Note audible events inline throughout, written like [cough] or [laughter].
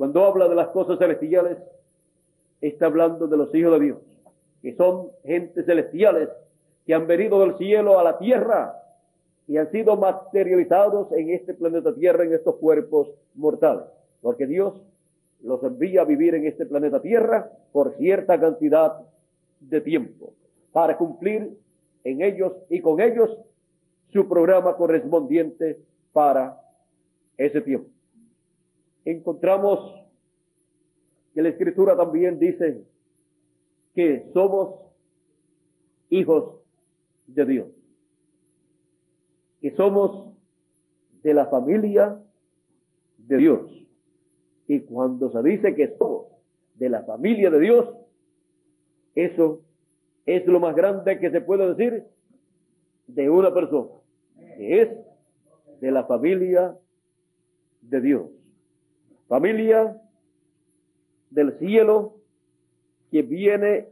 Cuando habla de las cosas celestiales, está hablando de los hijos de Dios, que son gentes celestiales que han venido del cielo a la tierra y han sido materializados en este planeta Tierra, en estos cuerpos mortales. Porque Dios los envía a vivir en este planeta Tierra por cierta cantidad de tiempo, para cumplir en ellos y con ellos su programa correspondiente para ese tiempo. Encontramos que la Escritura también dice que somos hijos de Dios, que somos de la familia de Dios. Y cuando se dice que somos de la familia de Dios, eso es lo más grande que se puede decir de una persona, que es de la familia de Dios. Familia del cielo que viene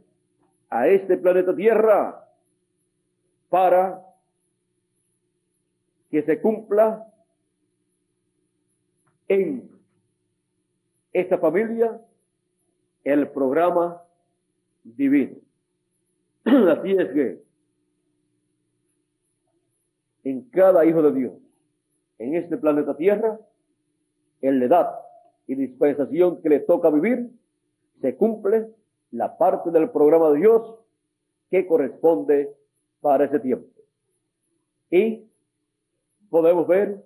a este planeta Tierra para que se cumpla en esta familia el programa divino. [clears throat] Así es que en cada hijo de Dios, en este planeta Tierra, en la edad y dispensación que le toca vivir, se cumple la parte del programa de Dios que corresponde para ese tiempo. Y podemos ver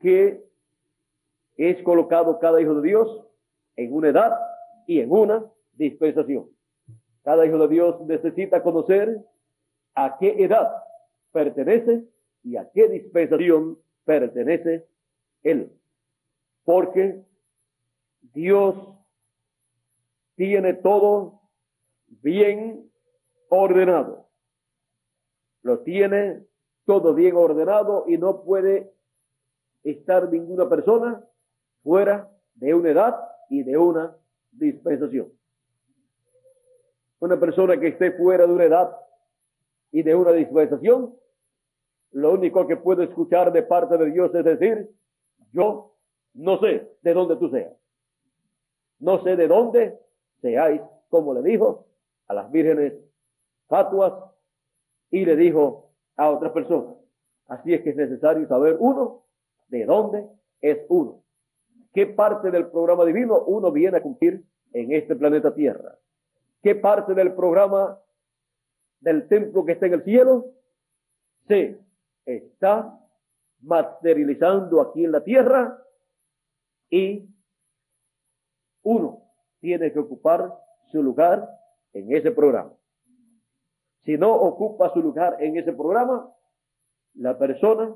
que es colocado cada hijo de Dios en una edad y en una dispensación. Cada hijo de Dios necesita conocer a qué edad pertenece y a qué dispensación pertenece él. Porque Dios tiene todo bien ordenado. Lo tiene todo bien ordenado y no puede estar ninguna persona fuera de una edad y de una dispensación. Una persona que esté fuera de una edad y de una dispensación, lo único que puede escuchar de parte de Dios es decir, yo no sé de dónde tú seas. No sé de dónde seáis, como le dijo a las vírgenes fatuas y le dijo a otras personas. Así es que es necesario saber uno de dónde es uno. ¿Qué parte del programa divino uno viene a cumplir en este planeta Tierra? ¿Qué parte del programa del templo que está en el cielo se está materializando aquí en la tierra y uno tiene que ocupar su lugar en ese programa. Si no ocupa su lugar en ese programa, la persona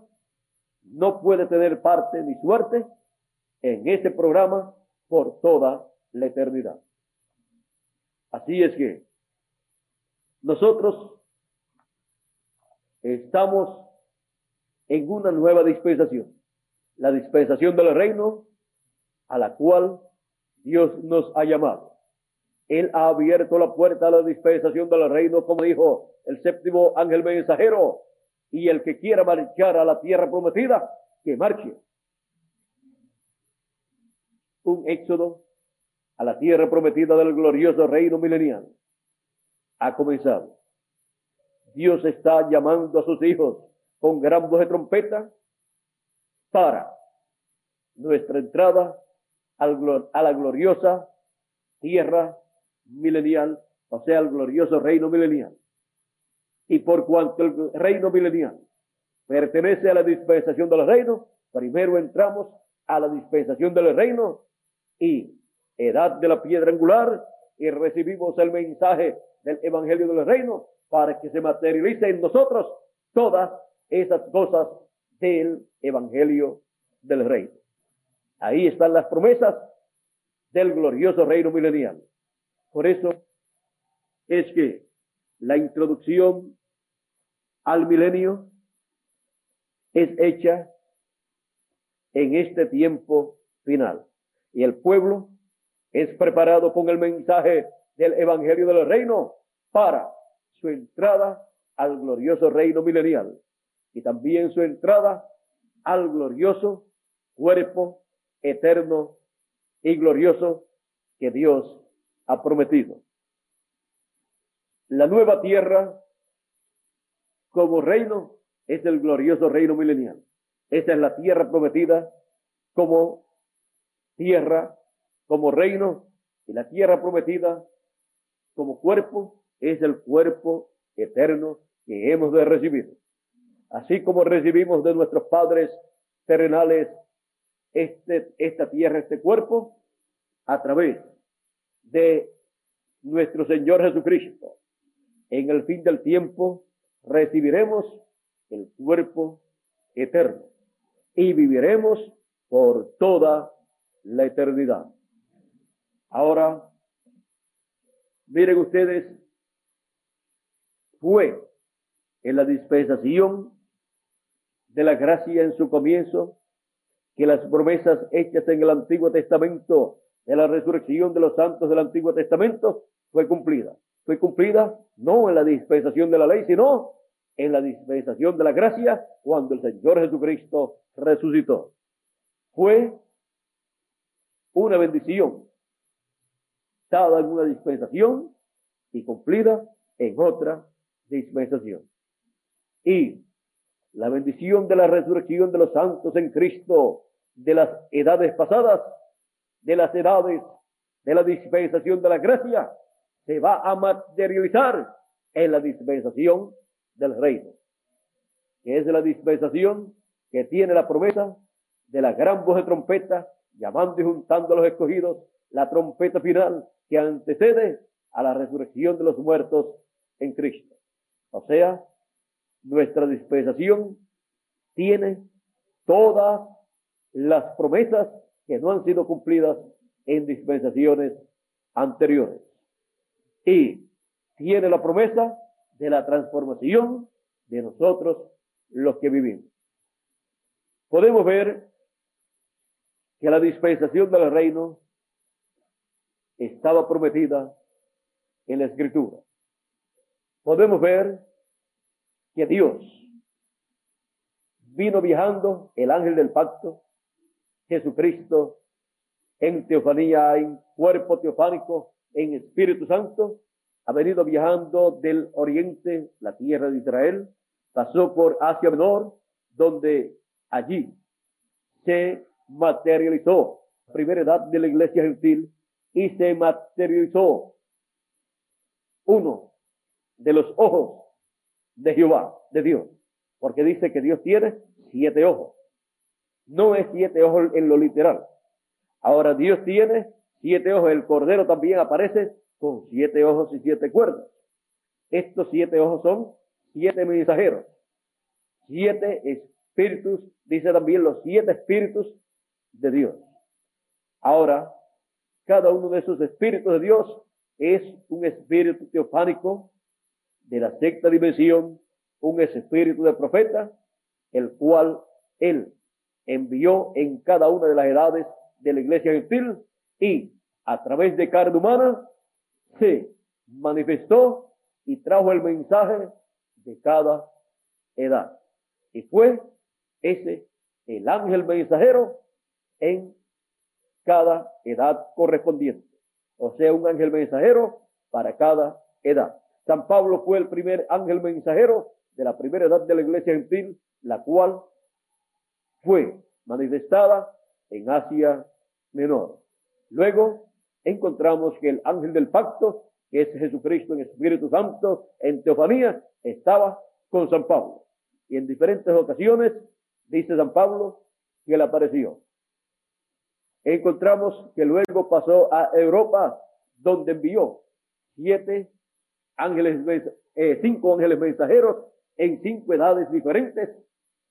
no puede tener parte ni suerte en ese programa por toda la eternidad. Así es que nosotros estamos en una nueva dispensación, la dispensación del reino a la cual Dios nos ha llamado. Él ha abierto la puerta a la dispensación del reino, como dijo el séptimo ángel mensajero, y el que quiera marchar a la tierra prometida, que marche. Un éxodo a la tierra prometida del glorioso reino milenial ha comenzado. Dios está llamando a sus hijos con gran voz de trompeta para nuestra entrada a la gloriosa tierra milenial, o sea, al glorioso reino milenial. Y por cuanto el reino milenial pertenece a la dispensación del reino, primero entramos a la dispensación del reino y edad de la piedra angular y recibimos el mensaje del evangelio del reino para que se materialice en nosotros todas esas cosas del evangelio del reino. Ahí están las promesas del glorioso reino milenial. Por eso es que la introducción al milenio es hecha en este tiempo final. Y el pueblo es preparado con el mensaje del Evangelio del Reino para su entrada al glorioso reino milenial y también su entrada al glorioso cuerpo eterno y glorioso que Dios ha prometido. La nueva tierra como reino es el glorioso reino milenial. Esa es la tierra prometida como tierra, como reino, y la tierra prometida como cuerpo es el cuerpo eterno que hemos de recibir. Así como recibimos de nuestros padres terrenales este, esta tierra, este cuerpo, a través de nuestro Señor Jesucristo. En el fin del tiempo recibiremos el cuerpo eterno y viviremos por toda la eternidad. Ahora, miren ustedes, fue en la dispensación de la gracia en su comienzo que las promesas hechas en el Antiguo Testamento de la resurrección de los santos del Antiguo Testamento fue cumplida. Fue cumplida no en la dispensación de la ley, sino en la dispensación de la gracia cuando el Señor Jesucristo resucitó. Fue una bendición dada en una dispensación y cumplida en otra dispensación. Y la bendición de la resurrección de los santos en Cristo de las edades pasadas, de las edades de la dispensación de la gracia, se va a materializar en la dispensación del reino, que es la dispensación que tiene la promesa de la gran voz de trompeta, llamando y juntando a los escogidos, la trompeta final que antecede a la resurrección de los muertos en Cristo. O sea, nuestra dispensación tiene todas las promesas que no han sido cumplidas en dispensaciones anteriores. Y tiene la promesa de la transformación de nosotros los que vivimos. Podemos ver que la dispensación del reino estaba prometida en la escritura. Podemos ver que Dios. Vino viajando, el ángel del pacto, Jesucristo, en teofanía, en cuerpo teofánico, en Espíritu Santo, ha venido viajando del oriente, la tierra de Israel, pasó por Asia Menor, donde allí se materializó la primera edad de la iglesia gentil y se materializó. Uno de los ojos de Jehová, de Dios, porque dice que Dios tiene siete ojos. No es siete ojos en lo literal. Ahora Dios tiene siete ojos. El cordero también aparece con siete ojos y siete cuerdas. Estos siete ojos son siete mensajeros. Siete espíritus, dice también los siete espíritus de Dios. Ahora, cada uno de esos espíritus de Dios es un espíritu teofánico de la sexta dimensión, un espíritu de profeta, el cual él envió en cada una de las edades de la iglesia gentil y a través de carne humana se manifestó y trajo el mensaje de cada edad. Y fue ese el ángel mensajero en cada edad correspondiente. O sea, un ángel mensajero para cada edad. San Pablo fue el primer ángel mensajero de la primera edad de la iglesia gentil, la cual fue manifestada en Asia Menor. Luego encontramos que el ángel del pacto, que es Jesucristo en Espíritu Santo, en teofanía, estaba con San Pablo. Y en diferentes ocasiones, dice San Pablo, que le apareció. Encontramos que luego pasó a Europa, donde envió siete ángeles, eh, cinco ángeles mensajeros en cinco edades diferentes.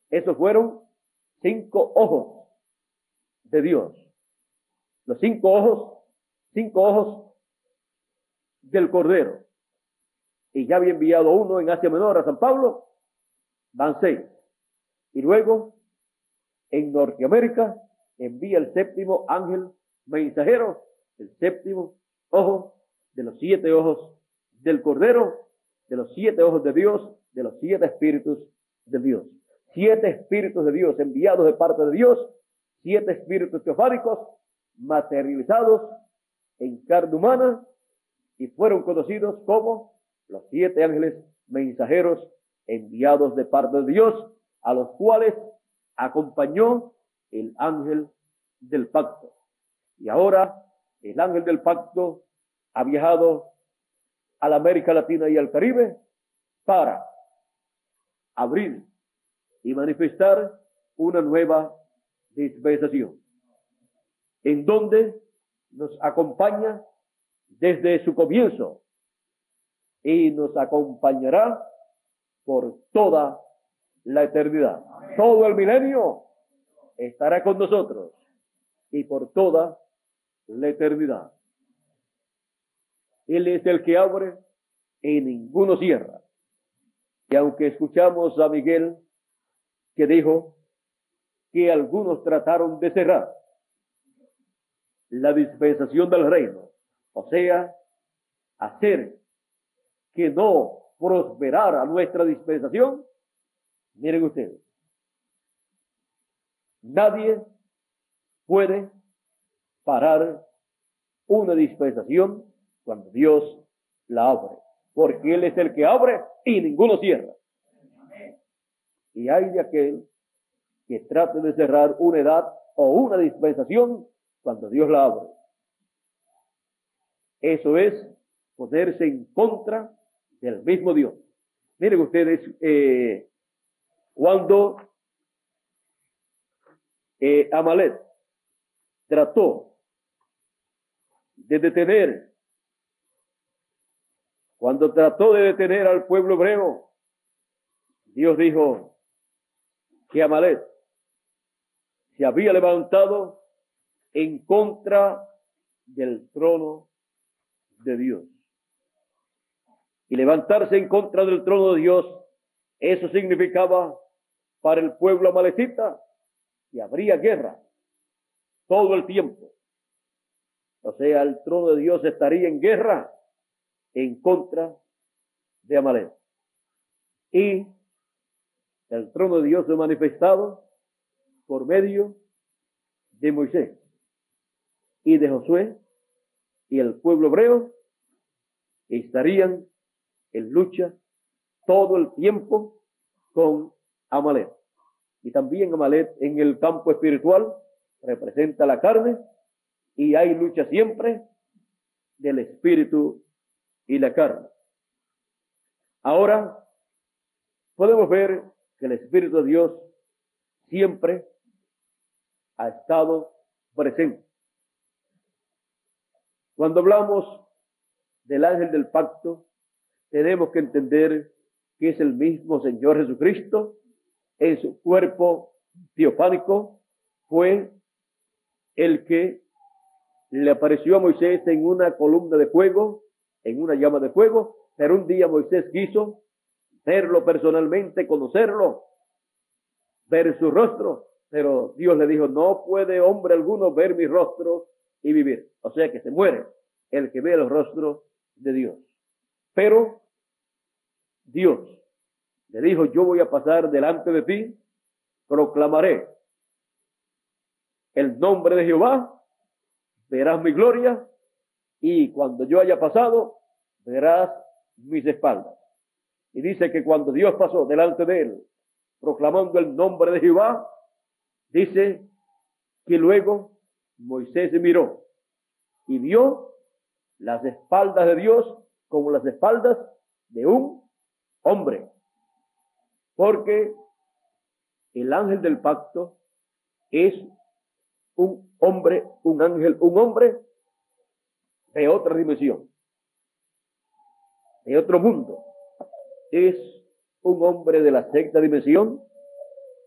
Esos fueron cinco ojos de Dios. Los cinco ojos, cinco ojos del Cordero. Y ya había enviado uno en Asia Menor a San Pablo, van seis. Y luego, en Norteamérica, envía el séptimo ángel mensajero, el séptimo ojo de los siete ojos del Cordero, de los siete ojos de Dios, de los siete espíritus de Dios siete espíritus de Dios enviados de parte de Dios, siete espíritus teofánicos materializados en carne humana y fueron conocidos como los siete ángeles mensajeros enviados de parte de Dios, a los cuales acompañó el ángel del pacto. Y ahora el ángel del pacto ha viajado a América Latina y al Caribe para abrir y manifestar una nueva dispensación, en donde nos acompaña desde su comienzo y nos acompañará por toda la eternidad. Todo el milenio estará con nosotros y por toda la eternidad. Él es el que abre y ninguno cierra. Y aunque escuchamos a Miguel que dijo que algunos trataron de cerrar la dispensación del reino, o sea, hacer que no prosperara nuestra dispensación, miren ustedes, nadie puede parar una dispensación cuando Dios la abre, porque Él es el que abre y ninguno cierra. Y hay de aquel que trate de cerrar una edad o una dispensación cuando Dios la abre. Eso es ponerse en contra del mismo Dios. Miren ustedes, eh, cuando eh, Amalet trató de detener, cuando trató de detener al pueblo hebreo, Dios dijo que Amalet se había levantado en contra del trono de Dios. Y levantarse en contra del trono de Dios, eso significaba para el pueblo amalecita que habría guerra todo el tiempo. O sea, el trono de Dios estaría en guerra en contra de Amalek. Y el trono de Dios se manifestado por medio de Moisés y de Josué y el pueblo hebreo estarían en lucha todo el tiempo con Amalek. Y también Amalek en el campo espiritual representa la carne y hay lucha siempre del espíritu y la carne. Ahora podemos ver que el Espíritu de Dios siempre ha estado presente. Cuando hablamos del ángel del pacto, tenemos que entender que es el mismo Señor Jesucristo en su cuerpo teofánico, fue el que le apareció a Moisés en una columna de fuego, en una llama de fuego, pero un día Moisés quiso verlo personalmente, conocerlo, ver su rostro, pero Dios le dijo, no puede hombre alguno ver mi rostro y vivir. O sea que se muere el que ve el rostro de Dios. Pero Dios le dijo, yo voy a pasar delante de ti, proclamaré el nombre de Jehová, verás mi gloria y cuando yo haya pasado, verás mis espaldas. Y dice que cuando Dios pasó delante de él, proclamando el nombre de Jehová, dice que luego Moisés se miró y vio las espaldas de Dios como las espaldas de un hombre. Porque el ángel del pacto es un hombre, un ángel, un hombre de otra dimensión, de otro mundo. Es un hombre de la sexta dimensión,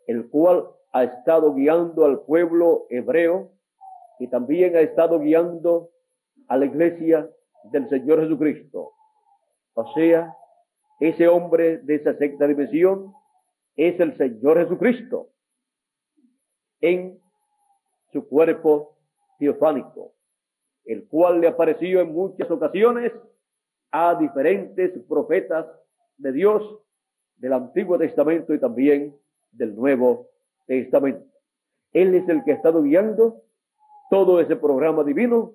el cual ha estado guiando al pueblo hebreo y también ha estado guiando a la iglesia del Señor Jesucristo. O sea, ese hombre de esa sexta dimensión es el Señor Jesucristo en su cuerpo teofánico, el cual le apareció en muchas ocasiones a diferentes profetas de Dios del Antiguo Testamento y también del Nuevo Testamento. Él es el que ha estado guiando todo ese programa divino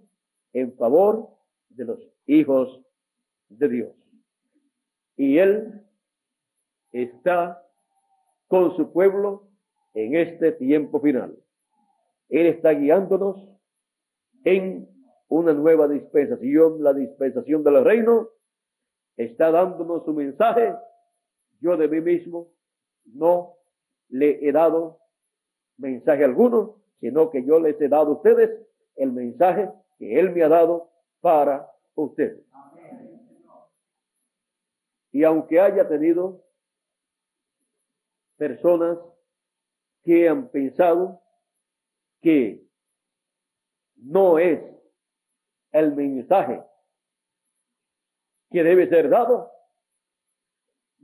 en favor de los hijos de Dios. Y Él está con su pueblo en este tiempo final. Él está guiándonos en una nueva dispensación, la dispensación del reino. Está dándonos su mensaje. Yo de mí mismo no le he dado mensaje alguno, sino que yo les he dado ustedes el mensaje que Él me ha dado para ustedes. Y aunque haya tenido personas que han pensado que no es el mensaje que debe ser dado,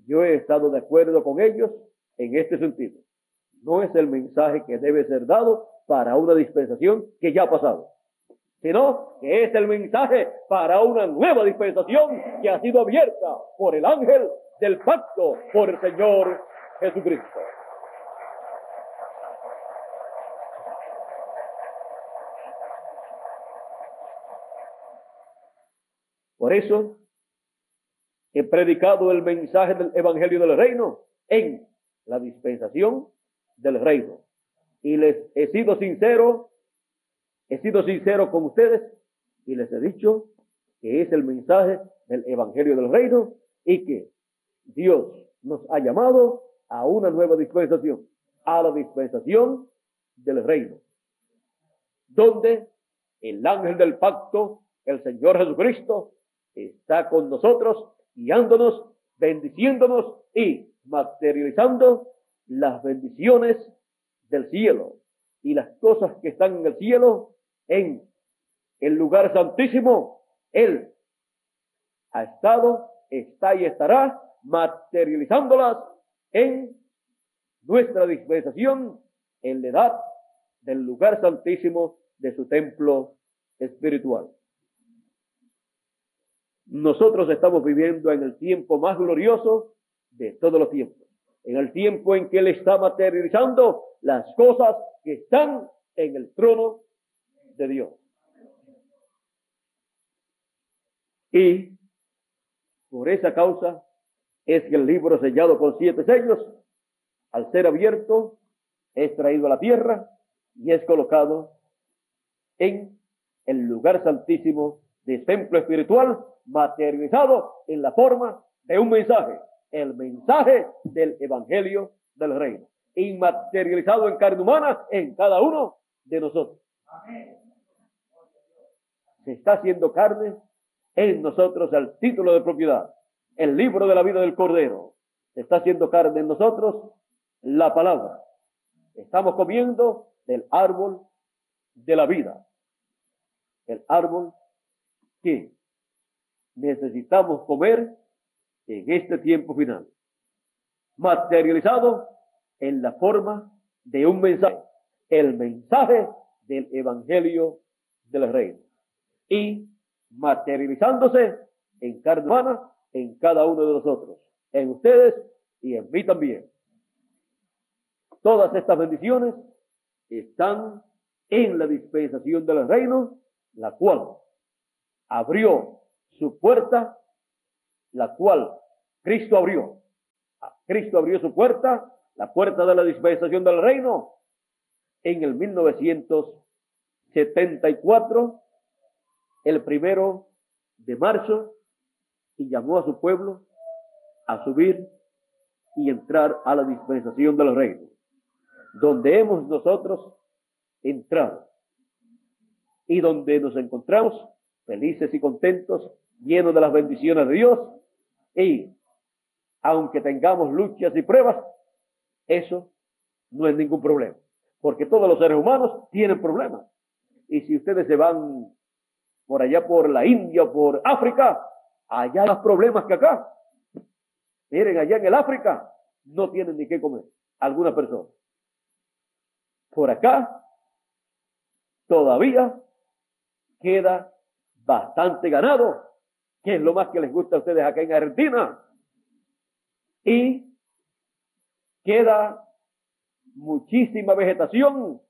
yo he estado de acuerdo con ellos en este sentido. No es el mensaje que debe ser dado para una dispensación que ya ha pasado, sino que es el mensaje para una nueva dispensación que ha sido abierta por el ángel del pacto por el Señor Jesucristo. Por eso he predicado el mensaje del Evangelio del Reino en la dispensación del Reino. Y les he sido sincero, he sido sincero con ustedes y les he dicho que es el mensaje del Evangelio del Reino y que Dios nos ha llamado a una nueva dispensación, a la dispensación del Reino, donde el ángel del pacto, el Señor Jesucristo, está con nosotros, guiándonos, bendiciéndonos y materializando las bendiciones del cielo y las cosas que están en el cielo en el lugar santísimo. Él ha estado, está y estará materializándolas en nuestra dispensación en la edad del lugar santísimo de su templo espiritual. Nosotros estamos viviendo en el tiempo más glorioso de todos los tiempos, en el tiempo en que Él está materializando las cosas que están en el trono de Dios. Y por esa causa es que el libro sellado con siete sellos, al ser abierto, es traído a la tierra y es colocado en el lugar santísimo del templo espiritual materializado en la forma de un mensaje, el mensaje del Evangelio del Reino, inmaterializado en carne humana en cada uno de nosotros. Se está haciendo carne en nosotros el título de propiedad, el libro de la vida del Cordero. Se está haciendo carne en nosotros la palabra. Estamos comiendo del árbol de la vida. El árbol que necesitamos comer en este tiempo final. Materializado en la forma de un mensaje, el mensaje del Evangelio del Reino. Y materializándose en carne humana en cada uno de nosotros, en ustedes y en mí también. Todas estas bendiciones están en la dispensación del reino, la cual abrió su puerta, la cual Cristo abrió. Cristo abrió su puerta, la puerta de la dispensación del reino, en el 1974, el primero de marzo, y llamó a su pueblo a subir y entrar a la dispensación del reino, donde hemos nosotros entrado y donde nos encontramos felices y contentos, llenos de las bendiciones de Dios. Y aunque tengamos luchas y pruebas, eso no es ningún problema. Porque todos los seres humanos tienen problemas. Y si ustedes se van por allá por la India por África, allá hay más problemas que acá. Miren, allá en el África no tienen ni qué comer algunas personas. Por acá todavía queda bastante ganado, que es lo más que les gusta a ustedes acá en Argentina. Y queda muchísima vegetación.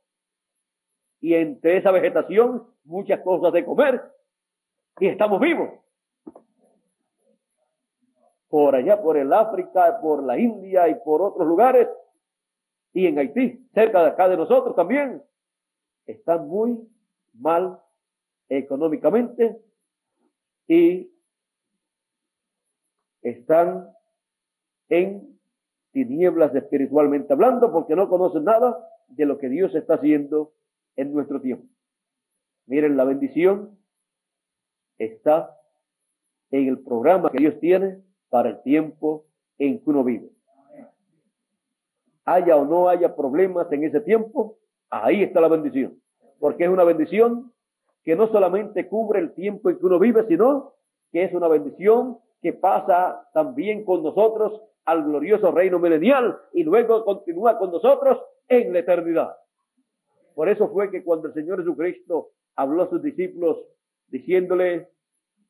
Y entre esa vegetación muchas cosas de comer. Y estamos vivos. Por allá, por el África, por la India y por otros lugares, y en Haití, cerca de acá de nosotros también, están muy mal económicamente. Y están en tinieblas espiritualmente hablando porque no conocen nada de lo que Dios está haciendo en nuestro tiempo. Miren, la bendición está en el programa que Dios tiene para el tiempo en que uno vive. Haya o no haya problemas en ese tiempo, ahí está la bendición. Porque es una bendición que no solamente cubre el tiempo en que uno vive, sino que es una bendición que pasa también con nosotros al glorioso reino milenial y luego continúa con nosotros en la eternidad. Por eso fue que cuando el Señor Jesucristo habló a sus discípulos diciéndole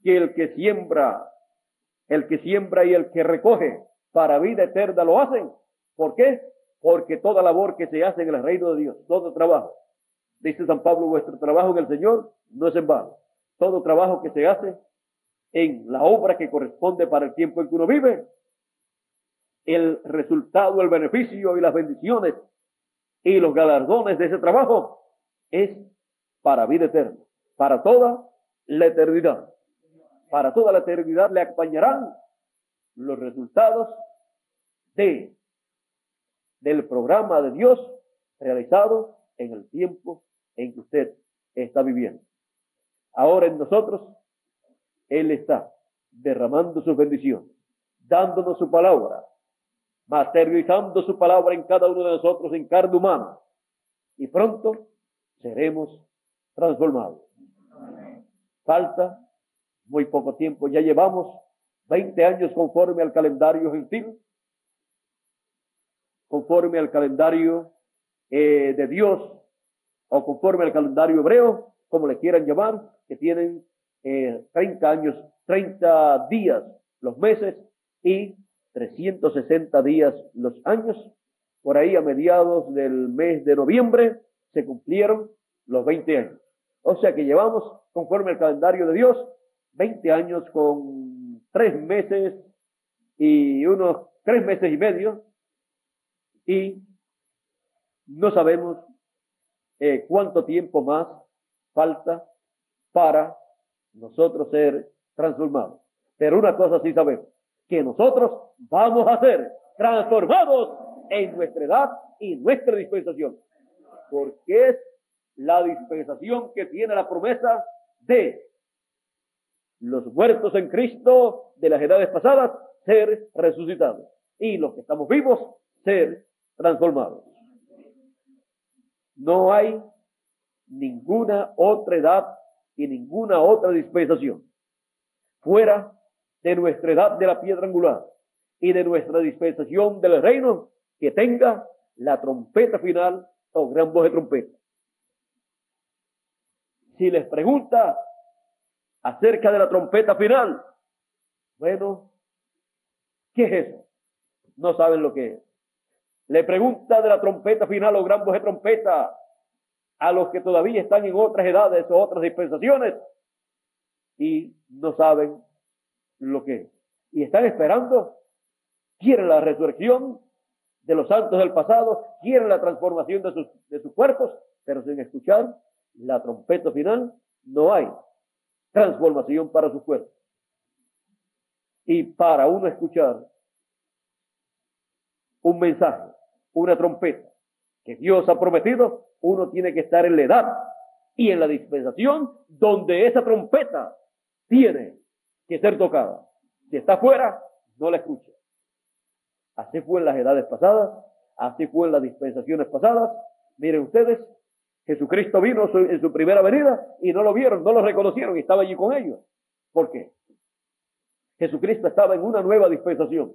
que el que siembra, el que siembra y el que recoge para vida eterna lo hacen. ¿Por qué? Porque toda labor que se hace en el reino de Dios, todo trabajo, dice San Pablo, vuestro trabajo en el Señor no es en vano. Todo trabajo que se hace en la obra que corresponde para el tiempo en que uno vive, el resultado, el beneficio y las bendiciones y los galardones de ese trabajo es para vida eterna, para toda la eternidad. Para toda la eternidad le acompañarán los resultados de del programa de Dios realizado en el tiempo en que usted está viviendo. Ahora en nosotros, Él está derramando su bendición, dándonos su palabra, materializando su palabra en cada uno de nosotros en carne humana. Y pronto seremos transformados. Falta muy poco tiempo, ya llevamos 20 años conforme al calendario gentil, conforme al calendario eh, de Dios o conforme al calendario hebreo, como le quieran llamar, que tienen eh, 30 años, 30 días los meses y 360 días los años. Por ahí a mediados del mes de noviembre se cumplieron los 20 años. O sea que llevamos, conforme al calendario de Dios, 20 años con tres meses y unos tres meses y medio y no sabemos eh, cuánto tiempo más falta para nosotros ser transformados. Pero una cosa sí sabemos, que nosotros vamos a ser transformados en nuestra edad y nuestra dispensación. Porque es la dispensación que tiene la promesa de los muertos en Cristo de las edades pasadas ser resucitados y los que estamos vivos ser transformados. No hay ninguna otra edad y ninguna otra dispensación fuera de nuestra edad de la piedra angular y de nuestra dispensación del reino que tenga la trompeta final o gran voz de trompeta. Si les pregunta acerca de la trompeta final, bueno, ¿qué es eso? No saben lo que es. Le pregunta de la trompeta final o gran voz de trompeta a los que todavía están en otras edades o otras dispensaciones y no saben lo que es. Y están esperando, quieren la resurrección de los santos del pasado, quieren la transformación de sus, de sus cuerpos, pero sin escuchar la trompeta final, no hay transformación para sus cuerpos. Y para uno escuchar un mensaje, una trompeta que Dios ha prometido, uno tiene que estar en la edad y en la dispensación donde esa trompeta tiene que ser tocada. Si está fuera, no la escucha. Así fue en las edades pasadas, así fue en las dispensaciones pasadas. Miren ustedes, Jesucristo vino en su primera venida y no lo vieron, no lo reconocieron y estaba allí con ellos. ¿Por qué? Jesucristo estaba en una nueva dispensación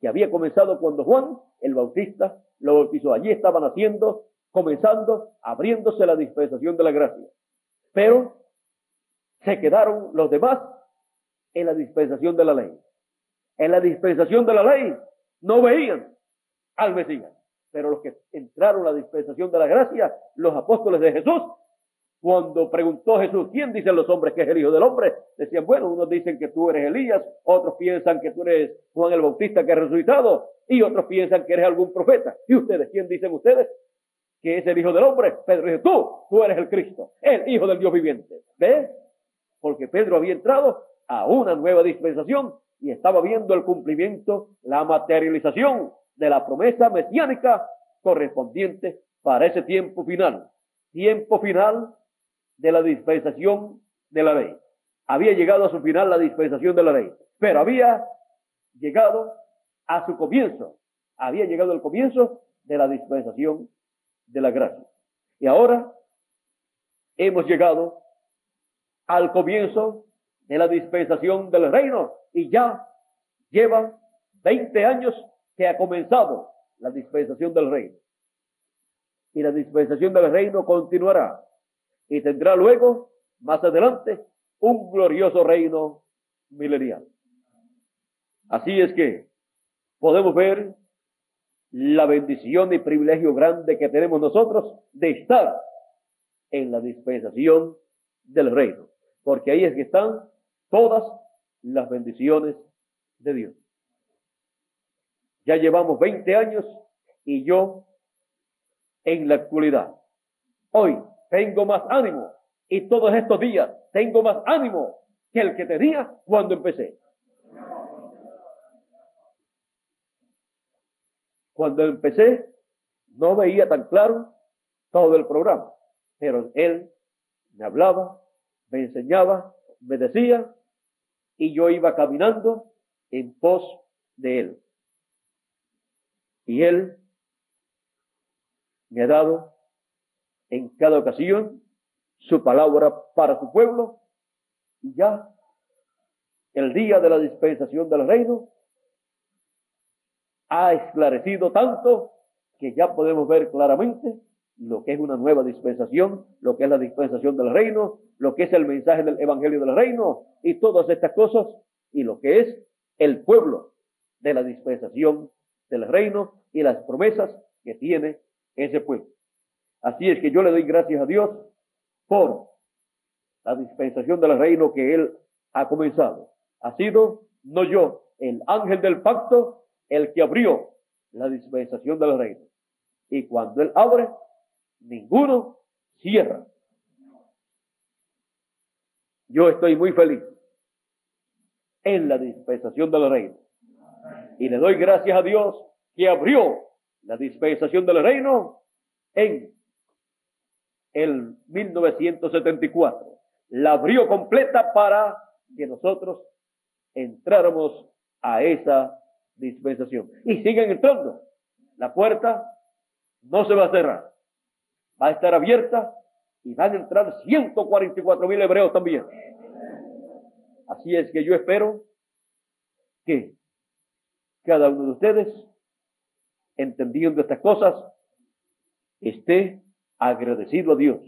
que había comenzado cuando Juan el Bautista lo bautizó. Allí estaban haciendo, comenzando, abriéndose la dispensación de la gracia. Pero se quedaron los demás en la dispensación de la ley. En la dispensación de la ley no veían al Mesías, Pero los que entraron a la dispensación de la gracia, los apóstoles de Jesús, cuando preguntó Jesús, ¿quién dicen los hombres que es el Hijo del Hombre? Decían, bueno, unos dicen que tú eres Elías, otros piensan que tú eres Juan el Bautista que ha resucitado, y otros piensan que eres algún profeta. ¿Y ustedes, quién dicen ustedes? Que es el Hijo del Hombre. Pedro dice, tú, tú eres el Cristo, el Hijo del Dios viviente. ¿Ves? Porque Pedro había entrado a una nueva dispensación y estaba viendo el cumplimiento, la materialización de la promesa mesiánica correspondiente para ese tiempo final. Tiempo final de la dispensación de la ley. Había llegado a su final la dispensación de la ley, pero había llegado a su comienzo. Había llegado el comienzo de la dispensación de la gracia. Y ahora hemos llegado al comienzo de la dispensación del reino y ya lleva 20 años que ha comenzado la dispensación del reino. Y la dispensación del reino continuará y tendrá luego, más adelante, un glorioso reino milenial. Así es que podemos ver la bendición y privilegio grande que tenemos nosotros de estar en la dispensación del reino, porque ahí es que están todas las bendiciones de Dios. Ya llevamos 20 años y yo en la actualidad, hoy tengo más ánimo y todos estos días tengo más ánimo que el que tenía cuando empecé. Cuando empecé no veía tan claro todo el programa, pero él me hablaba, me enseñaba, me decía y yo iba caminando en pos de él. Y él me ha dado en cada ocasión su palabra para su pueblo y ya el día de la dispensación del reino ha esclarecido tanto que ya podemos ver claramente lo que es una nueva dispensación, lo que es la dispensación del reino, lo que es el mensaje del evangelio del reino y todas estas cosas y lo que es el pueblo de la dispensación del reino y las promesas que tiene ese pueblo. Así es que yo le doy gracias a Dios por la dispensación del reino que Él ha comenzado. Ha sido, no yo, el ángel del pacto, el que abrió la dispensación del reino. Y cuando Él abre, ninguno cierra. Yo estoy muy feliz en la dispensación del reino. Y le doy gracias a Dios que abrió la dispensación del reino en el 1974. La abrió completa para que nosotros entráramos a esa dispensación. Y siguen entrando. La puerta no se va a cerrar. Va a estar abierta y van a entrar 144 mil hebreos también. Así es que yo espero que cada uno de ustedes, entendiendo estas cosas, esté agradecido a Dios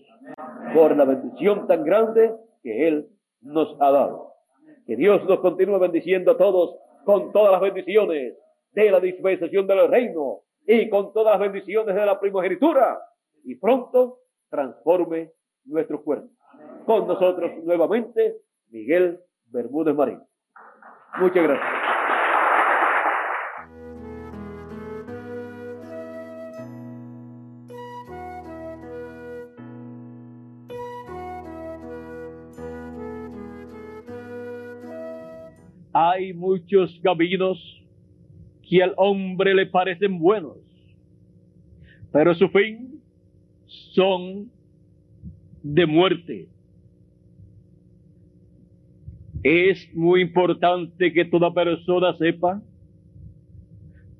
por la bendición tan grande que Él nos ha dado. Que Dios nos continúe bendiciendo a todos con todas las bendiciones de la dispensación del reino y con todas las bendiciones de la primogenitura y pronto transforme nuestro cuerpo. Con nosotros nuevamente Miguel Bermúdez Marín. Muchas gracias. Hay muchos caminos que al hombre le parecen buenos, pero su fin son de muerte. Es muy importante que toda persona sepa,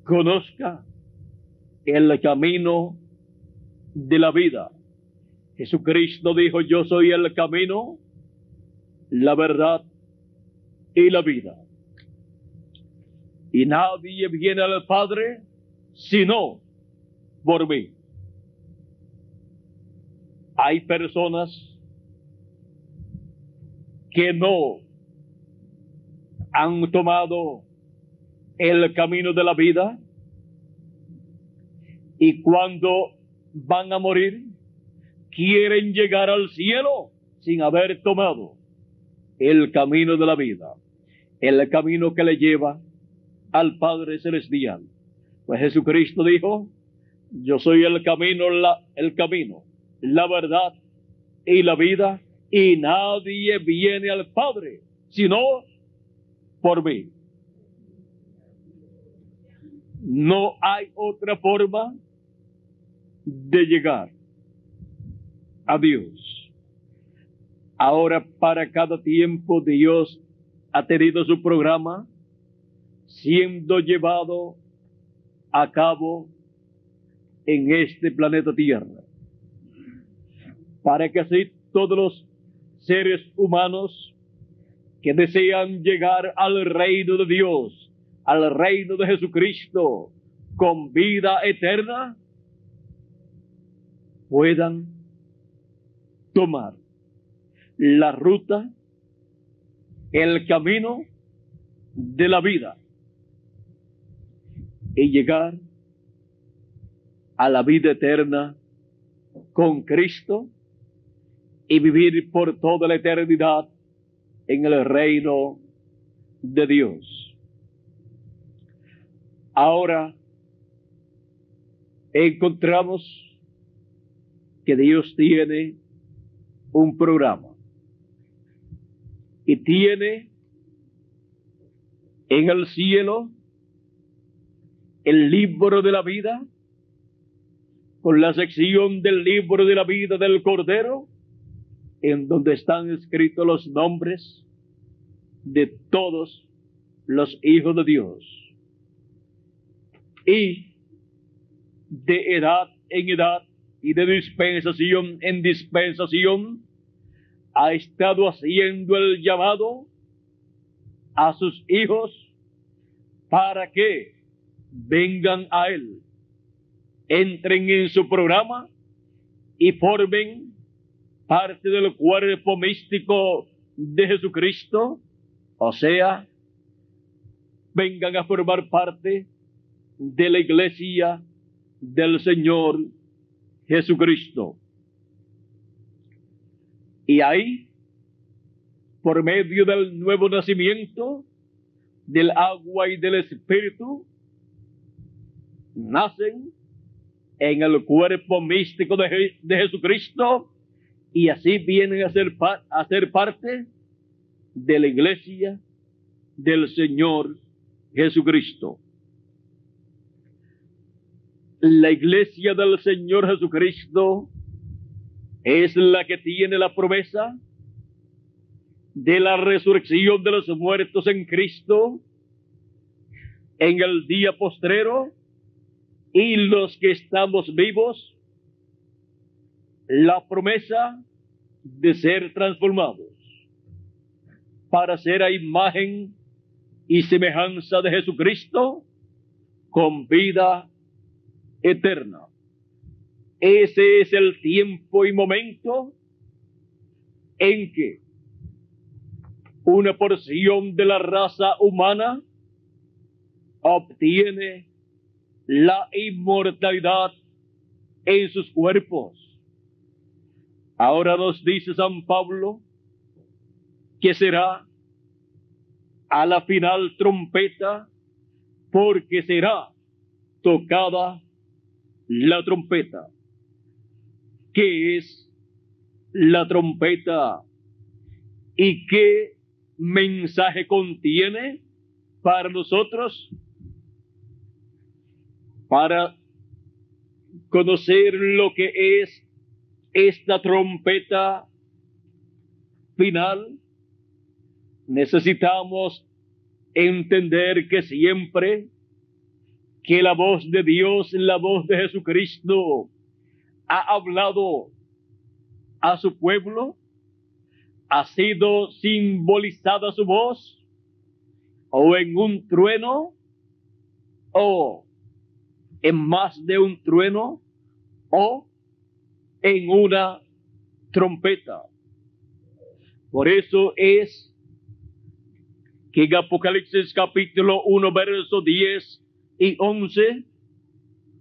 conozca el camino de la vida. Jesucristo dijo, yo soy el camino, la verdad y la vida. Y nadie viene al Padre sino por mí. Hay personas que no han tomado el camino de la vida Y cuando van a morir, quieren llegar al cielo sin haber tomado el camino de la vida, el camino que le lleva al Padre Celestial. Pues Jesucristo dijo, yo soy el camino, la, el camino, la verdad y la vida, y nadie viene al Padre sino por mí. No hay otra forma de llegar a Dios. Ahora para cada tiempo Dios ha tenido su programa siendo llevado a cabo en este planeta Tierra. Para que así todos los seres humanos que desean llegar al reino de Dios, al reino de Jesucristo, con vida eterna, puedan tomar la ruta, el camino de la vida y llegar a la vida eterna con Cristo y vivir por toda la eternidad en el reino de Dios. Ahora encontramos que Dios tiene un programa y tiene en el cielo el libro de la vida con la sección del libro de la vida del Cordero en donde están escritos los nombres de todos los hijos de Dios. Y de edad en edad y de dispensación en dispensación, ha estado haciendo el llamado a sus hijos para que vengan a Él, entren en su programa y formen parte del cuerpo místico de Jesucristo, o sea, vengan a formar parte de la iglesia del Señor Jesucristo. Y ahí, por medio del nuevo nacimiento, del agua y del espíritu, nacen en el cuerpo místico de, de Jesucristo y así vienen a ser, a ser parte de la iglesia del Señor Jesucristo. La iglesia del Señor Jesucristo es la que tiene la promesa de la resurrección de los muertos en Cristo en el día postrero y los que estamos vivos la promesa de ser transformados para ser a imagen y semejanza de Jesucristo con vida eterna. Ese es el tiempo y momento en que una porción de la raza humana obtiene la inmortalidad en sus cuerpos Ahora nos dice San Pablo que será a la final trompeta porque será tocada la trompeta. ¿Qué es la trompeta? ¿Y qué mensaje contiene para nosotros? Para conocer lo que es esta trompeta final, necesitamos entender que siempre que la voz de Dios, la voz de Jesucristo, ha hablado a su pueblo, ha sido simbolizada su voz, o en un trueno, o en más de un trueno, o en una trompeta. Por eso es que en Apocalipsis capítulo 1, verso 10 y 11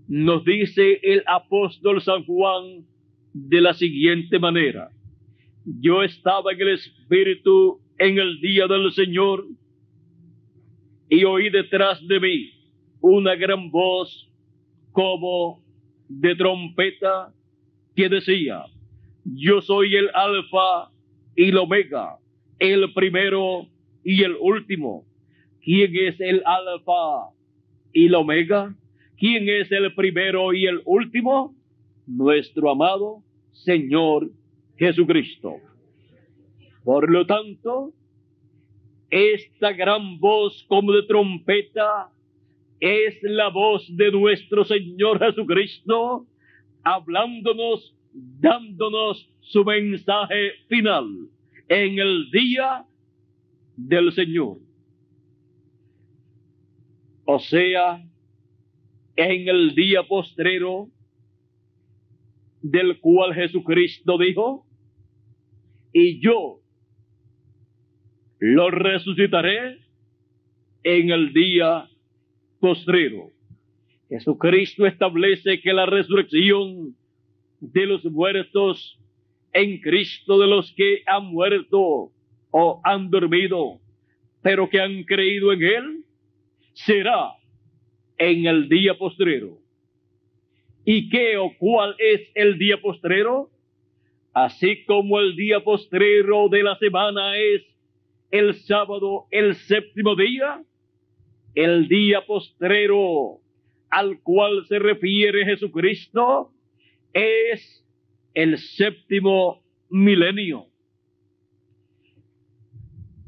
nos dice el apóstol San Juan de la siguiente manera. Yo estaba en el Espíritu en el día del Señor y oí detrás de mí una gran voz como de trompeta que decía, yo soy el alfa y el omega, el primero y el último. ¿Quién es el alfa y el omega? ¿Quién es el primero y el último? Nuestro amado Señor Jesucristo. Por lo tanto, esta gran voz como de trompeta es la voz de nuestro Señor Jesucristo hablándonos, dándonos su mensaje final en el día del Señor. O sea, en el día postrero del cual Jesucristo dijo, y yo lo resucitaré en el día postrero. Jesucristo establece que la resurrección de los muertos en Cristo, de los que han muerto o han dormido, pero que han creído en Él, será en el día postrero. ¿Y qué o cuál es el día postrero? Así como el día postrero de la semana es el sábado, el séptimo día, el día postrero al cual se refiere Jesucristo es el séptimo milenio.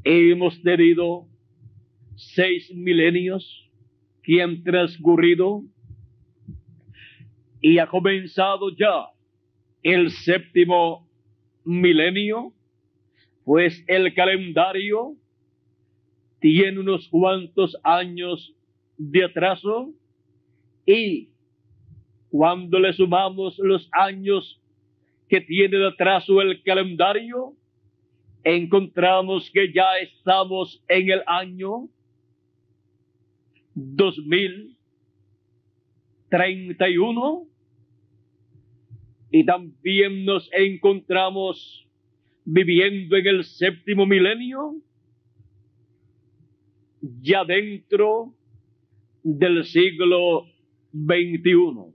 Hemos tenido seis milenios que han transcurrido y ha comenzado ya el séptimo milenio, pues el calendario tiene unos cuantos años de atraso y cuando le sumamos los años que tiene de atraso el calendario, encontramos que ya estamos en el año 2031 y también nos encontramos viviendo en el séptimo milenio, ya dentro del siglo 21.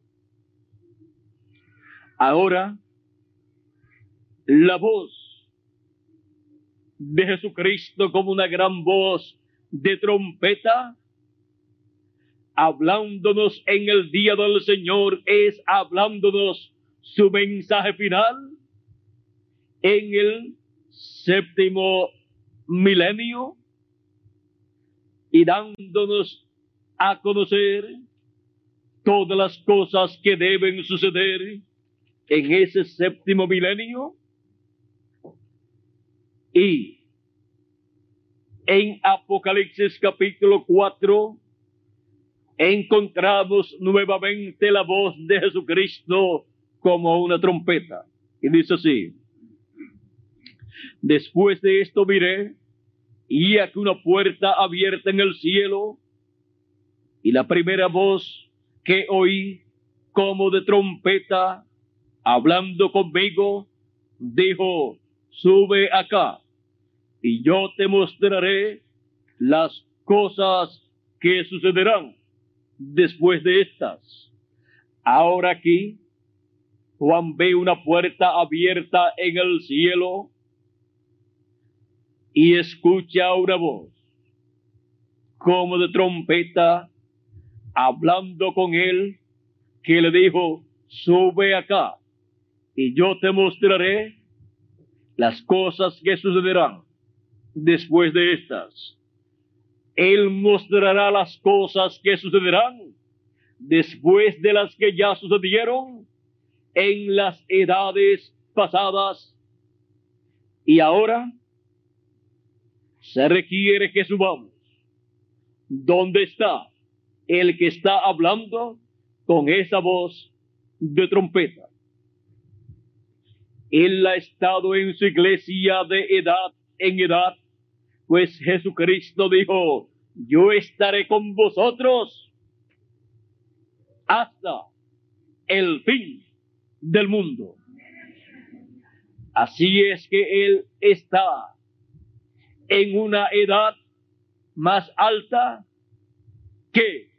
Ahora, la voz de Jesucristo como una gran voz de trompeta, hablándonos en el día del Señor, es hablándonos su mensaje final en el séptimo milenio y dándonos a conocer todas las cosas que deben suceder en ese séptimo milenio. Y en Apocalipsis capítulo 4 encontramos nuevamente la voz de Jesucristo como una trompeta. Y dice así, después de esto miré y aquí una puerta abierta en el cielo y la primera voz que oí como de trompeta hablando conmigo, dijo, sube acá y yo te mostraré las cosas que sucederán después de estas. Ahora aquí, Juan ve una puerta abierta en el cielo y escucha una voz como de trompeta hablando con él, que le dijo, sube acá y yo te mostraré las cosas que sucederán después de estas. Él mostrará las cosas que sucederán después de las que ya sucedieron en las edades pasadas. Y ahora se requiere que subamos. ¿Dónde está? el que está hablando con esa voz de trompeta. Él ha estado en su iglesia de edad en edad, pues Jesucristo dijo, yo estaré con vosotros hasta el fin del mundo. Así es que Él está en una edad más alta que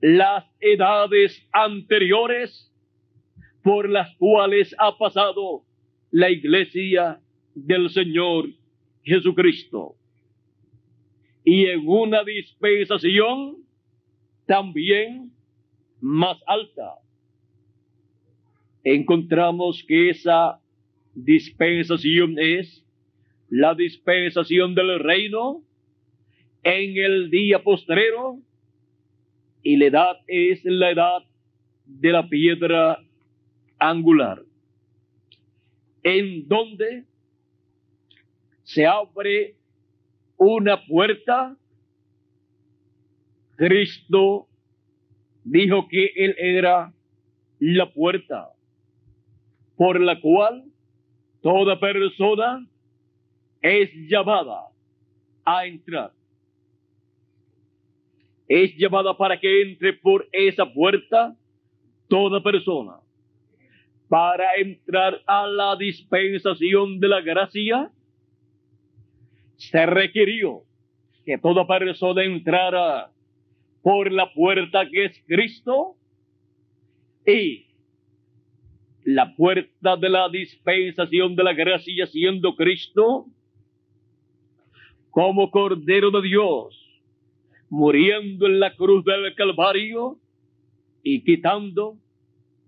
las edades anteriores por las cuales ha pasado la iglesia del Señor Jesucristo. Y en una dispensación también más alta. Encontramos que esa dispensación es la dispensación del reino en el día postrero y la edad es la edad de la piedra angular, en donde se abre una puerta. Cristo dijo que Él era la puerta por la cual toda persona es llamada a entrar es llevada para que entre por esa puerta toda persona. Para entrar a la dispensación de la gracia, se requirió que toda persona entrara por la puerta que es Cristo y la puerta de la dispensación de la gracia siendo Cristo como Cordero de Dios muriendo en la cruz del Calvario y quitando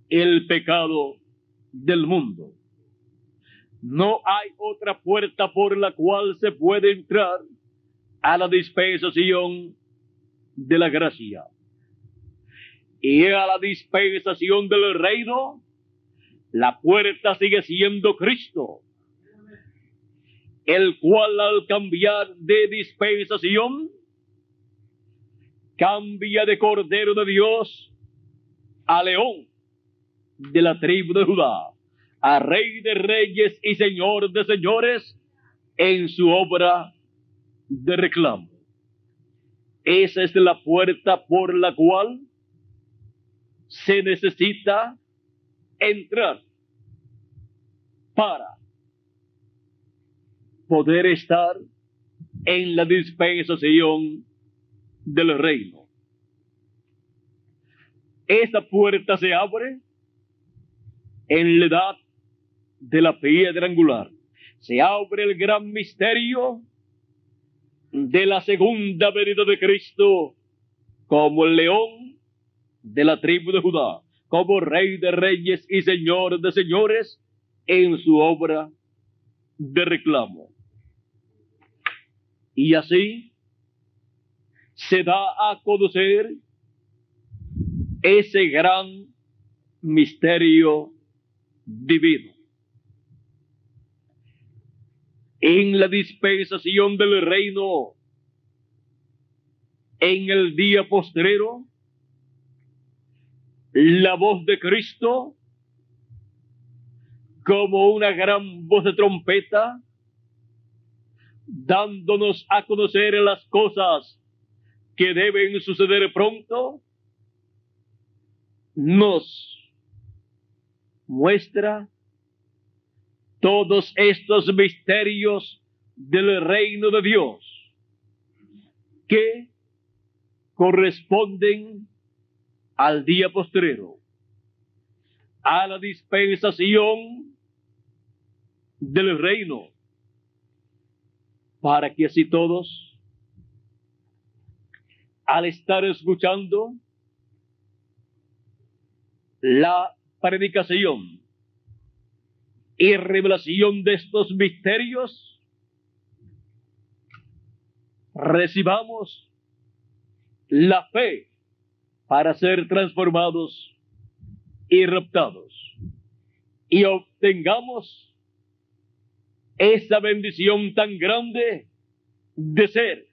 el pecado del mundo. No hay otra puerta por la cual se puede entrar a la dispensación de la gracia. Y a la dispensación del reino, la puerta sigue siendo Cristo, el cual al cambiar de dispensación, cambia de Cordero de Dios a León de la tribu de Judá, a Rey de Reyes y Señor de Señores en su obra de reclamo. Esa es la puerta por la cual se necesita entrar para poder estar en la dispensación del reino. Esa puerta se abre en la edad de la piedra angular. Se abre el gran misterio de la segunda venida de Cristo como el león de la tribu de Judá, como rey de reyes y señor de señores en su obra de reclamo. Y así se da a conocer ese gran misterio divino. En la dispensación del reino, en el día postrero, la voz de Cristo, como una gran voz de trompeta, dándonos a conocer las cosas que deben suceder pronto, nos muestra todos estos misterios del reino de Dios que corresponden al día postrero, a la dispensación del reino, para que así todos al estar escuchando la predicación y revelación de estos misterios, recibamos la fe para ser transformados y raptados. Y obtengamos esa bendición tan grande de ser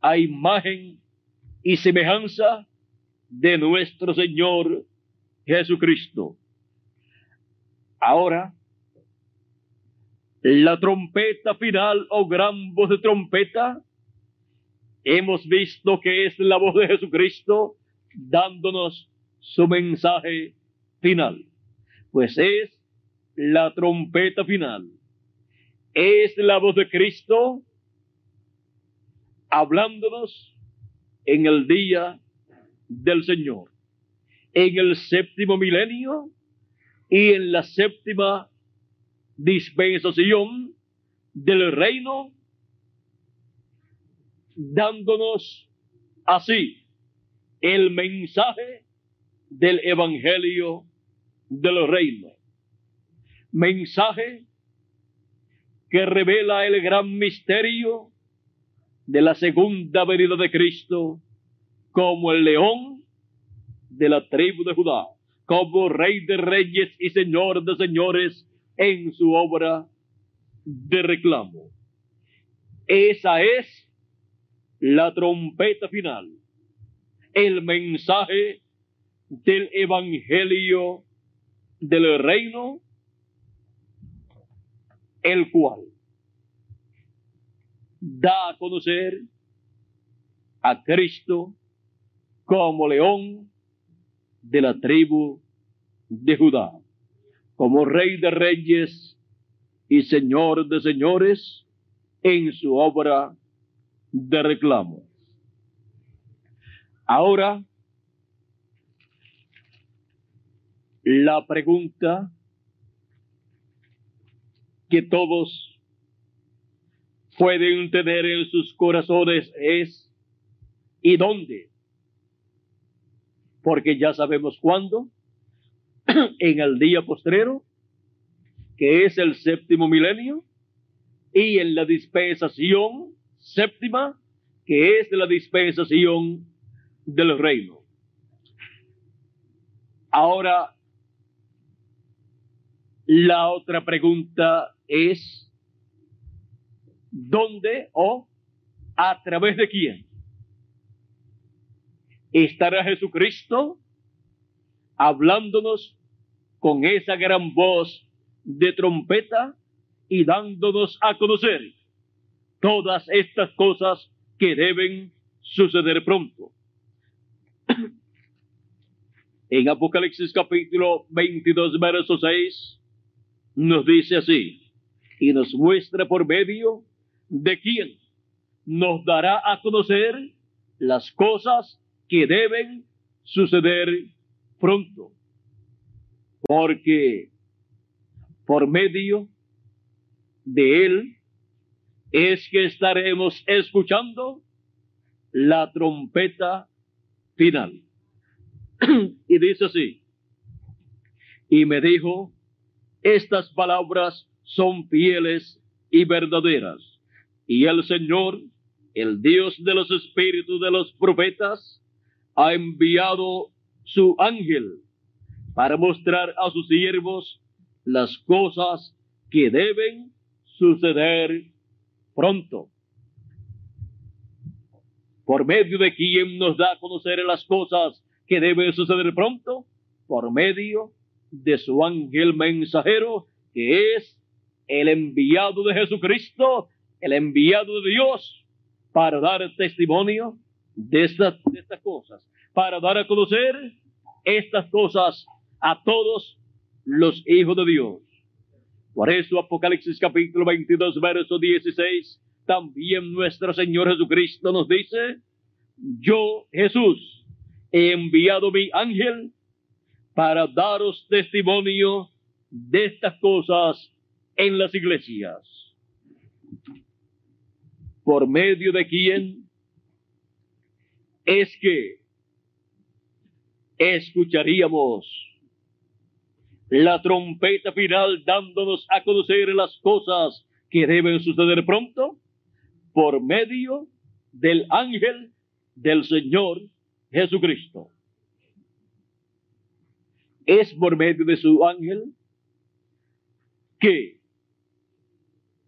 a imagen y semejanza de nuestro Señor Jesucristo. Ahora, la trompeta final o gran voz de trompeta, hemos visto que es la voz de Jesucristo dándonos su mensaje final. Pues es la trompeta final. Es la voz de Cristo hablándonos en el día del Señor, en el séptimo milenio y en la séptima dispensación del reino, dándonos así el mensaje del Evangelio del reino. Mensaje que revela el gran misterio de la segunda venida de Cristo como el león de la tribu de Judá, como rey de reyes y señor de señores en su obra de reclamo. Esa es la trompeta final, el mensaje del Evangelio del reino, el cual da a conocer a Cristo como león de la tribu de Judá, como rey de reyes y señor de señores en su obra de reclamo. Ahora, la pregunta que todos pueden tener en sus corazones es ¿y dónde? Porque ya sabemos cuándo, [clears throat] en el día postrero, que es el séptimo milenio, y en la dispensación séptima, que es la dispensación del reino. Ahora, la otra pregunta es, ¿dónde o a través de quién? ¿Estará Jesucristo hablándonos con esa gran voz de trompeta y dándonos a conocer todas estas cosas que deben suceder pronto? En Apocalipsis capítulo 22, verso 6, nos dice así, y nos muestra por medio de quién nos dará a conocer las cosas que deben suceder pronto. Porque por medio de él es que estaremos escuchando la trompeta final. [clears throat] y dice así, y me dijo, estas palabras son fieles y verdaderas. Y el Señor, el Dios de los espíritus de los profetas, ha enviado su ángel para mostrar a sus siervos las cosas que deben suceder pronto. Por medio de quien nos da a conocer las cosas que deben suceder pronto, por medio de su ángel mensajero, que es el enviado de Jesucristo, el enviado de Dios, para dar testimonio de estas, de estas cosas, para dar a conocer estas cosas a todos los hijos de Dios. Por eso Apocalipsis capítulo 22, verso 16, también nuestro Señor Jesucristo nos dice, yo Jesús he enviado mi ángel para daros testimonio de estas cosas en las iglesias. ¿Por medio de quién es que escucharíamos la trompeta final dándonos a conocer las cosas que deben suceder pronto? Por medio del ángel del Señor Jesucristo es por medio de su ángel que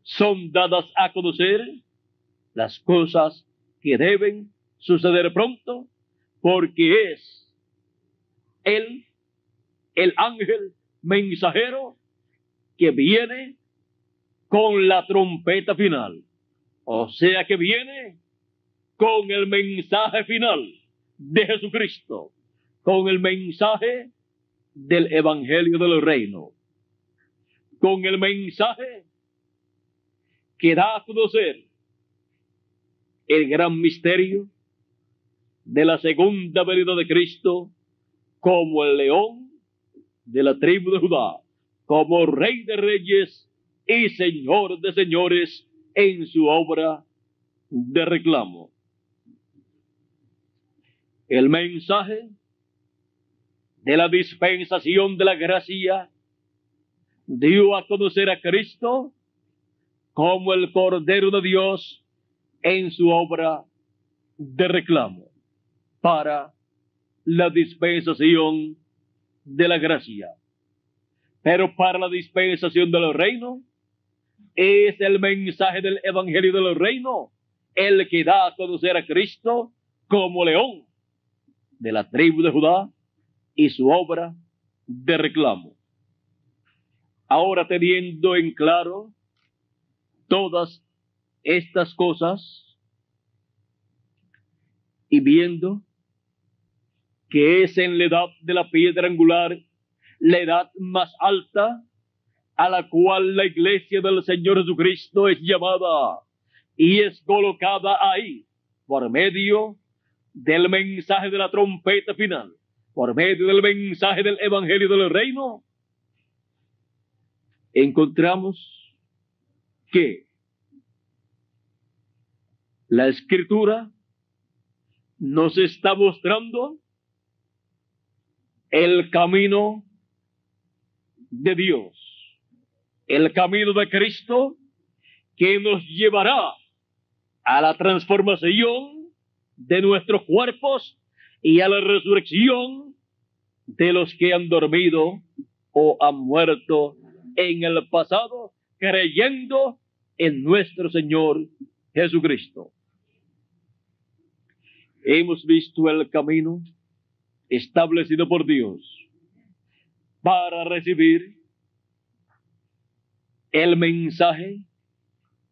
son dadas a conocer las cosas que deben suceder pronto, porque es él, el ángel mensajero, que viene con la trompeta final. O sea que viene con el mensaje final de Jesucristo con el mensaje del Evangelio del Reino, con el mensaje que da a conocer el gran misterio de la segunda venida de Cristo como el león de la tribu de Judá, como rey de reyes y señor de señores en su obra de reclamo. El mensaje de la dispensación de la gracia dio a conocer a Cristo como el Cordero de Dios en su obra de reclamo para la dispensación de la gracia. Pero para la dispensación de los reinos es el mensaje del Evangelio de los reinos el que da a conocer a Cristo como león de la tribu de Judá y su obra de reclamo. Ahora teniendo en claro todas estas cosas y viendo que es en la edad de la piedra angular la edad más alta a la cual la iglesia del Señor Jesucristo es llamada y es colocada ahí por medio del mensaje de la trompeta final, por medio del mensaje del Evangelio del Reino, encontramos que la escritura nos está mostrando el camino de Dios, el camino de Cristo que nos llevará a la transformación de nuestros cuerpos y a la resurrección de los que han dormido o han muerto en el pasado creyendo en nuestro Señor Jesucristo. Hemos visto el camino establecido por Dios para recibir el mensaje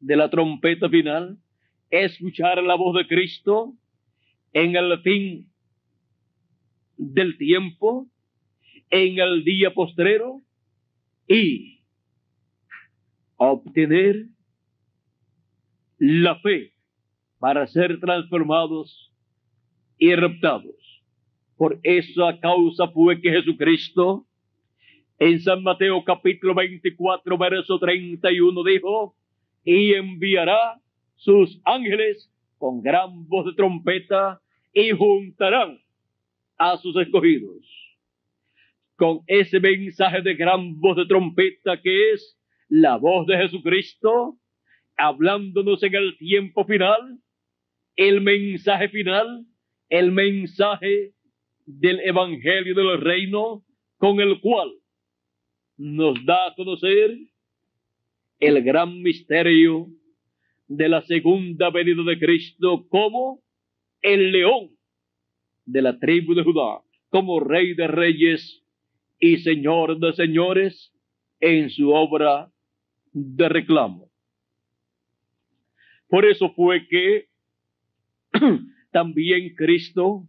de la trompeta final escuchar la voz de Cristo en el fin del tiempo, en el día postrero y obtener la fe para ser transformados y reptados. Por esa causa fue que Jesucristo en San Mateo capítulo 24 verso 31 dijo, y enviará sus ángeles con gran voz de trompeta y juntarán a sus escogidos. Con ese mensaje de gran voz de trompeta que es la voz de Jesucristo, hablándonos en el tiempo final, el mensaje final, el mensaje del Evangelio del Reino, con el cual nos da a conocer el gran misterio de la segunda venida de Cristo como el león de la tribu de Judá, como rey de reyes y señor de señores en su obra de reclamo. Por eso fue que [clears throat] también Cristo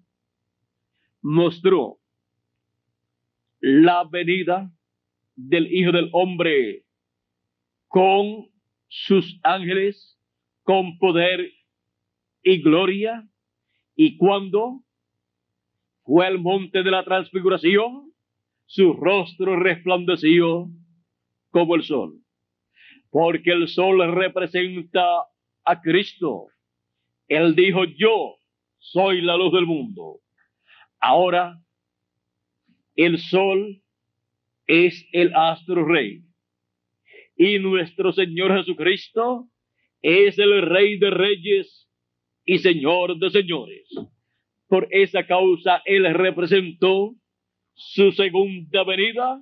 mostró la venida del Hijo del Hombre con sus ángeles con poder y gloria. Y cuando fue al monte de la transfiguración, su rostro resplandeció como el sol, porque el sol representa a Cristo. Él dijo, yo soy la luz del mundo. Ahora, el sol es el astro rey. Y nuestro Señor Jesucristo es el Rey de Reyes y Señor de Señores. Por esa causa Él representó su segunda venida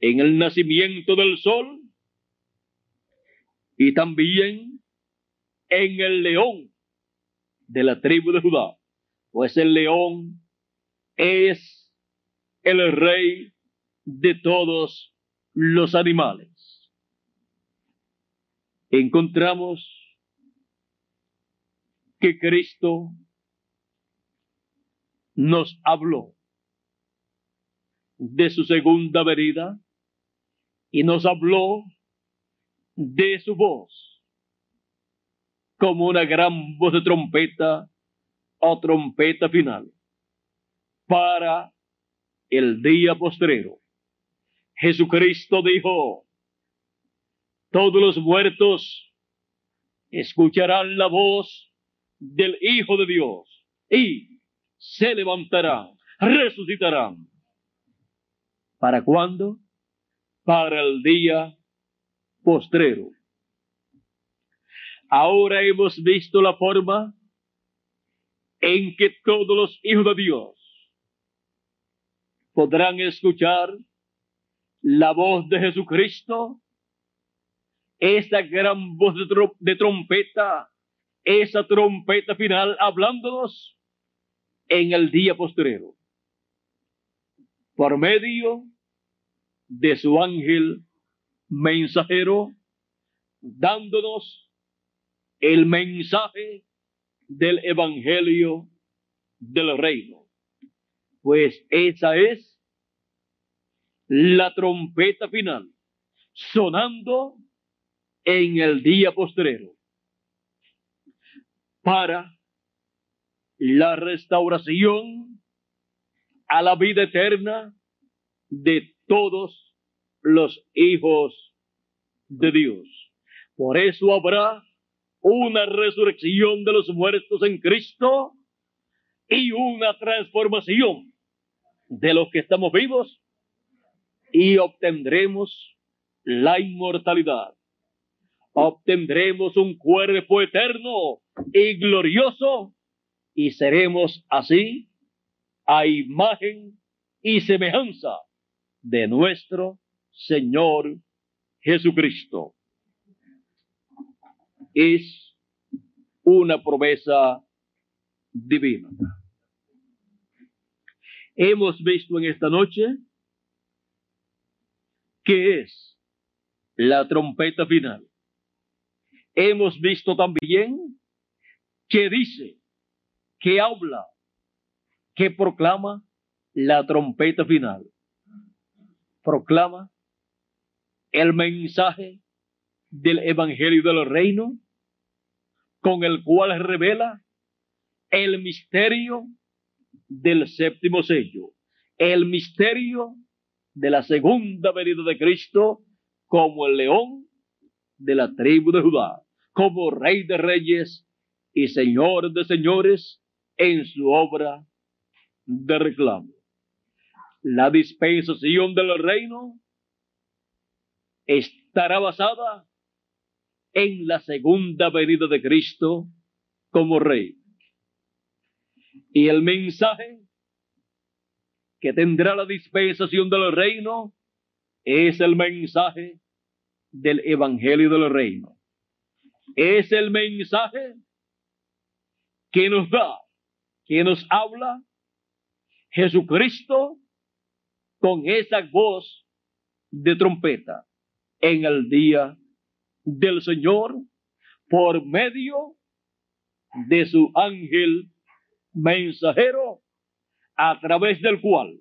en el nacimiento del sol y también en el león de la tribu de Judá, pues el león es el rey de todos los animales. Encontramos que Cristo nos habló de su segunda venida y nos habló de su voz como una gran voz de trompeta o trompeta final para el día postrero. Jesucristo dijo, todos los muertos escucharán la voz del Hijo de Dios y se levantarán, resucitarán. ¿Para cuándo? Para el día postrero. Ahora hemos visto la forma en que todos los hijos de Dios podrán escuchar la voz de Jesucristo, esa gran voz de, trompeta, esa trompeta final hablándonos en el día postrero, por medio de su ángel mensajero, dándonos el mensaje del Evangelio del Reino. Pues esa es la trompeta final, sonando en el día postrero, para la restauración a la vida eterna de todos los hijos de Dios. Por eso habrá una resurrección de los muertos en Cristo y una transformación de los que estamos vivos y obtendremos la inmortalidad. Obtendremos un cuerpo eterno y glorioso y seremos así a imagen y semejanza de nuestro Señor Jesucristo. Es una promesa divina. Hemos visto en esta noche que es la trompeta final. Hemos visto también que dice, que habla, que proclama la trompeta final. Proclama el mensaje del Evangelio del Reino, con el cual revela el misterio del séptimo sello, el misterio de la segunda venida de Cristo como el león de la tribu de Judá, como rey de reyes y señor de señores en su obra de reclamo. La dispensación del reino estará basada en la segunda venida de Cristo como rey. Y el mensaje que tendrá la dispensación del reino es el mensaje del Evangelio del reino. Es el mensaje que nos da, que nos habla Jesucristo con esa voz de trompeta en el día del Señor por medio de su ángel mensajero a través del cual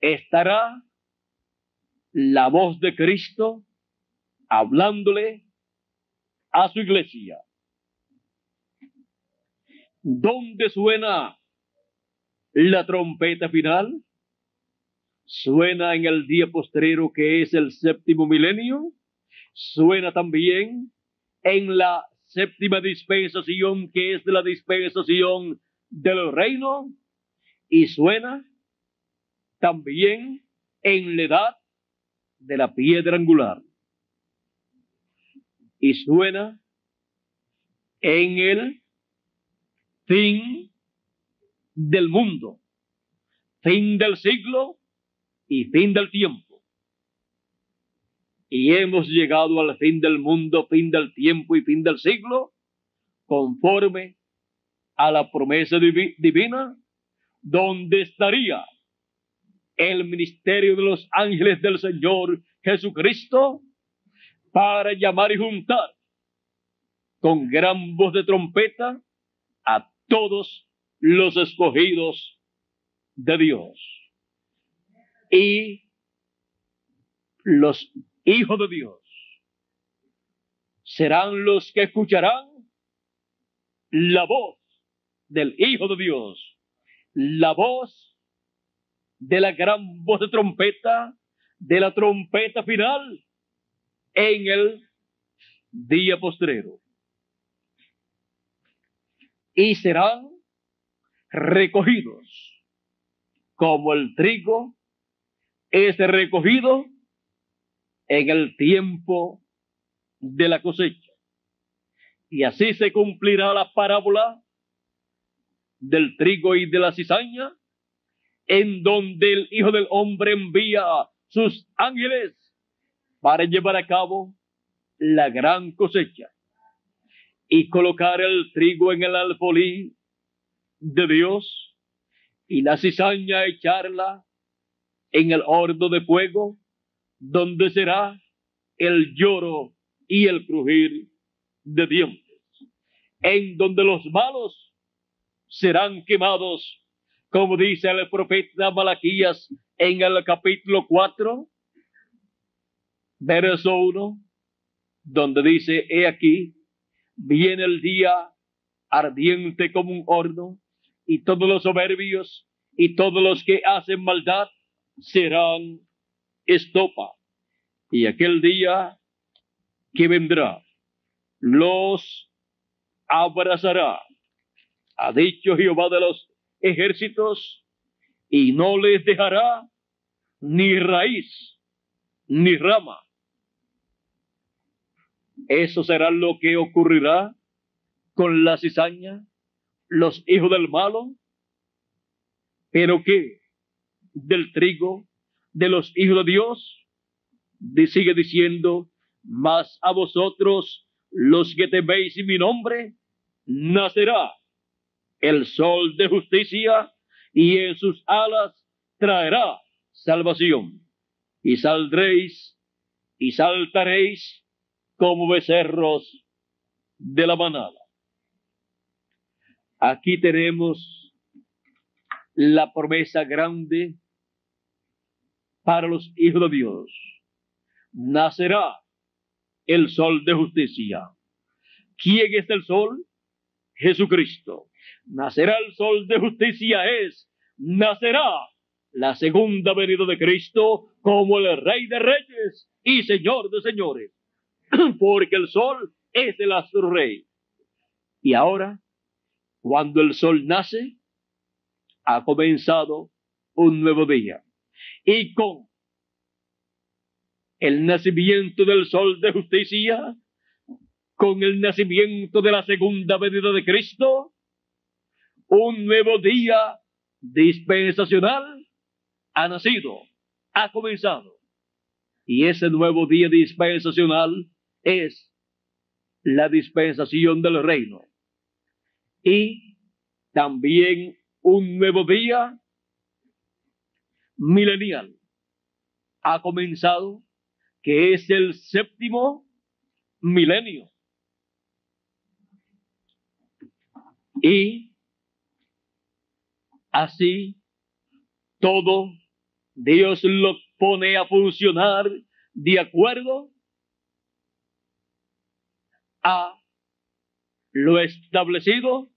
estará la voz de Cristo hablándole a su iglesia. ¿Dónde suena la trompeta final? Suena en el día postrero que es el séptimo milenio. Suena también en la séptima dispensación que es la dispensación del reino y suena también en la edad de la piedra angular. Y suena en el fin del mundo, fin del siglo y fin del tiempo. Y hemos llegado al fin del mundo, fin del tiempo y fin del siglo, conforme a la promesa divina donde estaría el ministerio de los ángeles del Señor Jesucristo para llamar y juntar con gran voz de trompeta a todos los escogidos de Dios. Y los hijos de Dios serán los que escucharán la voz del Hijo de Dios, la voz de la gran voz de trompeta, de la trompeta final en el día postrero. Y serán recogidos como el trigo es recogido en el tiempo de la cosecha. Y así se cumplirá la parábola del trigo y de la cizaña, en donde el Hijo del Hombre envía sus ángeles para llevar a cabo la gran cosecha y colocar el trigo en el alfolí de Dios y la cizaña echarla en el horno de fuego, donde será el lloro y el crujir de dientes, en donde los malos serán quemados, como dice el profeta Malaquías en el capítulo 4, verso 1, donde dice, he aquí, viene el día ardiente como un horno, y todos los soberbios y todos los que hacen maldad serán estopa. Y aquel día que vendrá, los abrazará, ha dicho Jehová de los ejércitos, y no les dejará ni raíz ni rama. Eso será lo que ocurrirá con la cizaña, los hijos del malo, pero que del trigo de los hijos de Dios, sigue diciendo, mas a vosotros los que teméis mi nombre, nacerá el sol de justicia y en sus alas traerá salvación. Y saldréis y saltaréis como becerros de la manada. Aquí tenemos la promesa grande para los hijos de Dios. Nacerá el sol de justicia. ¿Quién es el sol? Jesucristo. Nacerá el sol de justicia es, nacerá la segunda venida de Cristo como el Rey de Reyes y Señor de Señores. [clears throat] Porque el sol es el astro rey. Y ahora, cuando el sol nace, ha comenzado un nuevo día. Y con el nacimiento del sol de justicia, con el nacimiento de la segunda venida de Cristo, un nuevo día dispensacional ha nacido, ha comenzado. Y ese nuevo día dispensacional es la dispensación del reino. Y también un nuevo día milenial ha comenzado, que es el séptimo milenio. Y así todo Dios lo pone a funcionar de acuerdo a lo establecido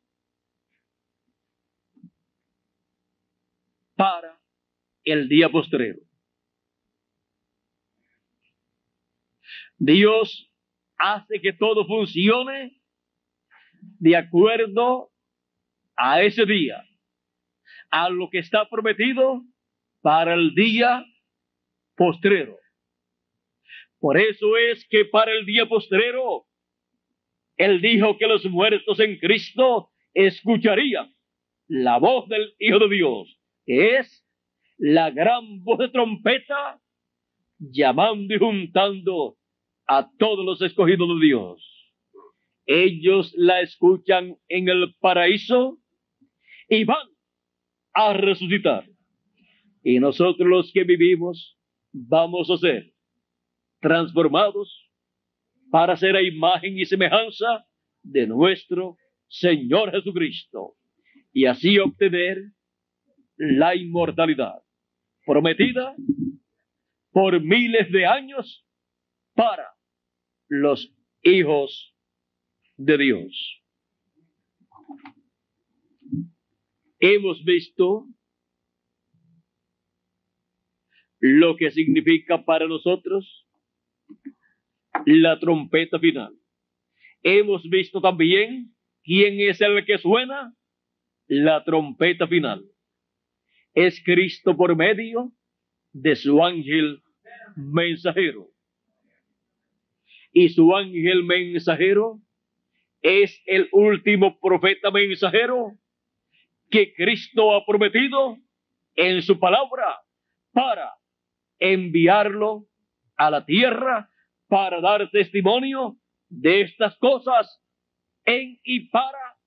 para el día postrero. Dios hace que todo funcione de acuerdo a ese día, a lo que está prometido para el día postrero. Por eso es que para el día postrero, Él dijo que los muertos en Cristo escucharían la voz del Hijo de Dios, que es la gran voz de trompeta llamando y juntando a todos los escogidos de Dios. Ellos la escuchan en el paraíso y van a resucitar. Y nosotros los que vivimos vamos a ser transformados para ser a imagen y semejanza de nuestro Señor Jesucristo. y así obtener la inmortalidad prometida por miles de años para los hijos de Dios. Hemos visto lo que significa para nosotros la trompeta final. Hemos visto también quién es el que suena la trompeta final. Es Cristo por medio de su ángel mensajero. Y su ángel mensajero es el último profeta mensajero que Cristo ha prometido en su palabra para enviarlo a la tierra para dar testimonio de estas cosas en y para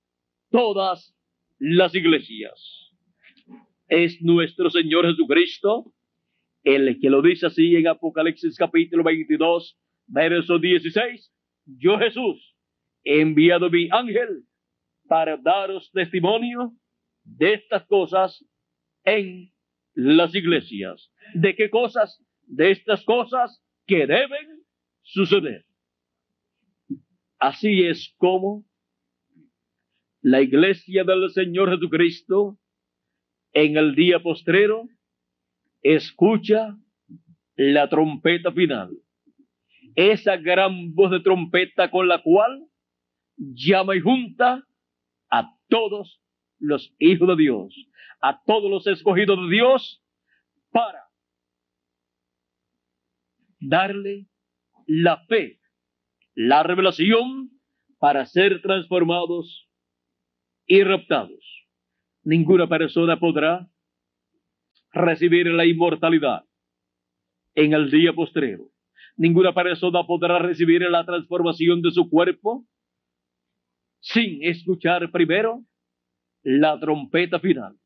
todas las iglesias. Es nuestro Señor Jesucristo el que lo dice así en Apocalipsis capítulo 22, verso 16. Yo Jesús enviado mi ángel para daros testimonio de estas cosas en las iglesias. ¿De qué cosas? De estas cosas que deben suceder. Así es como la iglesia del Señor Jesucristo en el día postrero escucha la trompeta final. Esa gran voz de trompeta con la cual llama y junta a todos los hijos de Dios, a todos los escogidos de Dios, para darle la fe, la revelación, para ser transformados y raptados. Ninguna persona podrá recibir la inmortalidad en el día postrero. Ninguna persona podrá recibir la transformación de su cuerpo sin escuchar primero la trompeta final.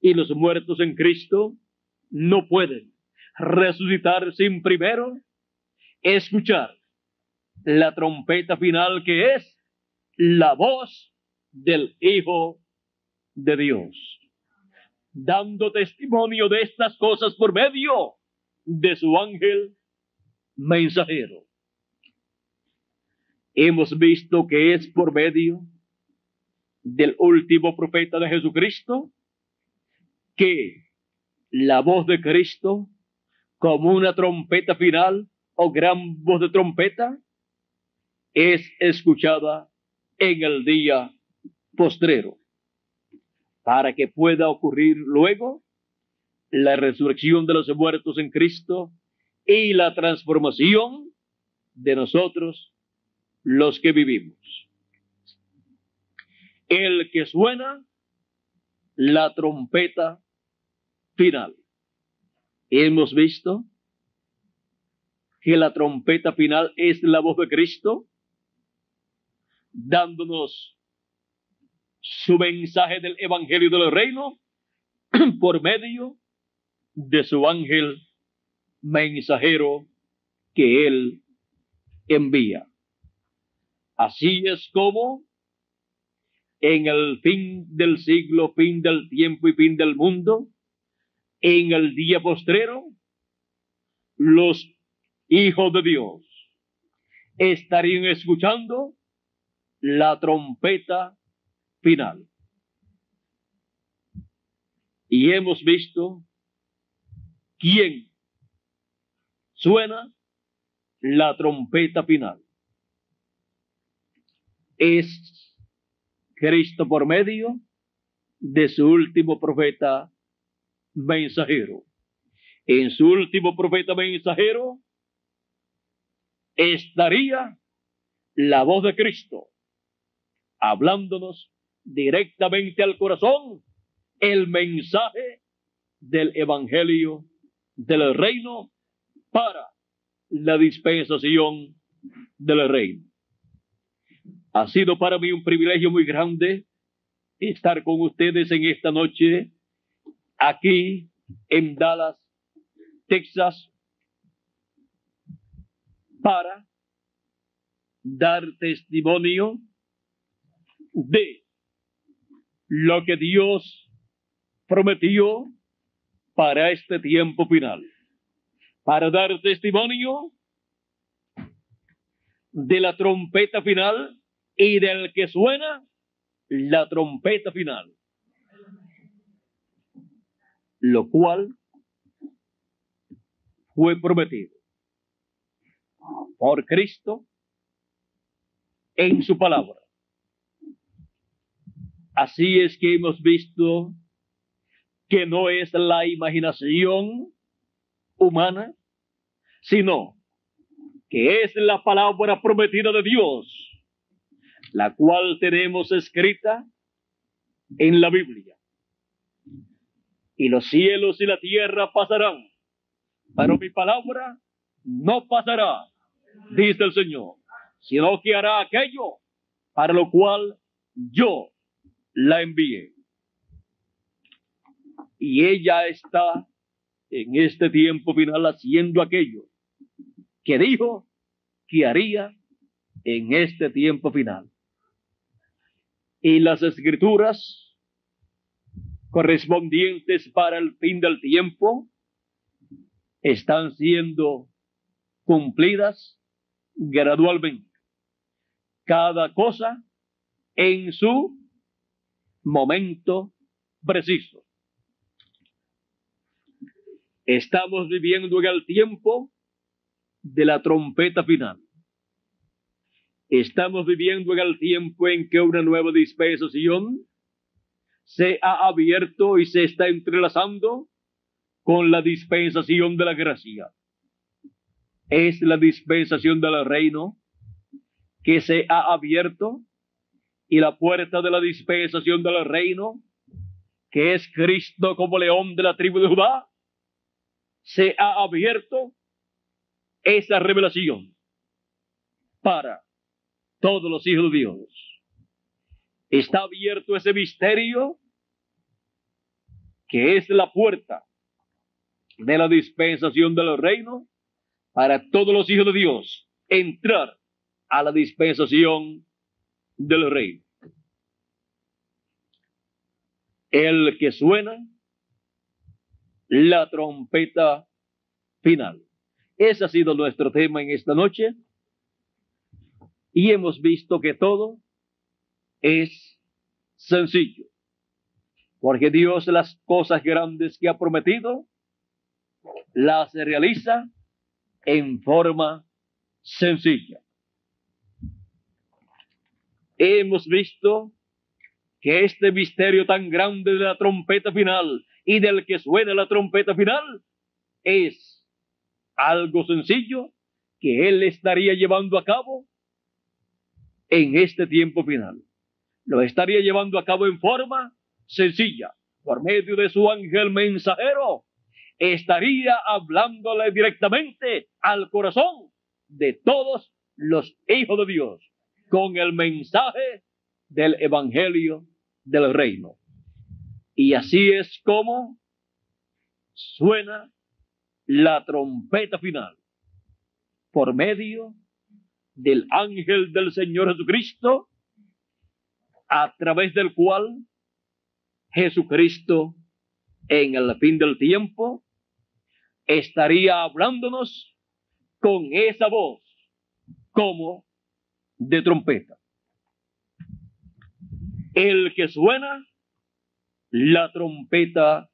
Y los muertos en Cristo no pueden resucitar sin primero escuchar la trompeta final que es la voz del Hijo de Dios dando testimonio de estas cosas por medio de su ángel mensajero. Hemos visto que es por medio del último profeta de Jesucristo que la voz de Cristo, como una trompeta final o gran voz de trompeta, es escuchada en el día postrero para que pueda ocurrir luego la resurrección de los muertos en Cristo y la transformación de nosotros los que vivimos. El que suena la trompeta final. Hemos visto que la trompeta final es la voz de Cristo dándonos su mensaje del Evangelio del Reino [clears throat] por medio de su ángel mensajero que él envía. Así es como en el fin del siglo, fin del tiempo y fin del mundo, en el día postrero, los hijos de Dios estarían escuchando la trompeta final. Y hemos visto quién suena la trompeta final. Es Cristo por medio de su último profeta mensajero. En su último profeta mensajero estaría la voz de Cristo hablándonos directamente al corazón el mensaje del Evangelio del reino para la dispensación del reino. Ha sido para mí un privilegio muy grande estar con ustedes en esta noche aquí en Dallas, Texas, para dar testimonio de lo que Dios prometió para este tiempo final, para dar testimonio de la trompeta final y del que suena la trompeta final, lo cual fue prometido por Cristo en su palabra. Así es que hemos visto que no es la imaginación humana, sino que es la palabra prometida de Dios, la cual tenemos escrita en la Biblia. Y los cielos y la tierra pasarán, pero mi palabra no pasará, dice el Señor, sino que hará aquello para lo cual yo la envié. Y ella está en este tiempo final haciendo aquello que dijo que haría en este tiempo final. Y las escrituras correspondientes para el fin del tiempo están siendo cumplidas gradualmente. Cada cosa en su momento preciso. Estamos viviendo en el tiempo de la trompeta final. Estamos viviendo en el tiempo en que una nueva dispensación se ha abierto y se está entrelazando con la dispensación de la gracia. Es la dispensación del reino que se ha abierto y la puerta de la dispensación del reino, que es Cristo como león de la tribu de Judá, se ha abierto esa revelación para todos los hijos de Dios. Está abierto ese misterio que es la puerta de la dispensación del reino para todos los hijos de Dios entrar a la dispensación del reino. El que suena la trompeta final. Ese ha sido nuestro tema en esta noche. Y hemos visto que todo es sencillo. Porque Dios las cosas grandes que ha prometido las realiza en forma sencilla. Hemos visto que este misterio tan grande de la trompeta final y del que suena la trompeta final es algo sencillo que Él estaría llevando a cabo en este tiempo final. Lo estaría llevando a cabo en forma sencilla, por medio de su ángel mensajero. Estaría hablándole directamente al corazón de todos los hijos de Dios con el mensaje del Evangelio del Reino. Y así es como suena la trompeta final por medio del ángel del Señor Jesucristo, a través del cual Jesucristo en el fin del tiempo estaría hablándonos con esa voz como de trompeta. El que suena la trompeta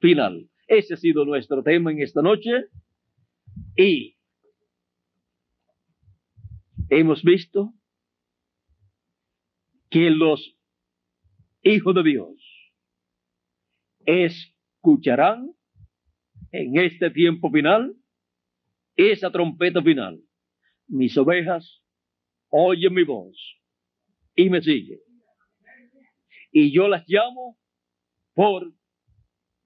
final. Ese ha sido nuestro tema en esta noche. Y hemos visto que los hijos de Dios escucharán en este tiempo final esa trompeta final. Mis ovejas oyen mi voz y me siguen. Y yo las llamo por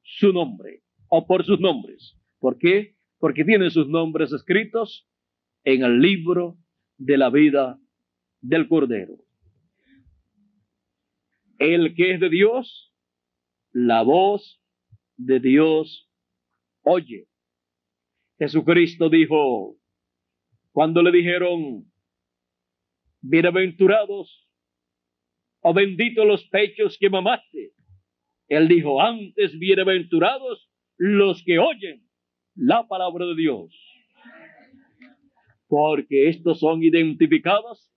su nombre o por sus nombres. ¿Por qué? Porque tienen sus nombres escritos en el libro de la vida del Cordero. El que es de Dios, la voz de Dios oye. Jesucristo dijo, cuando le dijeron, bienaventurados o bendito los pechos que mamaste. Él dijo, antes bienaventurados los que oyen la palabra de Dios. Porque estos son identificados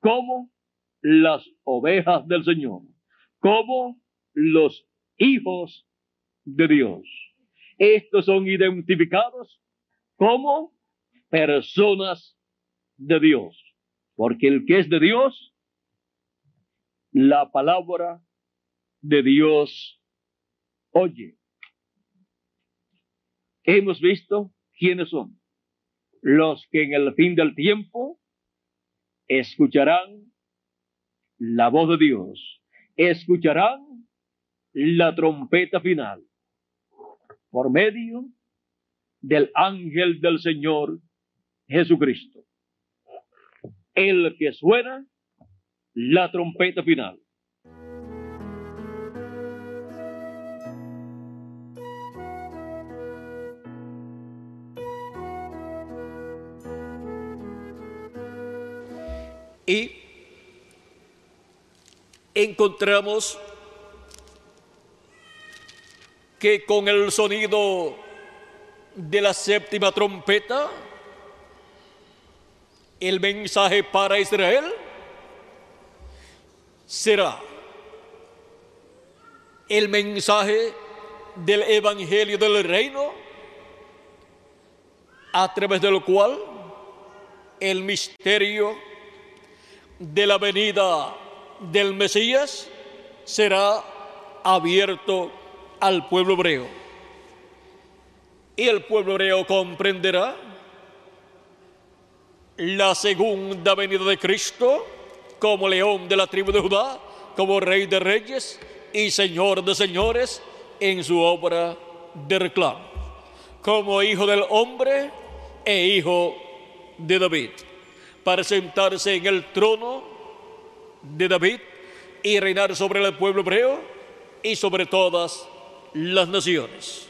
como las ovejas del Señor, como los hijos de Dios. Estos son identificados como personas de Dios. Porque el que es de Dios, la palabra de Dios oye. Hemos visto quiénes son. Los que en el fin del tiempo escucharán la voz de Dios, escucharán la trompeta final por medio del ángel del Señor Jesucristo. El que suena la trompeta final. Y encontramos que con el sonido de la séptima trompeta, el mensaje para Israel será el mensaje del Evangelio del Reino, a través del cual el misterio de la venida del Mesías será abierto al pueblo hebreo. Y el pueblo hebreo comprenderá la segunda venida de Cristo como león de la tribu de Judá, como rey de reyes y señor de señores en su obra de reclamo, como hijo del hombre e hijo de David, para sentarse en el trono de David y reinar sobre el pueblo hebreo y sobre todas las naciones.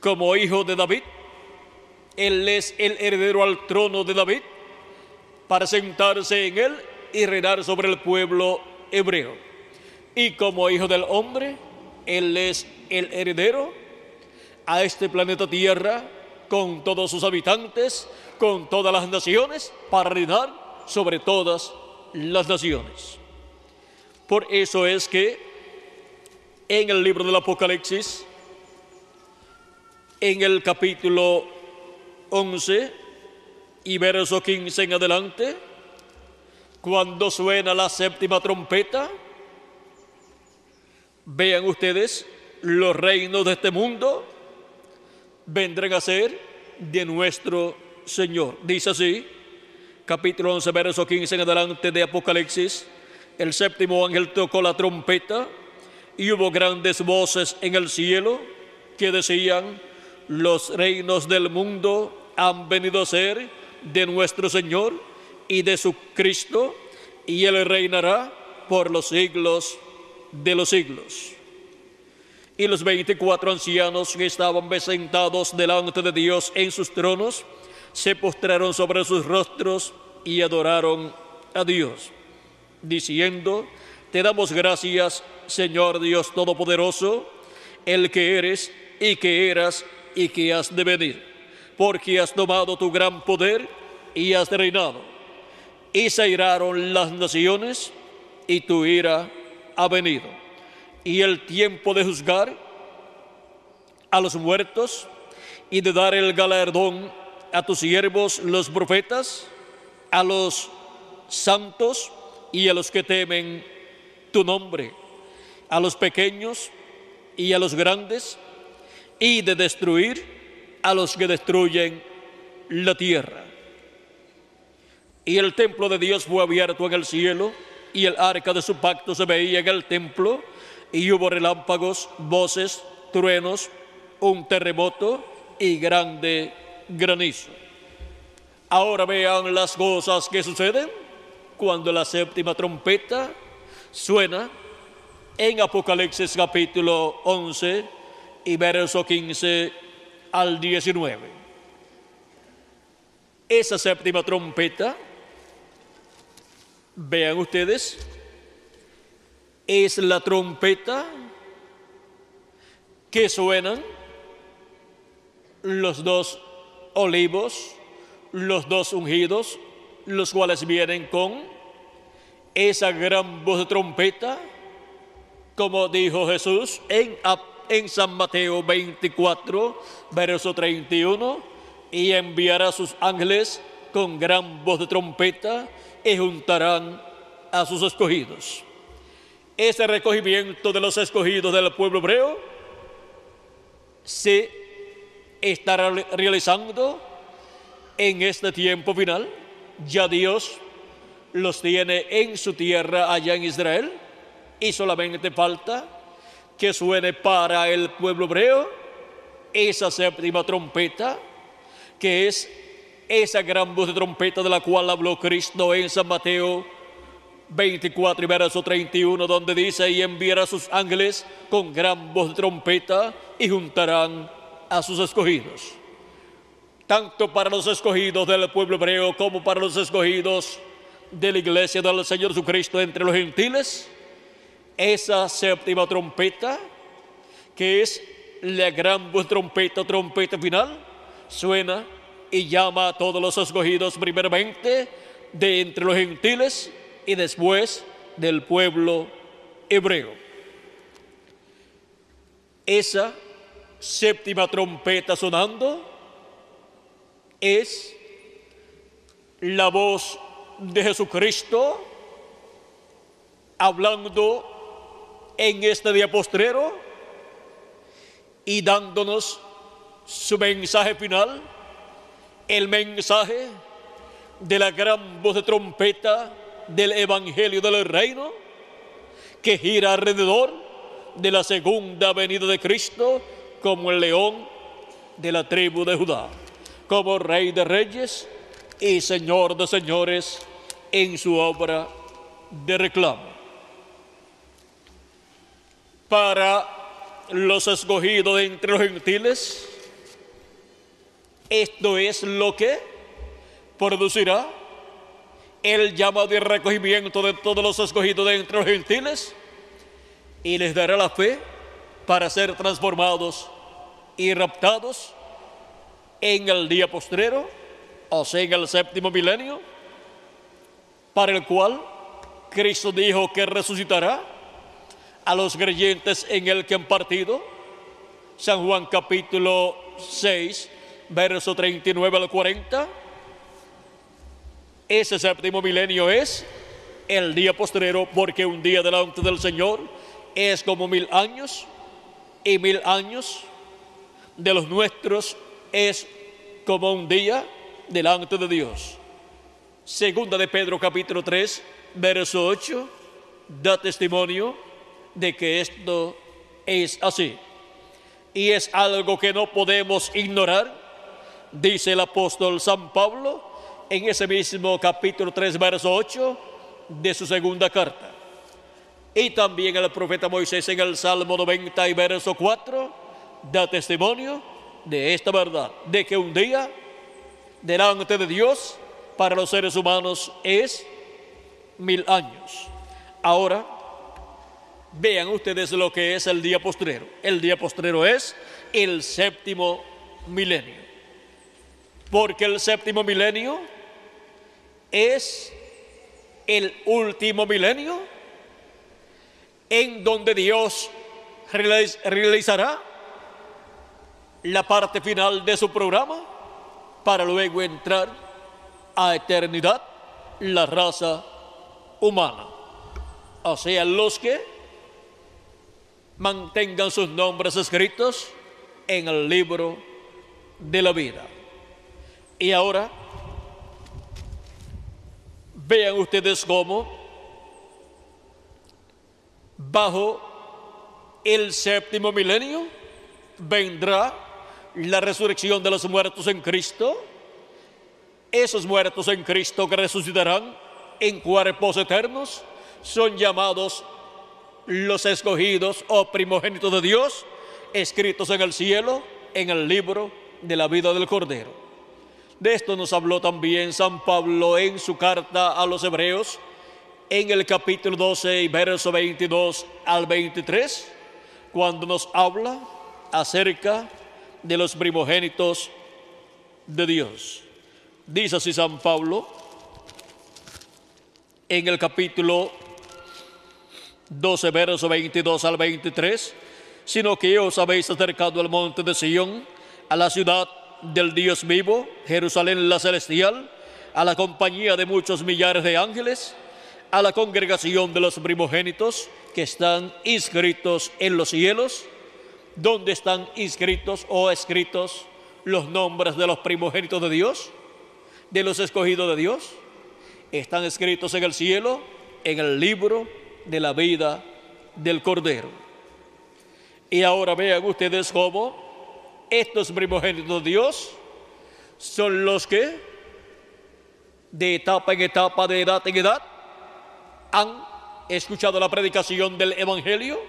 Como hijo de David, él es el heredero al trono de David para sentarse en él y reinar sobre el pueblo hebreo. Y como hijo del hombre, Él es el heredero a este planeta Tierra con todos sus habitantes, con todas las naciones, para reinar sobre todas las naciones. Por eso es que en el libro del Apocalipsis, en el capítulo 11 y verso 15 en adelante, cuando suena la séptima trompeta, vean ustedes, los reinos de este mundo vendrán a ser de nuestro Señor. Dice así, capítulo 11, verso 15 en adelante de Apocalipsis, el séptimo ángel tocó la trompeta y hubo grandes voces en el cielo que decían, los reinos del mundo han venido a ser de nuestro Señor y de su Cristo, y Él reinará por los siglos de los siglos. Y los veinticuatro ancianos que estaban sentados delante de Dios en sus tronos, se postraron sobre sus rostros y adoraron a Dios, diciendo, te damos gracias, Señor Dios Todopoderoso, el que eres y que eras y que has de venir porque has tomado tu gran poder y has reinado. Y se iraron las naciones y tu ira ha venido. Y el tiempo de juzgar a los muertos y de dar el galardón a tus siervos los profetas, a los santos y a los que temen tu nombre, a los pequeños y a los grandes, y de destruir a los que destruyen la tierra. Y el templo de Dios fue abierto en el cielo, y el arca de su pacto se veía en el templo, y hubo relámpagos, voces, truenos, un terremoto y grande granizo. Ahora vean las cosas que suceden cuando la séptima trompeta suena en Apocalipsis capítulo 11 y verso 15 al 19. Esa séptima trompeta Vean ustedes, es la trompeta que suenan los dos olivos, los dos ungidos, los cuales vienen con esa gran voz de trompeta, como dijo Jesús en, en San Mateo 24, verso 31, y enviará a sus ángeles con gran voz de trompeta y juntarán a sus escogidos. Ese recogimiento de los escogidos del pueblo hebreo se estará realizando en este tiempo final. Ya Dios los tiene en su tierra allá en Israel y solamente falta que suene para el pueblo hebreo esa séptima trompeta que es esa gran voz de trompeta de la cual habló Cristo en San Mateo 24 y verso 31, donde dice, y enviará sus ángeles con gran voz de trompeta y juntarán a sus escogidos. Tanto para los escogidos del pueblo hebreo como para los escogidos de la iglesia del Señor Jesucristo entre los gentiles, esa séptima trompeta, que es la gran trompeta, trompeta final, suena y llama a todos los escogidos primeramente de entre los gentiles y después del pueblo hebreo. Esa séptima trompeta sonando es la voz de Jesucristo hablando en este día postrero y dándonos su mensaje final el mensaje de la gran voz de trompeta del Evangelio del Reino que gira alrededor de la segunda venida de Cristo como el león de la tribu de Judá, como rey de reyes y señor de señores en su obra de reclamo. Para los escogidos entre los gentiles, esto es lo que producirá el llamado de recogimiento de todos los escogidos de entre los gentiles y les dará la fe para ser transformados y raptados en el día postrero, o sea, en el séptimo milenio, para el cual Cristo dijo que resucitará a los creyentes en el que han partido. San Juan capítulo 6, verso 39 al 40. Ese séptimo milenio es el día postrero, porque un día delante del Señor es como mil años, y mil años de los nuestros es como un día delante de Dios. Segunda de Pedro capítulo 3, verso 8, da testimonio de que esto es así. Y es algo que no podemos ignorar dice el apóstol San Pablo en ese mismo capítulo 3, verso 8 de su segunda carta. Y también el profeta Moisés en el Salmo 90 y verso 4 da testimonio de esta verdad, de que un día delante de Dios para los seres humanos es mil años. Ahora, vean ustedes lo que es el día postrero. El día postrero es el séptimo milenio porque el séptimo milenio es el último milenio en donde Dios realizará la parte final de su programa para luego entrar a eternidad la raza humana. O sea, los que mantengan sus nombres escritos en el libro de la vida. Y ahora, vean ustedes cómo bajo el séptimo milenio vendrá la resurrección de los muertos en Cristo. Esos muertos en Cristo que resucitarán en cuerpos eternos son llamados los escogidos o primogénitos de Dios, escritos en el cielo, en el libro de la vida del Cordero. De esto nos habló también San Pablo en su carta a los hebreos, en el capítulo 12 y verso 22 al 23, cuando nos habla acerca de los primogénitos de Dios. Dice así San Pablo en el capítulo 12, verso 22 al 23, sino que os habéis acercado al monte de Sion, a la ciudad del Dios vivo, Jerusalén la celestial, a la compañía de muchos millares de ángeles, a la congregación de los primogénitos que están inscritos en los cielos, donde están inscritos o escritos los nombres de los primogénitos de Dios, de los escogidos de Dios, están escritos en el cielo, en el libro de la vida del Cordero. Y ahora vean ustedes cómo estos primogénitos de Dios son los que de etapa en etapa, de edad en edad, han escuchado la predicación del Evangelio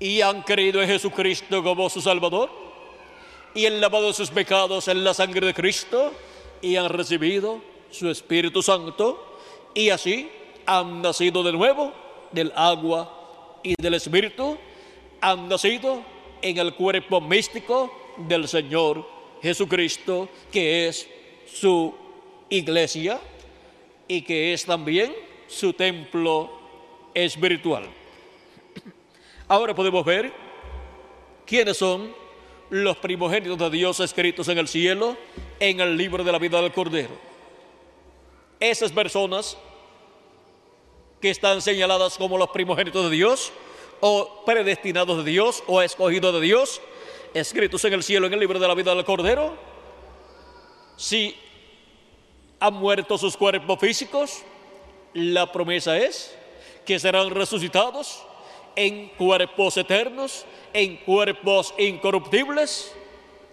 y han creído en Jesucristo como su Salvador y han lavado sus pecados en la sangre de Cristo y han recibido su Espíritu Santo y así han nacido de nuevo del agua y del Espíritu, han nacido en el cuerpo místico del Señor Jesucristo, que es su iglesia y que es también su templo espiritual. Ahora podemos ver quiénes son los primogénitos de Dios escritos en el cielo en el libro de la vida del Cordero. Esas personas que están señaladas como los primogénitos de Dios, o predestinados de Dios, o escogidos de Dios, escritos en el cielo en el libro de la vida del Cordero, si han muerto sus cuerpos físicos, la promesa es que serán resucitados en cuerpos eternos, en cuerpos incorruptibles,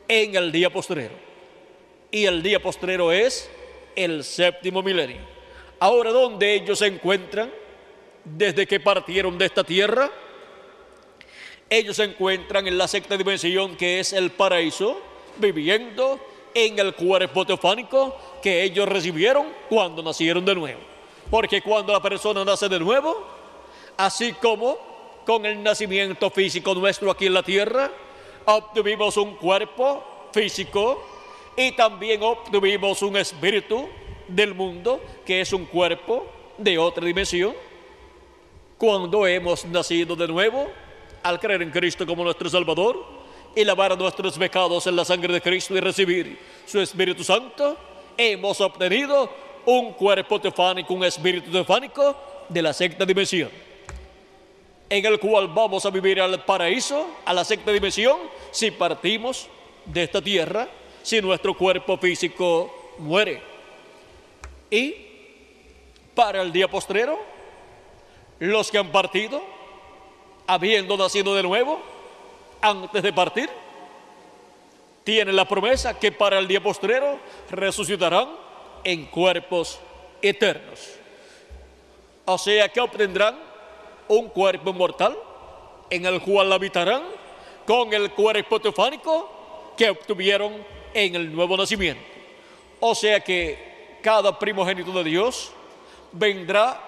en el día postrero. Y el día postrero es el séptimo milenio. Ahora, ¿dónde ellos se encuentran desde que partieron de esta tierra? Ellos se encuentran en la sexta dimensión que es el paraíso, viviendo en el cuerpo teofánico que ellos recibieron cuando nacieron de nuevo. Porque cuando la persona nace de nuevo, así como con el nacimiento físico nuestro aquí en la tierra, obtuvimos un cuerpo físico y también obtuvimos un espíritu del mundo, que es un cuerpo de otra dimensión. Cuando hemos nacido de nuevo, al creer en Cristo como nuestro Salvador y lavar nuestros pecados en la sangre de Cristo y recibir su Espíritu Santo, hemos obtenido un cuerpo teofánico, un espíritu teofánico de la sexta dimensión, en el cual vamos a vivir al paraíso, a la sexta dimensión, si partimos de esta tierra, si nuestro cuerpo físico muere. Y para el día postrero, los que han partido, habiendo nacido de nuevo, antes de partir, tienen la promesa que para el día postrero resucitarán en cuerpos eternos. O sea que obtendrán un cuerpo mortal en el cual habitarán con el cuerpo teofánico que obtuvieron en el nuevo nacimiento. O sea que cada primogénito de Dios vendrá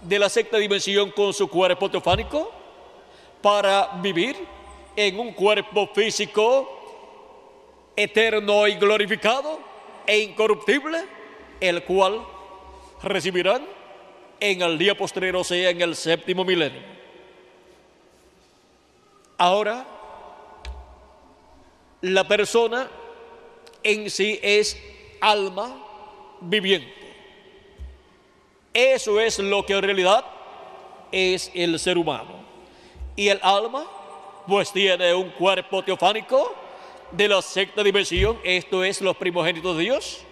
de la sexta dimensión con su cuerpo teofánico para vivir en un cuerpo físico eterno y glorificado e incorruptible, el cual recibirán en el día postrero, o sea, en el séptimo milenio. Ahora, la persona en sí es alma viviente. Eso es lo que en realidad es el ser humano. Y el alma, pues tiene un cuerpo teofánico de la sexta dimensión, esto es los primogénitos de Dios,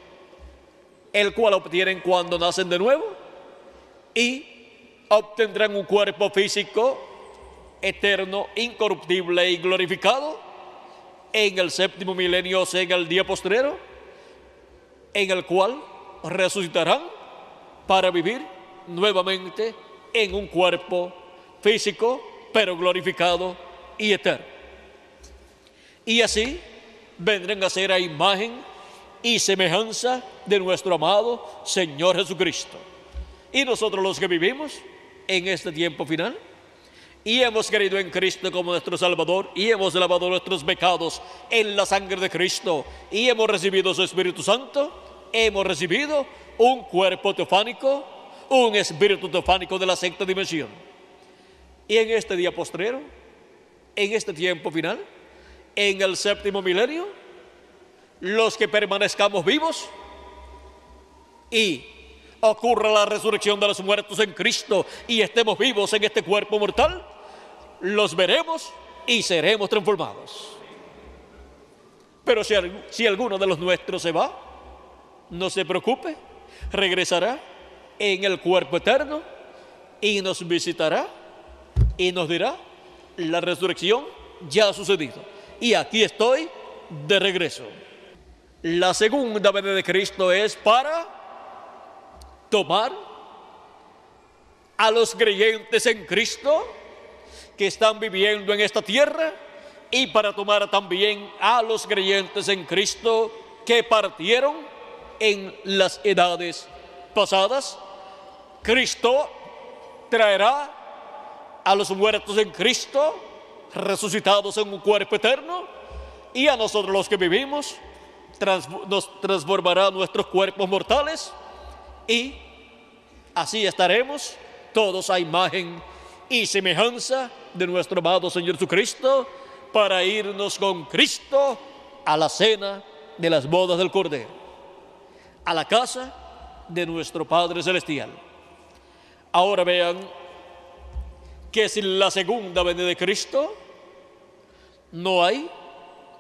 el cual obtienen cuando nacen de nuevo y obtendrán un cuerpo físico eterno, incorruptible y glorificado en el séptimo milenio, o sea, en el día postrero, en el cual resucitarán para vivir nuevamente en un cuerpo físico, pero glorificado y eterno. Y así vendrán a ser a imagen y semejanza de nuestro amado Señor Jesucristo. y nosotros los que vivimos en este tiempo final y hemos creído en Cristo como nuestro Salvador y hemos lavado nuestros pecados en la sangre de Cristo y hemos recibido su Espíritu Santo, hemos recibido un cuerpo teofánico, un espíritu teofánico de la sexta dimensión. Y en este día postrero, en este tiempo final, en el séptimo milenio, los que permanezcamos vivos y ocurra la resurrección de los muertos en Cristo y estemos vivos en este cuerpo mortal, los veremos y seremos transformados. Pero si, si alguno de los nuestros se va, no se preocupe, regresará en el cuerpo eterno y nos visitará y nos dirá, la resurrección ya ha sucedido. Y aquí estoy de regreso. La segunda venida de Cristo es para tomar a los creyentes en Cristo que están viviendo en esta tierra y para tomar también a los creyentes en Cristo que partieron en las edades pasadas. Cristo traerá a los muertos en Cristo, resucitados en un cuerpo eterno, y a nosotros los que vivimos, nos transformará nuestros cuerpos mortales y así estaremos todos a imagen y semejanza de nuestro amado Señor Jesucristo para irnos con Cristo a la cena de las bodas del Cordero, a la casa de nuestro Padre Celestial. Ahora vean que sin la segunda venida de Cristo no hay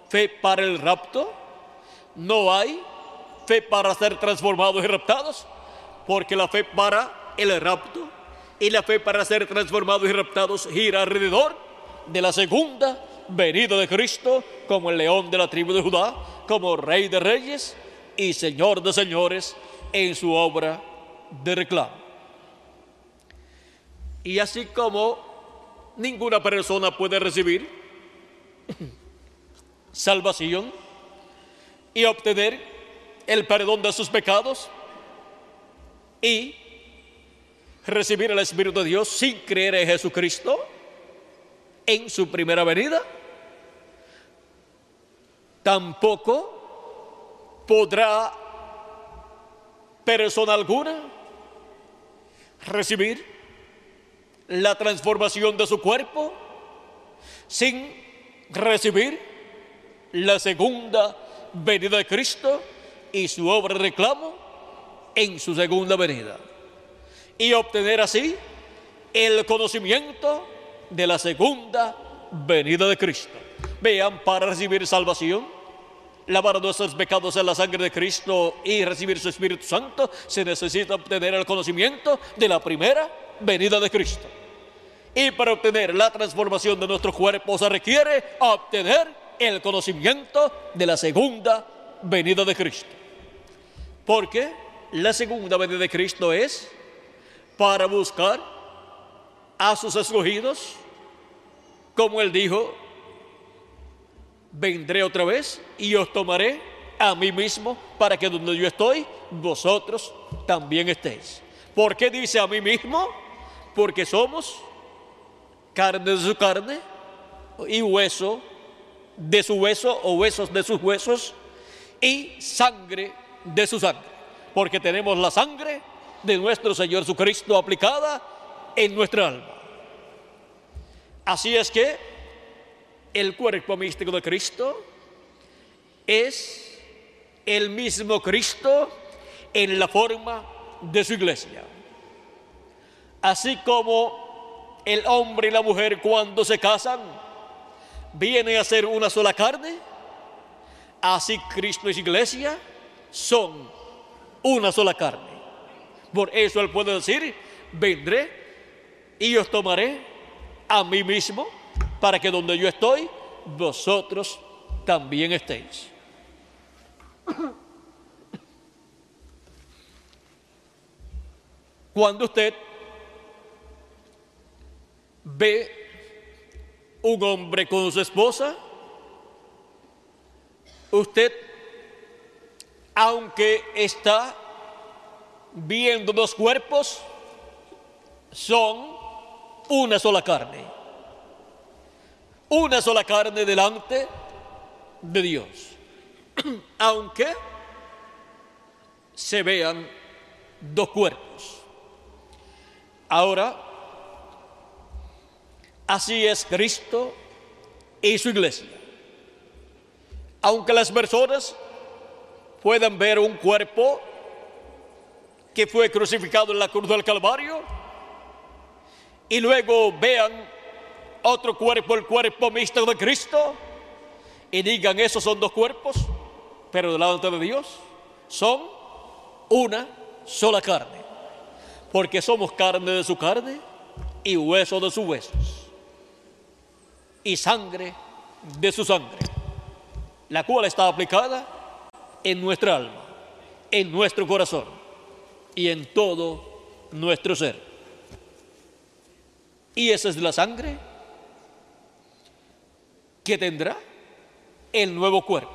fe para el rapto, no hay fe para ser transformados y raptados, porque la fe para el rapto y la fe para ser transformados y raptados gira alrededor de la segunda venida de Cristo como el león de la tribu de Judá, como rey de reyes y señor de señores en su obra de reclamo. Y así como ninguna persona puede recibir [clears throat] salvación y obtener el perdón de sus pecados, y recibir el Espíritu de Dios sin creer en Jesucristo en su primera venida, tampoco podrá persona alguna recibir la transformación de su cuerpo sin recibir la segunda venida de Cristo y su obra de reclamo en su segunda venida y obtener así el conocimiento de la segunda venida de Cristo. Vean, para recibir salvación, lavar nuestros pecados en la sangre de Cristo y recibir su Espíritu Santo, se necesita obtener el conocimiento de la primera venida de Cristo. Y para obtener la transformación de nuestro cuerpo se requiere obtener el conocimiento de la segunda venida de Cristo. Porque la segunda venida de Cristo es para buscar a sus escogidos, como él dijo, vendré otra vez y os tomaré a mí mismo para que donde yo estoy, vosotros también estéis. ¿Por qué dice a mí mismo? Porque somos carne de su carne y hueso de su hueso o huesos de sus huesos y sangre de su sangre porque tenemos la sangre de nuestro Señor Jesucristo aplicada en nuestra alma. Así es que el cuerpo místico de Cristo es el mismo Cristo en la forma de su iglesia. Así como el hombre y la mujer cuando se casan vienen a ser una sola carne, así Cristo y su iglesia son una sola carne. Por eso Él puede decir, vendré y os tomaré a mí mismo para que donde yo estoy, vosotros también estéis. Cuando usted ve un hombre con su esposa, usted aunque está viendo dos cuerpos, son una sola carne. Una sola carne delante de Dios. [clears throat] Aunque se vean dos cuerpos. Ahora, así es Cristo y su iglesia. Aunque las personas puedan ver un cuerpo que fue crucificado en la cruz del Calvario y luego vean otro cuerpo, el cuerpo mixto de Cristo, y digan, esos son dos cuerpos, pero delante de Dios son una sola carne, porque somos carne de su carne y hueso de sus huesos, y sangre de su sangre, la cual está aplicada en nuestra alma, en nuestro corazón y en todo nuestro ser. Y esa es la sangre que tendrá el nuevo cuerpo.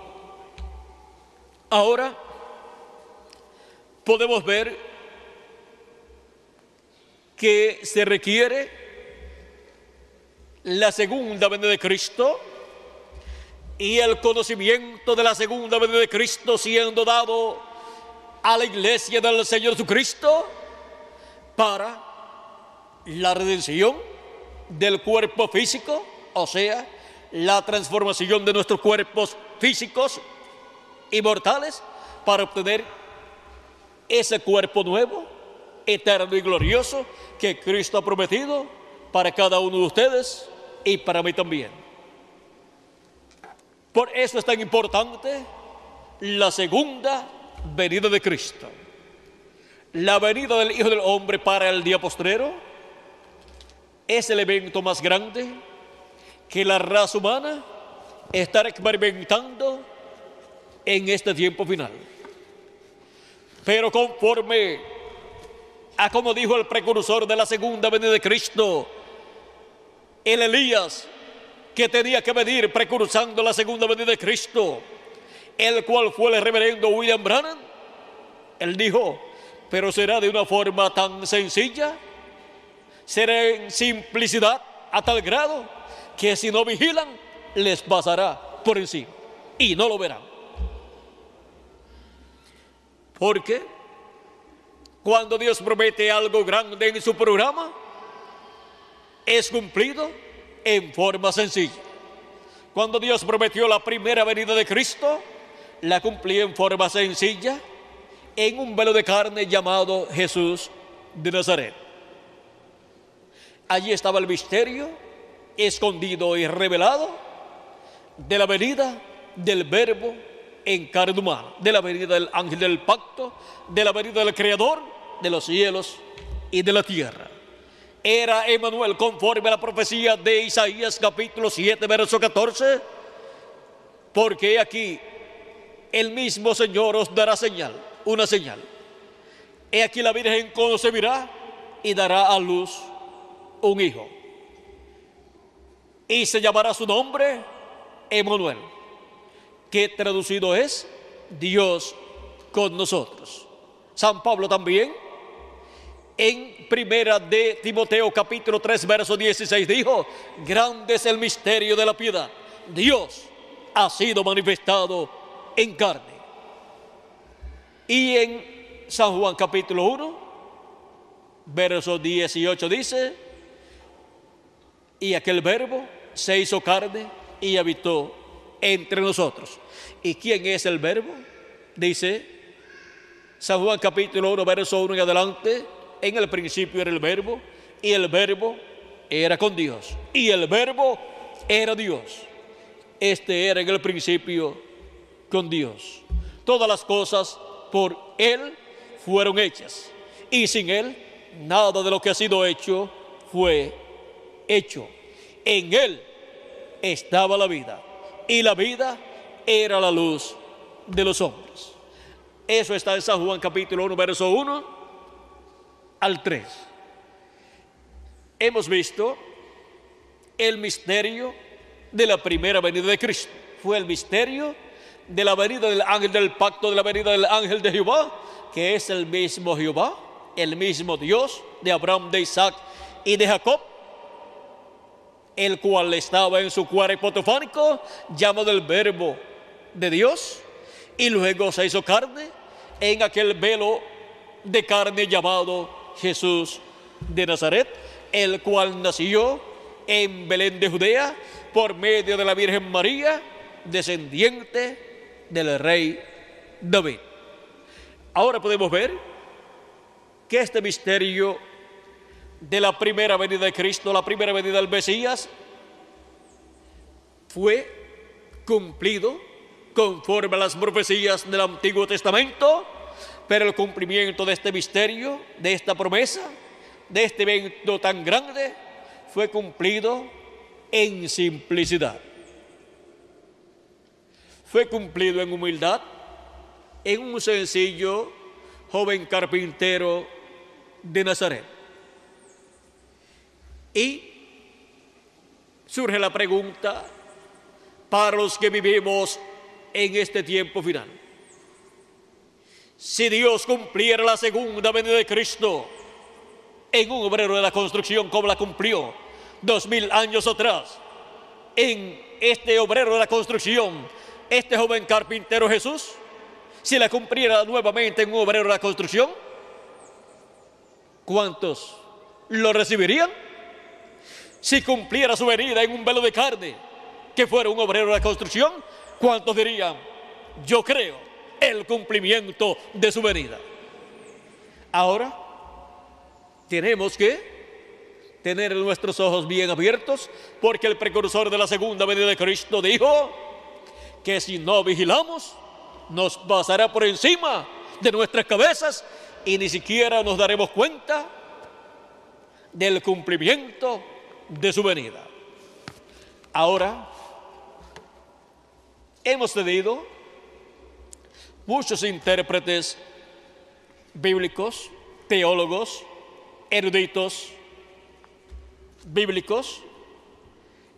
Ahora podemos ver que se requiere la segunda venida de Cristo y el conocimiento de la segunda venida de Cristo siendo dado a la iglesia del Señor Jesucristo para la redención del cuerpo físico, o sea, la transformación de nuestros cuerpos físicos y mortales para obtener ese cuerpo nuevo, eterno y glorioso que Cristo ha prometido para cada uno de ustedes y para mí también. Por eso es tan importante la segunda venida de Cristo. La venida del Hijo del Hombre para el día postrero es el evento más grande que la raza humana está experimentando en este tiempo final. Pero conforme a como dijo el precursor de la segunda venida de Cristo, el Elías que tenía que venir precursando la segunda venida de Cristo, el cual fue el reverendo William Brannan, él dijo, pero será de una forma tan sencilla, será en simplicidad a tal grado que si no vigilan les pasará por encima y no lo verán. Porque cuando Dios promete algo grande en su programa, es cumplido en forma sencilla. Cuando Dios prometió la primera venida de Cristo, la cumplió en forma sencilla en un velo de carne llamado Jesús de Nazaret. Allí estaba el misterio escondido y revelado de la venida del verbo en carne humana, de la venida del ángel del pacto, de la venida del creador de los cielos y de la tierra. Era Emanuel conforme a la profecía de Isaías capítulo 7, verso 14, porque aquí el mismo Señor os dará señal, una señal. He aquí la Virgen concebirá y dará a luz un hijo. Y se llamará su nombre Emanuel, que traducido es Dios con nosotros. San Pablo también en primera de Timoteo capítulo 3 verso 16 dijo, grande es el misterio de la piedad. Dios ha sido manifestado en carne. Y en San Juan capítulo 1, verso 18 dice, y aquel verbo se hizo carne y habitó entre nosotros. ¿Y quién es el verbo? Dice San Juan capítulo 1, verso 1 en adelante, en el principio era el verbo y el verbo era con Dios y el verbo era Dios. Este era en el principio con Dios. Todas las cosas por Él fueron hechas y sin Él nada de lo que ha sido hecho fue hecho. En Él estaba la vida y la vida era la luz de los hombres. Eso está en San Juan capítulo 1, verso 1 al 3. Hemos visto el misterio de la primera venida de Cristo. Fue el misterio de la venida del ángel del pacto, de la venida del ángel de Jehová, que es el mismo Jehová, el mismo Dios de Abraham, de Isaac y de Jacob, el cual estaba en su cuerpo tofánico, llamado el verbo de Dios, y luego se hizo carne en aquel velo de carne llamado Jesús de Nazaret, el cual nació en Belén de Judea por medio de la Virgen María, descendiente del rey David. Ahora podemos ver que este misterio de la primera venida de Cristo, la primera venida del Mesías, fue cumplido conforme a las profecías del Antiguo Testamento, pero el cumplimiento de este misterio, de esta promesa, de este evento tan grande, fue cumplido en simplicidad. Fue cumplido en humildad, en un sencillo joven carpintero de Nazaret. Y surge la pregunta para los que vivimos en este tiempo final. Si Dios cumpliera la segunda venida de Cristo en un obrero de la construcción como la cumplió dos mil años atrás, en este obrero de la construcción, este joven carpintero Jesús, si la cumpliera nuevamente en un obrero de la construcción, ¿cuántos lo recibirían? Si cumpliera su venida en un velo de carne, que fuera un obrero de la construcción, ¿cuántos dirían, yo creo el cumplimiento de su venida? Ahora, tenemos que tener nuestros ojos bien abiertos, porque el precursor de la segunda venida de Cristo dijo que si no vigilamos, nos pasará por encima de nuestras cabezas y ni siquiera nos daremos cuenta del cumplimiento de su venida. Ahora, hemos tenido muchos intérpretes bíblicos, teólogos, eruditos, bíblicos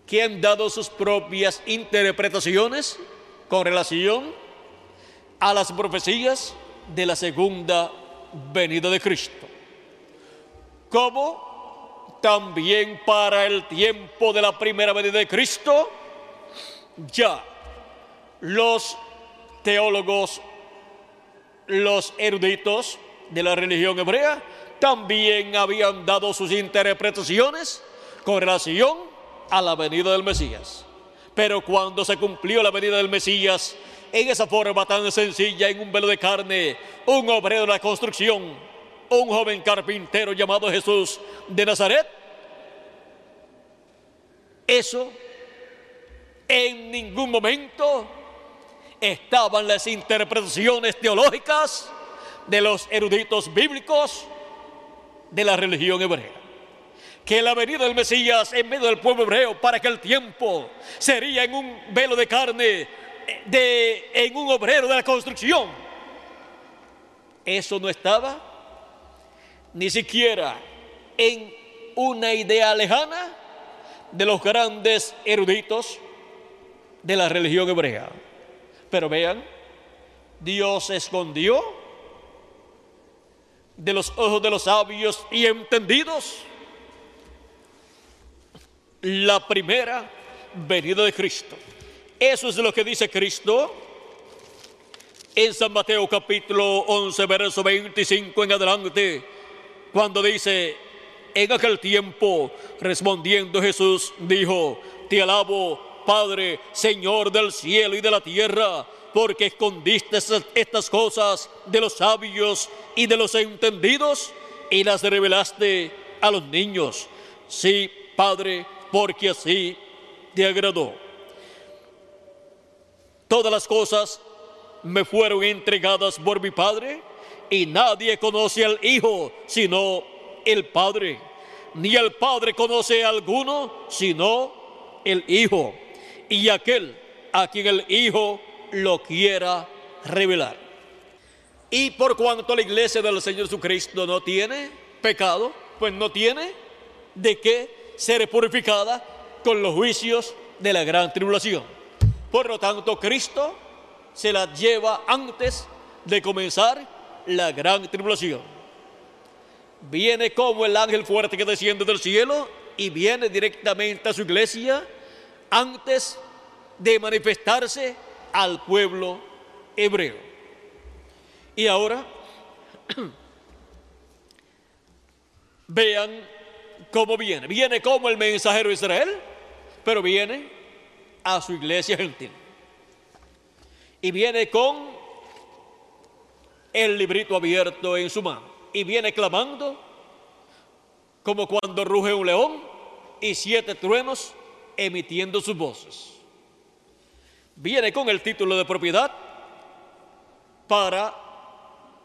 que han dado sus propias interpretaciones con relación a las profecías de la segunda venida de Cristo. Como también para el tiempo de la primera venida de Cristo, ya los teólogos, los eruditos de la religión hebrea, también habían dado sus interpretaciones con relación a la venida del Mesías. Pero cuando se cumplió la venida del Mesías, en esa forma tan sencilla, en un velo de carne, un obrero de la construcción, un joven carpintero llamado Jesús de Nazaret, eso en ningún momento estaban las interpretaciones teológicas de los eruditos bíblicos de la religión hebrea que la venida del Mesías en medio del pueblo hebreo para aquel tiempo sería en un velo de carne, de, en un obrero de la construcción. Eso no estaba ni siquiera en una idea lejana de los grandes eruditos de la religión hebrea. Pero vean, Dios escondió de los ojos de los sabios y entendidos la primera venida de Cristo. Eso es lo que dice Cristo en San Mateo capítulo 11, verso 25 en adelante, cuando dice, en aquel tiempo, respondiendo Jesús, dijo, te alabo, Padre, Señor del cielo y de la tierra, porque escondiste estas cosas de los sabios y de los entendidos y las revelaste a los niños. Sí, Padre, porque así te agradó. Todas las cosas me fueron entregadas por mi Padre y nadie conoce al Hijo sino el Padre, ni el Padre conoce a alguno sino el Hijo y aquel a quien el Hijo lo quiera revelar. Y por cuanto la iglesia del Señor Jesucristo no tiene pecado, pues no tiene de qué ser purificada con los juicios de la gran tribulación. Por lo tanto, Cristo se la lleva antes de comenzar la gran tribulación. viene como el ángel fuerte que desciende del cielo y viene directamente a su iglesia antes de manifestarse al pueblo hebreo. Y ahora [clears throat] vean cómo viene. Viene como el mensajero de Israel, pero viene a su iglesia gentil. Y viene con el librito abierto en su mano. Y viene clamando como cuando ruge un león y siete truenos emitiendo sus voces. Viene con el título de propiedad para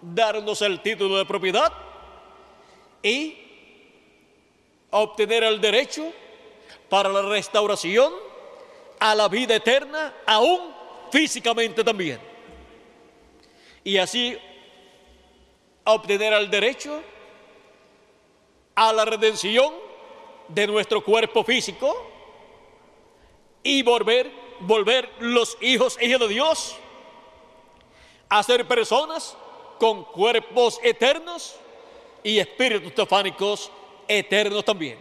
darnos el título de propiedad y obtener el derecho para la restauración a la vida eterna, aún físicamente también. Y así obtener el derecho a la redención de nuestro cuerpo físico y volver, volver los hijos e de Dios a ser personas con cuerpos eternos y espíritus tefánicos eternos también.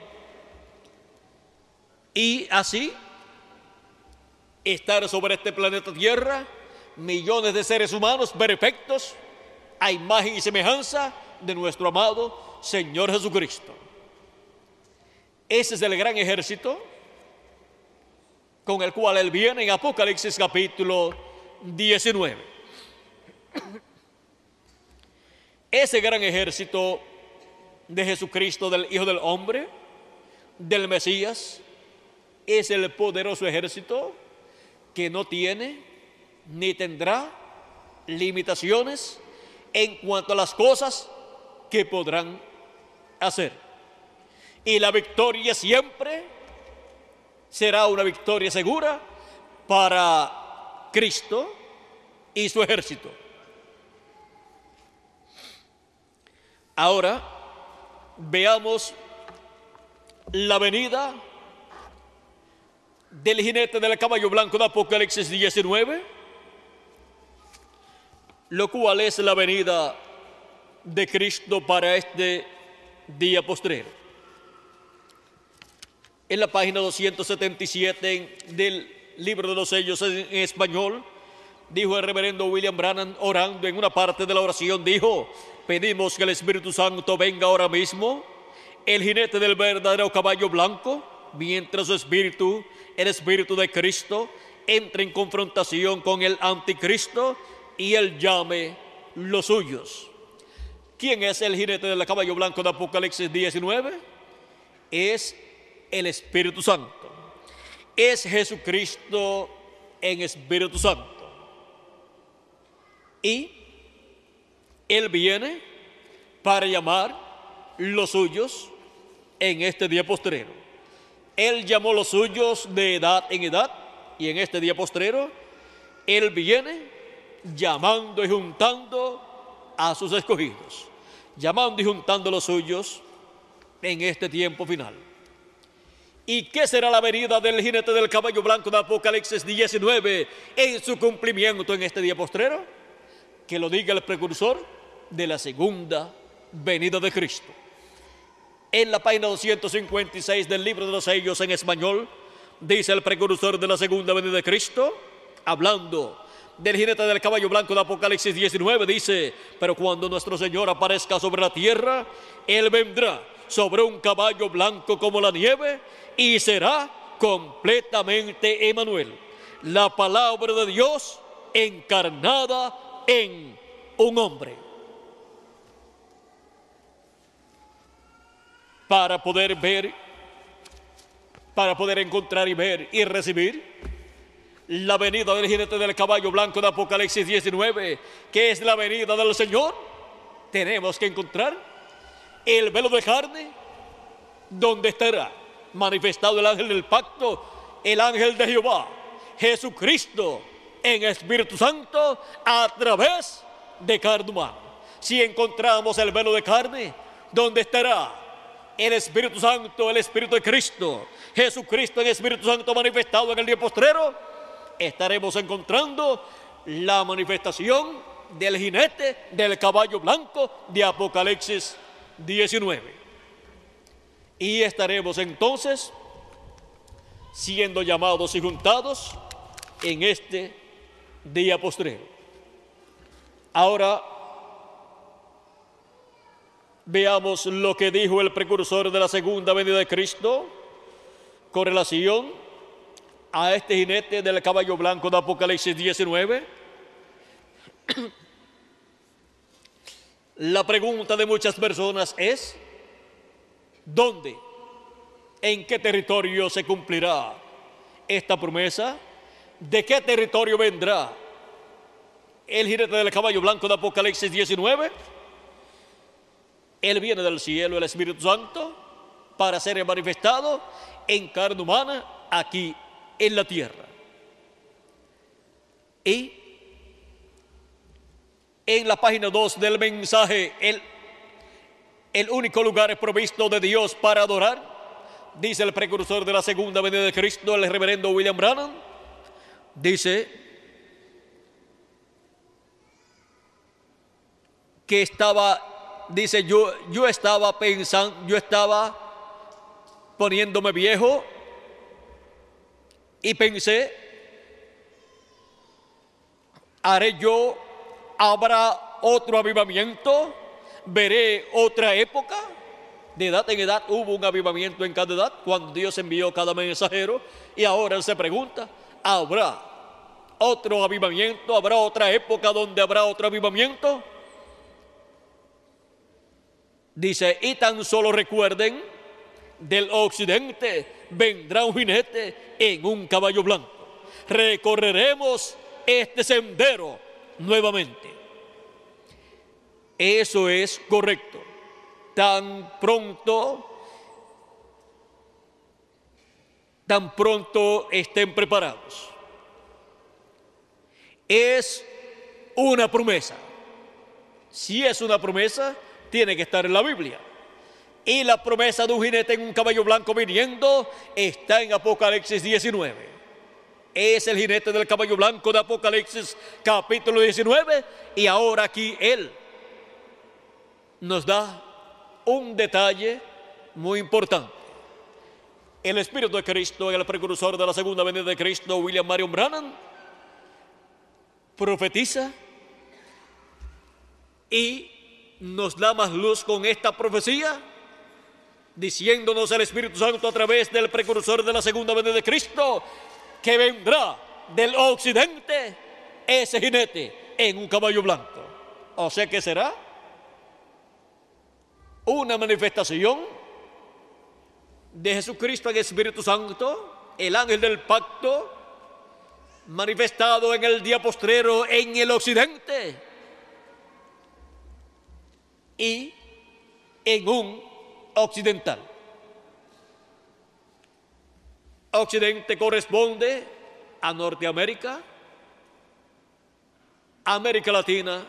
Y así estar sobre este planeta Tierra millones de seres humanos perfectos a imagen y semejanza de nuestro amado Señor Jesucristo. Ese es el gran ejército con el cual Él viene en Apocalipsis capítulo 19. Ese gran ejército de Jesucristo, del Hijo del Hombre, del Mesías, es el poderoso ejército que no tiene ni tendrá limitaciones en cuanto a las cosas que podrán hacer. Y la victoria siempre será una victoria segura para Cristo y su ejército. Ahora veamos la venida del jinete del caballo blanco de Apocalipsis 19, lo cual es la venida de Cristo para este día postrero. En la página 277 del libro de los sellos en español, dijo el reverendo William Brannan orando en una parte de la oración, dijo, pedimos que el Espíritu Santo venga ahora mismo, el jinete del verdadero caballo blanco, mientras su espíritu el Espíritu de Cristo entre en confrontación con el anticristo y él llame los suyos. ¿Quién es el jinete del caballo blanco de Apocalipsis 19? Es el Espíritu Santo. Es Jesucristo en Espíritu Santo. Y Él viene para llamar los suyos en este día postrero. Él llamó los suyos de edad en edad y en este día postrero Él viene llamando y juntando a sus escogidos, llamando y juntando los suyos en este tiempo final. ¿Y qué será la venida del jinete del caballo blanco de Apocalipsis 19 en su cumplimiento en este día postrero? Que lo diga el precursor de la segunda venida de Cristo en la página 256 del libro de los sellos en español, dice el precursor de la segunda venida de Cristo, hablando del jinete del caballo blanco de Apocalipsis 19, dice, pero cuando nuestro Señor aparezca sobre la tierra, Él vendrá sobre un caballo blanco como la nieve y será completamente Emanuel, la palabra de Dios encarnada en un hombre. para poder ver, para poder encontrar y ver y recibir la venida del jinete del caballo blanco de Apocalipsis 19, que es la venida del Señor, tenemos que encontrar el velo de carne, donde estará manifestado el ángel del pacto, el ángel de Jehová, Jesucristo en Espíritu Santo a través de carne. Si encontramos el velo de carne, donde estará el Espíritu Santo, el Espíritu de Cristo, Jesucristo en Espíritu Santo manifestado en el día postrero, estaremos encontrando la manifestación del jinete del caballo blanco de Apocalipsis 19. Y estaremos entonces siendo llamados y juntados en este día postrero. Ahora veamos lo que dijo el precursor de la segunda venida de Cristo con relación a este jinete del caballo blanco de Apocalipsis 19. [clears throat] La pregunta de muchas personas es, ¿dónde? ¿En qué territorio se cumplirá esta promesa? ¿De qué territorio vendrá el jinete del caballo blanco de Apocalipsis 19? Él viene del cielo, el Espíritu Santo, para ser manifestado en carne humana aquí en la tierra. Y en la página 2 del mensaje, el, el único lugar provisto de Dios para adorar, dice el precursor de la segunda venida de Cristo, el reverendo William Brannan, dice que estaba, dice, yo, yo estaba pensando, yo estaba poniéndome viejo y pensé, haré yo, habrá otro avivamiento, veré otra época. De edad en edad hubo un avivamiento en cada edad cuando Dios envió cada mensajero y ahora se pregunta, ¿habrá otro avivamiento? ¿Habrá otra época donde habrá otro avivamiento? Dice, y tan solo recuerden, del occidente vendrá un jinete en un caballo blanco. Recorreremos este sendero nuevamente. Eso es correcto. Tan pronto, tan pronto estén preparados. Es una promesa. Si es una promesa, tiene que estar en la Biblia. Y la promesa de un jinete en un caballo blanco viniendo está en Apocalipsis 19. Es el jinete del caballo blanco de Apocalipsis capítulo 19 y ahora aquí él nos da un detalle muy importante. El Espíritu de Cristo, el precursor de la segunda venida de Cristo, William Marion Brannan, profetiza y nos da más luz con esta profecía, diciéndonos el Espíritu Santo a través del precursor de la segunda venida de Cristo, que vendrá del occidente ese jinete en un caballo blanco. O sea que será una manifestación de Jesucristo en el Espíritu Santo, el ángel del pacto, manifestado en el día postrero en el occidente y en un occidental. Occidente corresponde a Norteamérica, América Latina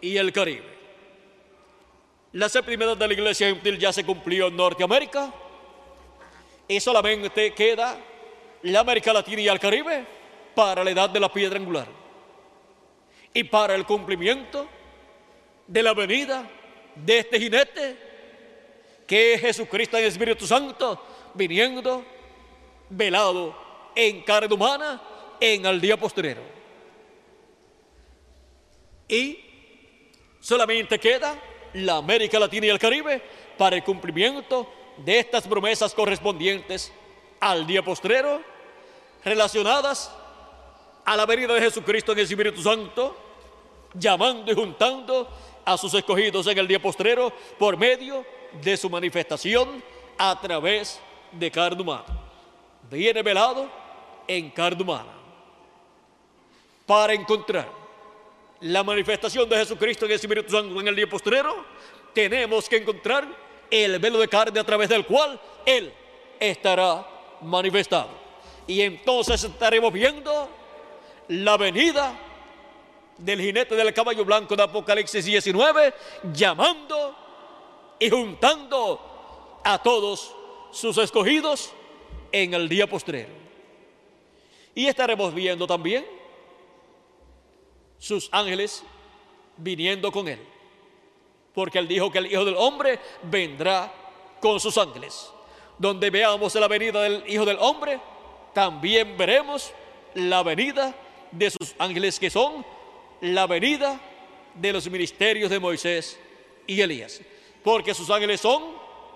y el Caribe. La séptima edad de la iglesia gentil ya se cumplió en Norteamérica y solamente queda la América Latina y el Caribe para la edad de la piedra angular y para el cumplimiento de la venida de este jinete, que es Jesucristo en el Espíritu Santo, viniendo velado en carne humana en el día posterior. Y solamente queda la América Latina y el Caribe para el cumplimiento de estas promesas correspondientes al día postrero, relacionadas a la venida de Jesucristo en el Espíritu Santo, llamando y juntando a sus escogidos en el día postrero por medio de su manifestación a través de carne humana. Viene velado en carne humana. Para encontrar la manifestación de Jesucristo en el Espíritu Santo en el día postrero, tenemos que encontrar el velo de carne a través del cual Él estará manifestado. Y entonces estaremos viendo la venida del jinete del caballo blanco de Apocalipsis 19, llamando y juntando a todos sus escogidos en el día postrero. Y estaremos viendo también sus ángeles viniendo con él. porque él dijo que el Hijo del Hombre vendrá con sus ángeles. Donde veamos la venida del Hijo del Hombre, también veremos la venida de sus ángeles que son la venida de los ministerios de Moisés y Elías. Porque sus ángeles son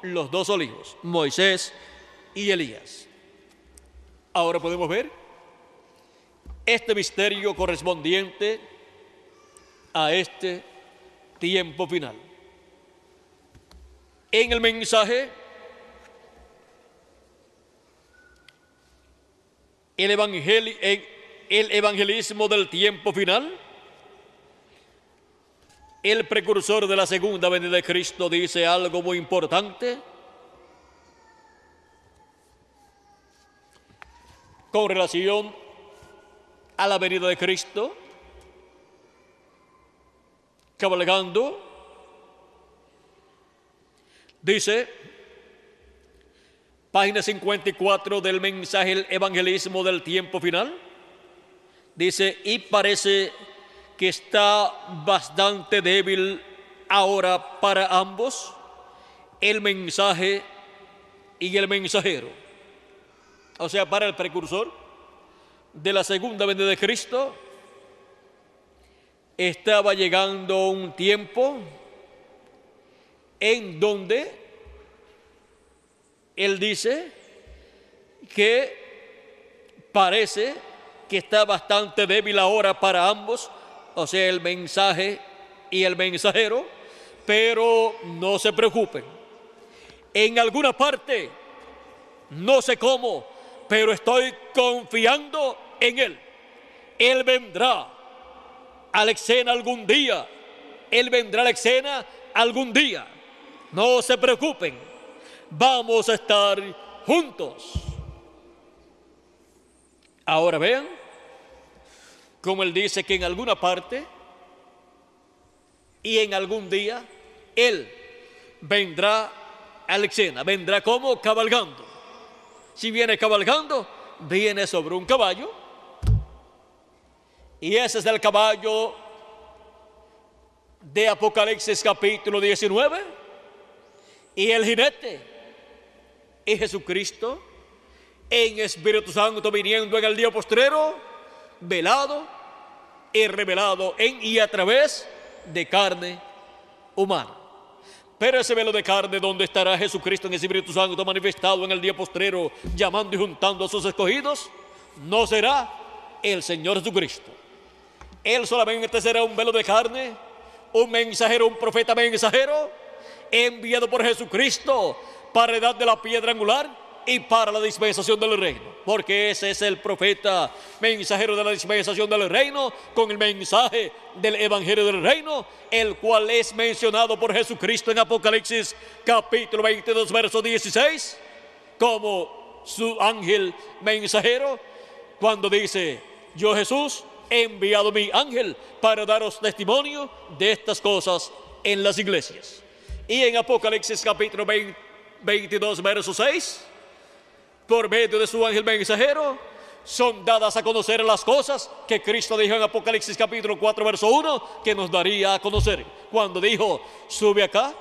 los dos olivos, Moisés y Elías. Ahora podemos ver este misterio correspondiente a este tiempo final. En el mensaje, el, el evangelismo del tiempo final, el precursor de la segunda venida de Cristo dice algo muy importante. Con relación a la venida de Cristo, cabalgando, dice, página 54 del mensaje El Evangelismo del tiempo final, dice, y parece que está bastante débil ahora para ambos, el mensaje y el mensajero. O sea, para el precursor de la segunda venida de Cristo, estaba llegando un tiempo en donde él dice que parece que está bastante débil ahora para ambos, o sea, el mensaje y el mensajero, pero no se preocupen. En alguna parte, no sé cómo, pero estoy confiando en Él. Él vendrá a la escena algún día. Él vendrá a la escena algún día. No se preocupen. Vamos a estar juntos. Ahora vean como él dice que en alguna parte y en algún día él vendrá a la escena, vendrá como cabalgando. Si viene cabalgando, viene sobre un caballo. Y ese es el caballo de Apocalipsis capítulo 19. Y el jinete es Jesucristo en Espíritu Santo viniendo en el día postrero, velado y revelado en y a través de carne humana. Pero ese velo de carne donde estará Jesucristo en el Espíritu Santo manifestado en el día postrero, llamando y juntando a sus escogidos, no será el Señor Jesucristo. Él solamente será un velo de carne, un mensajero, un profeta mensajero, enviado por Jesucristo para edad de la piedra angular y para la dispensación del reino. Porque ese es el profeta mensajero de la dispensación del reino con el mensaje del evangelio del reino, el cual es mencionado por Jesucristo en Apocalipsis capítulo 22, verso 16, como su ángel mensajero, cuando dice, yo Jesús he enviado mi ángel para daros testimonio de estas cosas en las iglesias. Y en Apocalipsis capítulo 22, verso 6, por medio de su ángel mensajero, son dadas a conocer las cosas que Cristo dijo en Apocalipsis capítulo 4, verso 1, que nos daría a conocer. Cuando dijo, sube acá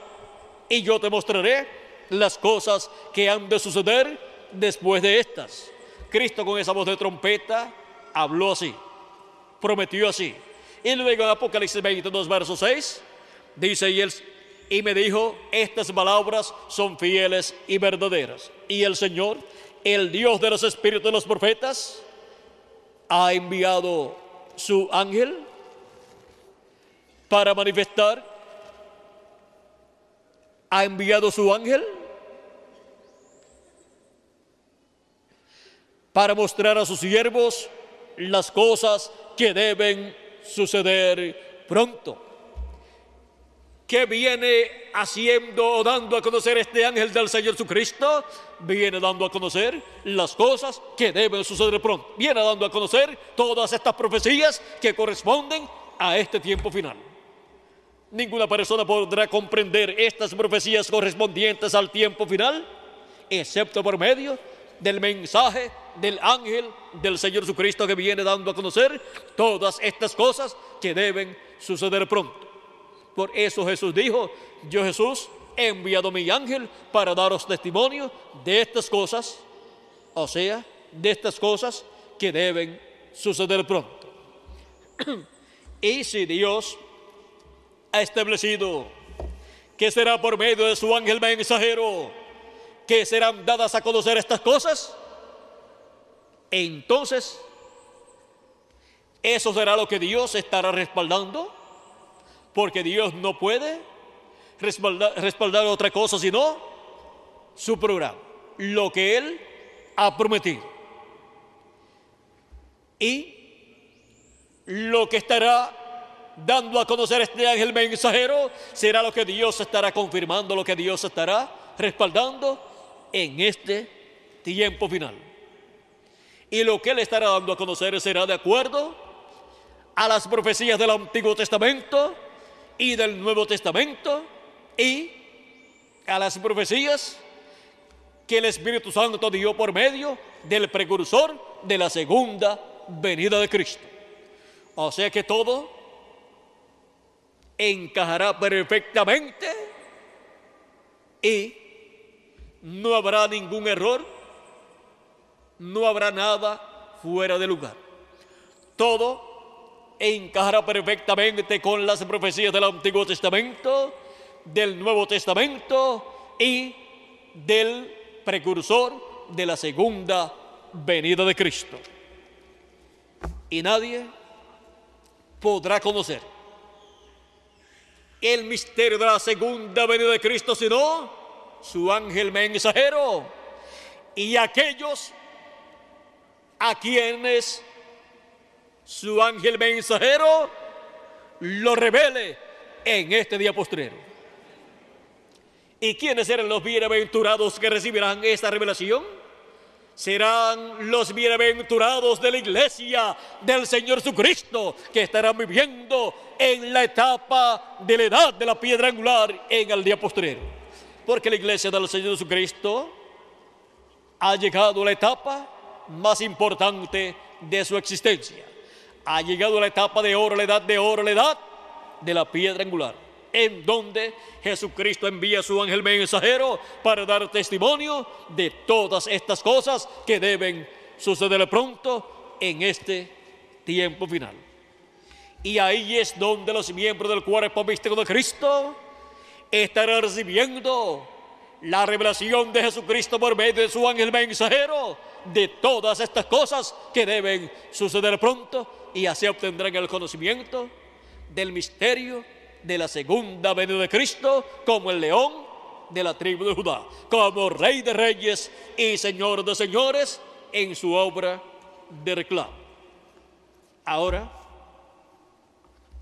y yo te mostraré las cosas que han de suceder después de estas. Cristo con esa voz de trompeta habló así, prometió así. Y luego en Apocalipsis 22, verso 6, dice, y, y me dijo, estas palabras son fieles y verdaderas. Y el Señor el Dios de los espíritus de los profetas ha enviado su ángel para manifestar, ha enviado su ángel para mostrar a sus siervos las cosas que deben suceder pronto. ¿Qué viene haciendo o dando a conocer este ángel del Señor Jesucristo? Viene dando a conocer las cosas que deben suceder pronto. Viene dando a conocer todas estas profecías que corresponden a este tiempo final. Ninguna persona podrá comprender estas profecías correspondientes al tiempo final, excepto por medio del mensaje del ángel del Señor Jesucristo que viene dando a conocer todas estas cosas que deben suceder pronto. Por eso Jesús dijo, yo Jesús he enviado mi ángel para daros testimonio de estas cosas, o sea, de estas cosas que deben suceder pronto. [clears throat] y si Dios ha establecido que será por medio de su ángel mensajero que serán dadas a conocer estas cosas, entonces eso será lo que Dios estará respaldando, porque Dios no puede respaldar, otra cosa sino su programa, lo que Él ha prometido. Y lo que estará dando a conocer este ángel mensajero será lo que Dios estará confirmando, lo que Dios estará respaldando en este tiempo final. Y lo que Él estará dando a conocer será de acuerdo a las profecías del Antiguo Testamento y del Nuevo Testamento y a las profecías que el Espíritu Santo dio por medio del precursor de la segunda venida de Cristo. O sea que todo encajará perfectamente y no habrá ningún error, no habrá nada fuera de lugar. Todo encajará perfectamente con las profecías del Antiguo Testamento del Nuevo Testamento y del precursor de la segunda venida de Cristo. Y nadie podrá conocer el misterio de la segunda venida de Cristo sino su ángel mensajero y aquellos a quienes su ángel mensajero lo revele en este día postrero. ¿Y quiénes serán los bienaventurados que recibirán esta revelación? Serán los bienaventurados de la iglesia del Señor Jesucristo que estarán viviendo en la etapa de la edad de la piedra angular en el día posterior. Porque la iglesia del Señor Jesucristo ha llegado a la etapa más importante de su existencia. Ha llegado la etapa de oro, la edad de oro, la edad de la piedra angular en donde Jesucristo envía a su ángel mensajero para dar testimonio de todas estas cosas que deben suceder pronto en este tiempo final. Y ahí es donde los miembros del cuerpo místico de Cristo estarán recibiendo la revelación de Jesucristo por medio de su ángel mensajero de todas estas cosas que deben suceder pronto y así obtendrán el conocimiento del misterio de la segunda venida de Cristo como el león de la tribu de Judá, como rey de reyes y señor de señores en su obra de reclamo. Ahora,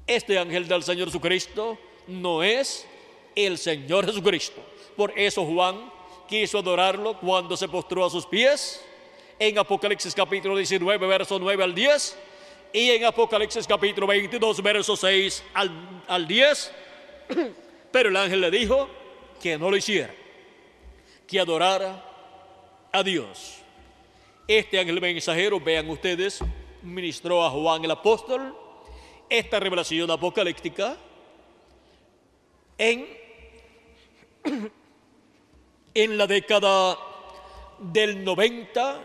este ángel del Señor Jesucristo no es el Señor Jesucristo. Por eso Juan quiso adorarlo cuando se postró a sus pies en Apocalipsis capítulo 19, verso 9 al 10 y en Apocalipsis capítulo 22, verso 6 al, 10, [clears throat] pero el ángel le dijo que no lo hiciera, que adorara a Dios. Este ángel mensajero, vean ustedes, ministró a Juan el apóstol esta revelación apocalíptica en, [clears throat] en la década del 90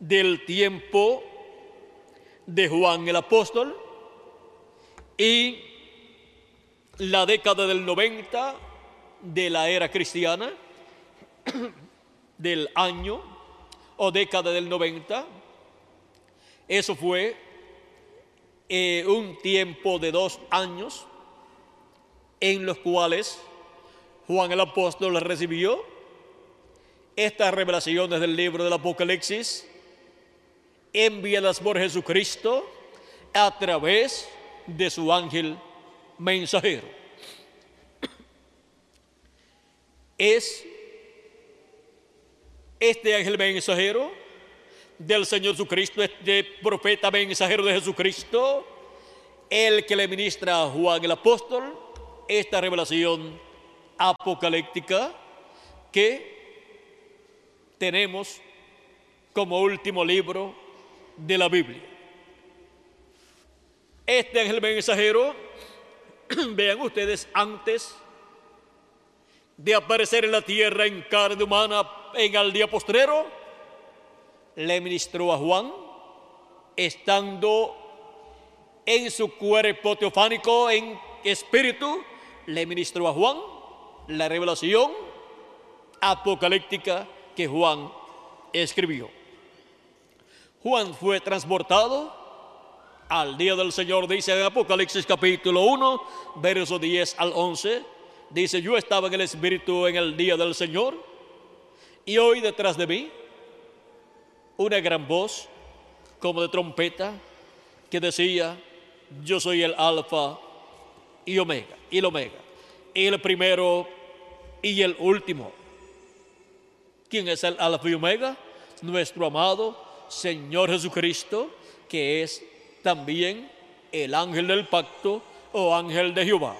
del tiempo de Juan el apóstol y la década del 90 de la era cristiana, [clears throat] del año o década del 90. Eso fue eh, un tiempo de dos años en los cuales Juan el apóstol recibió estas revelaciones del libro del Apocalipsis enviadas por Jesucristo a través de su ángel mensajero. Es este ángel mensajero del Señor Jesucristo, este profeta mensajero de Jesucristo, el que le ministra a Juan el apóstol esta revelación apocalíptica que tenemos como último libro de la Biblia. Este ángel mensajero [clears throat] vean ustedes, antes de aparecer en la tierra en carne humana en el día postrero, le ministró a Juan, estando en su cuerpo teofánico, en espíritu, le ministró a Juan la revelación apocalíptica que Juan escribió. Juan fue transportado al día del Señor, dice en Apocalipsis capítulo 1, verso 10 al 11, dice, yo estaba en el Espíritu en el día del Señor y hoy detrás de mí una gran voz como de trompeta que decía, yo soy el alfa y omega, y el omega, el primero y el último. ¿Quién es el alfa y omega? Nuestro amado Señor Jesucristo, que es también el ángel del pacto o ángel de Jehová.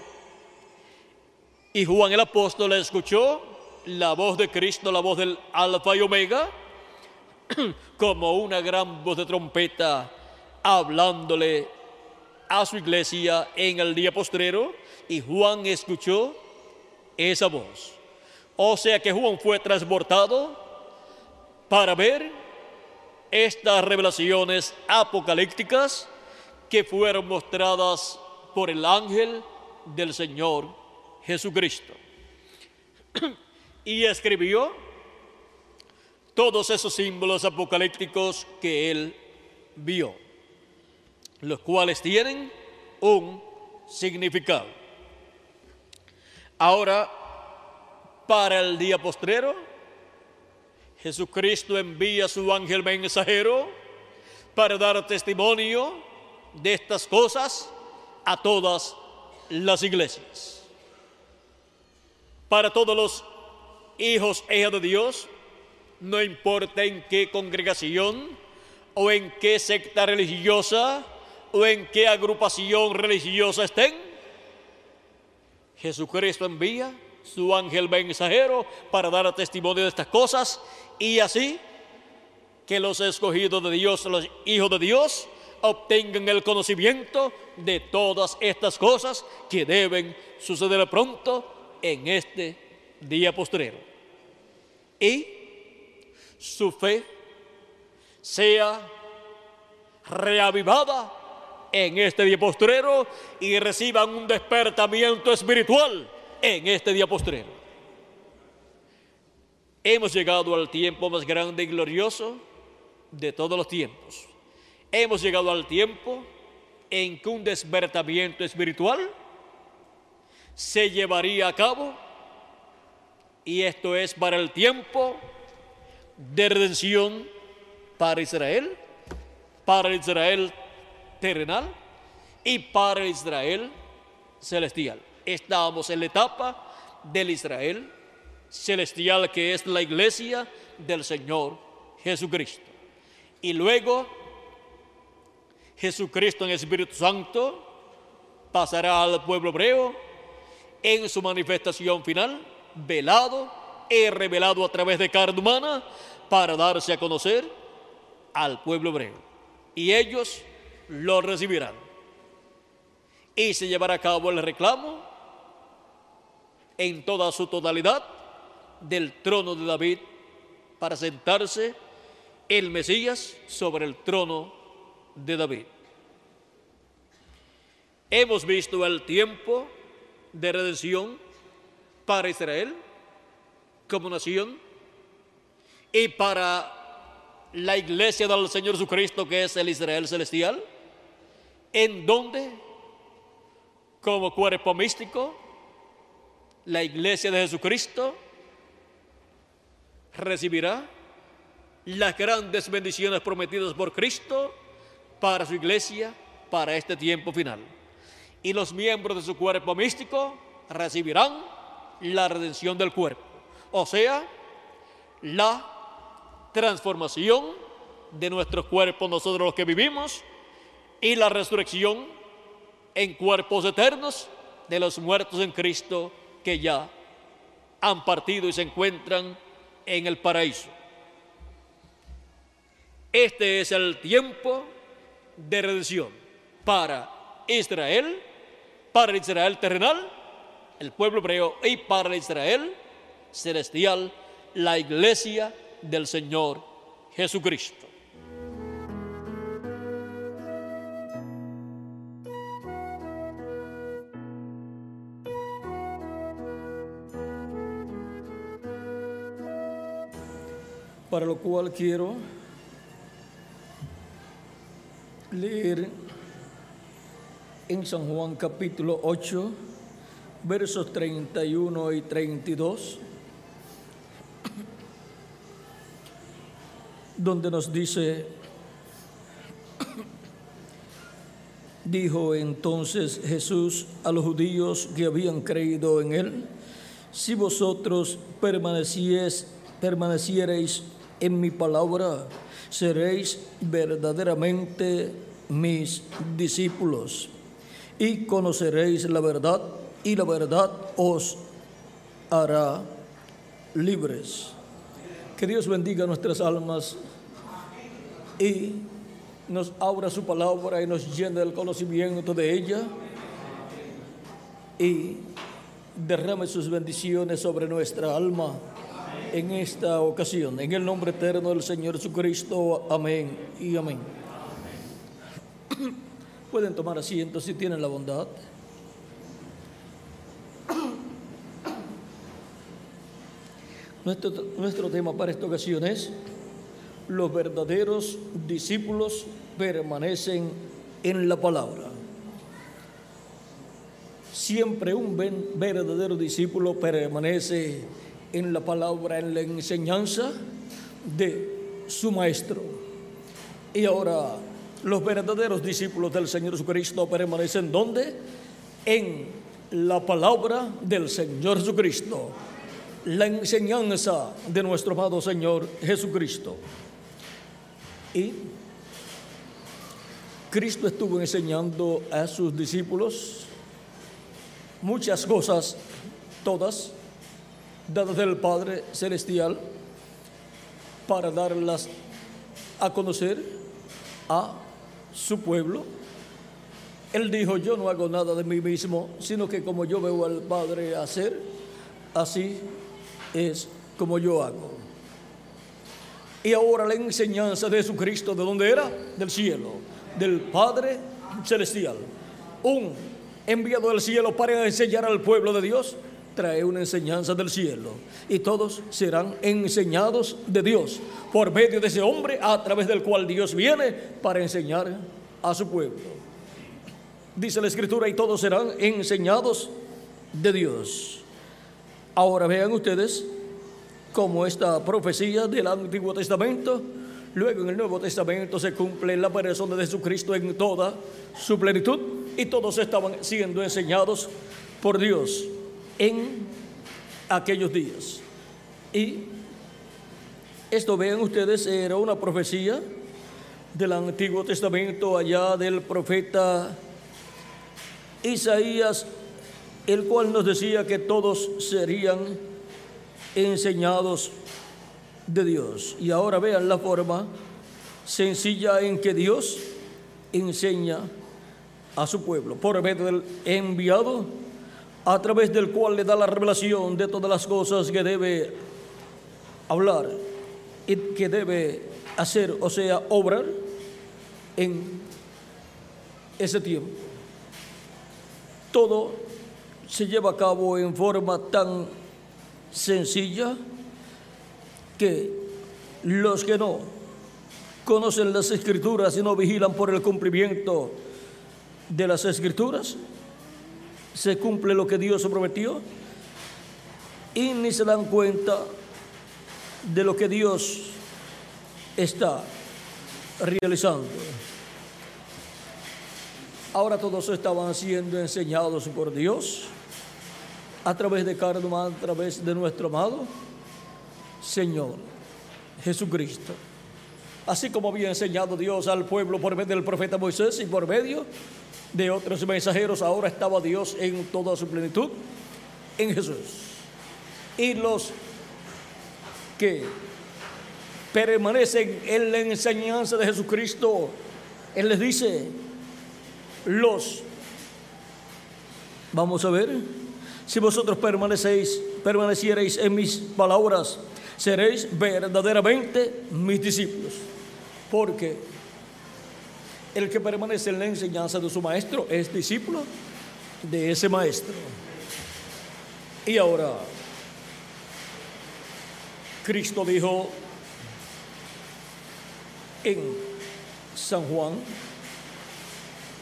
Y Juan el apóstol escuchó la voz de Cristo, la voz del alfa y omega, [clears throat] como una gran voz de trompeta hablándole a su iglesia en el día postrero y Juan escuchó esa voz. O sea que Juan fue transportado para ver estas revelaciones apocalípticas que fueron mostradas por el ángel del Señor Jesucristo. [clears throat] y escribió todos esos símbolos apocalípticos que él vio, los cuales tienen un significado. Ahora, para el día postrero, Jesucristo envía a su ángel mensajero para dar testimonio de estas cosas a todas las iglesias. Para todos los hijos e hijas de Dios, no importa en qué congregación o en qué secta religiosa o en qué agrupación religiosa estén, Jesucristo envía su ángel mensajero para dar testimonio de estas cosas y así que los escogidos de Dios, los hijos de Dios, obtengan el conocimiento de todas estas cosas que deben suceder pronto en este día postrero. Y su fe sea reavivada en este día postrero y reciban un despertamiento espiritual en este día postrero. Hemos llegado al tiempo más grande y glorioso de todos los tiempos. Hemos llegado al tiempo en que un despertamiento espiritual se llevaría a cabo y esto es para el tiempo de redención para Israel, para Israel terrenal y para Israel celestial. Estamos en la etapa del Israel celestial que es la iglesia del Señor Jesucristo. Y luego Jesucristo en Espíritu Santo pasará al pueblo hebreo en su manifestación final, velado y revelado a través de carne humana para darse a conocer al pueblo hebreo. Y ellos lo recibirán. Y se llevará a cabo el reclamo en toda su totalidad del trono de David para sentarse el Mesías sobre el trono de David. Hemos visto el tiempo de redención para Israel como nación y para la iglesia del Señor Jesucristo que es el Israel celestial, en donde como cuerpo místico la iglesia de Jesucristo recibirá las grandes bendiciones prometidas por Cristo para su iglesia, para este tiempo final. Y los miembros de su cuerpo místico recibirán la redención del cuerpo, o sea, la transformación de nuestros cuerpos, nosotros los que vivimos, y la resurrección en cuerpos eternos de los muertos en Cristo que ya han partido y se encuentran en el paraíso. Este es el tiempo de redención para Israel, para el Israel terrenal, el pueblo hebreo, y para el Israel celestial, la iglesia del Señor Jesucristo. Para lo cual quiero leer en San Juan capítulo 8, versos 31 y 32, donde nos dice, dijo entonces Jesús a los judíos que habían creído en él, si vosotros permaneciereis en mi palabra, seréis verdaderamente mis discípulos y conoceréis la verdad y la verdad os hará libres. Que Dios bendiga nuestras almas y nos abra su palabra y nos llene del conocimiento de ella y derrame sus bendiciones sobre nuestra alma en esta ocasión. En el nombre eterno del Señor Jesucristo. Amén y amén. [coughs] Pueden tomar asiento si tienen la bondad. [coughs] Nuestro, nuestro tema para esta ocasión es, los verdaderos discípulos permanecen en la palabra. Siempre un verdadero discípulo permanece en la palabra, en la enseñanza de su maestro. Y ahora los verdaderos discípulos del Señor Jesucristo permanecen donde? En la palabra del Señor Jesucristo, la enseñanza de nuestro amado Señor Jesucristo. Y Cristo estuvo enseñando a sus discípulos muchas cosas, todas, dadas del Padre Celestial, para darlas a conocer a su pueblo. Él dijo, yo no hago nada de mí mismo, sino que como yo veo al Padre hacer, así es como yo hago. Y ahora la enseñanza de Jesucristo, ¿de dónde era? Del cielo, del Padre Celestial. Un enviado del cielo para enseñar al pueblo de Dios trae una enseñanza del cielo y todos serán enseñados de Dios por medio de ese hombre a través del cual Dios viene para enseñar a su pueblo. Dice la escritura y todos serán enseñados de Dios. Ahora vean ustedes cómo esta profecía del Antiguo Testamento, luego en el Nuevo Testamento se cumple la persona de Jesucristo en toda su plenitud y todos estaban siendo enseñados por Dios en aquellos días. Y esto, vean ustedes, era una profecía del Antiguo Testamento allá del profeta Isaías, el cual nos decía que todos serían enseñados de Dios. Y ahora vean la forma sencilla en que Dios enseña a su pueblo por medio del enviado a través del cual le da la revelación de todas las cosas que debe hablar y que debe hacer, o sea, obrar en ese tiempo. Todo se lleva a cabo en forma tan sencilla que los que no conocen las escrituras y no vigilan por el cumplimiento de las escrituras, se cumple lo que Dios prometió y ni se dan cuenta de lo que Dios está realizando. Ahora todos estaban siendo enseñados por Dios a través de Carlos, a través de nuestro amado Señor Jesucristo. Así como había enseñado Dios al pueblo por medio del profeta Moisés y por medio otros mensajeros, ahora estaba Dios en toda su plenitud en Jesús. Y los que permanecen en la enseñanza de Jesucristo, Él les dice, los Vamos a ver. Si vosotros permanecéis, permaneciereis en mis palabras, seréis verdaderamente mis discípulos. Porque el que permanece en la enseñanza de su maestro es discípulo de ese maestro. Y ahora, Cristo dijo en San Juan,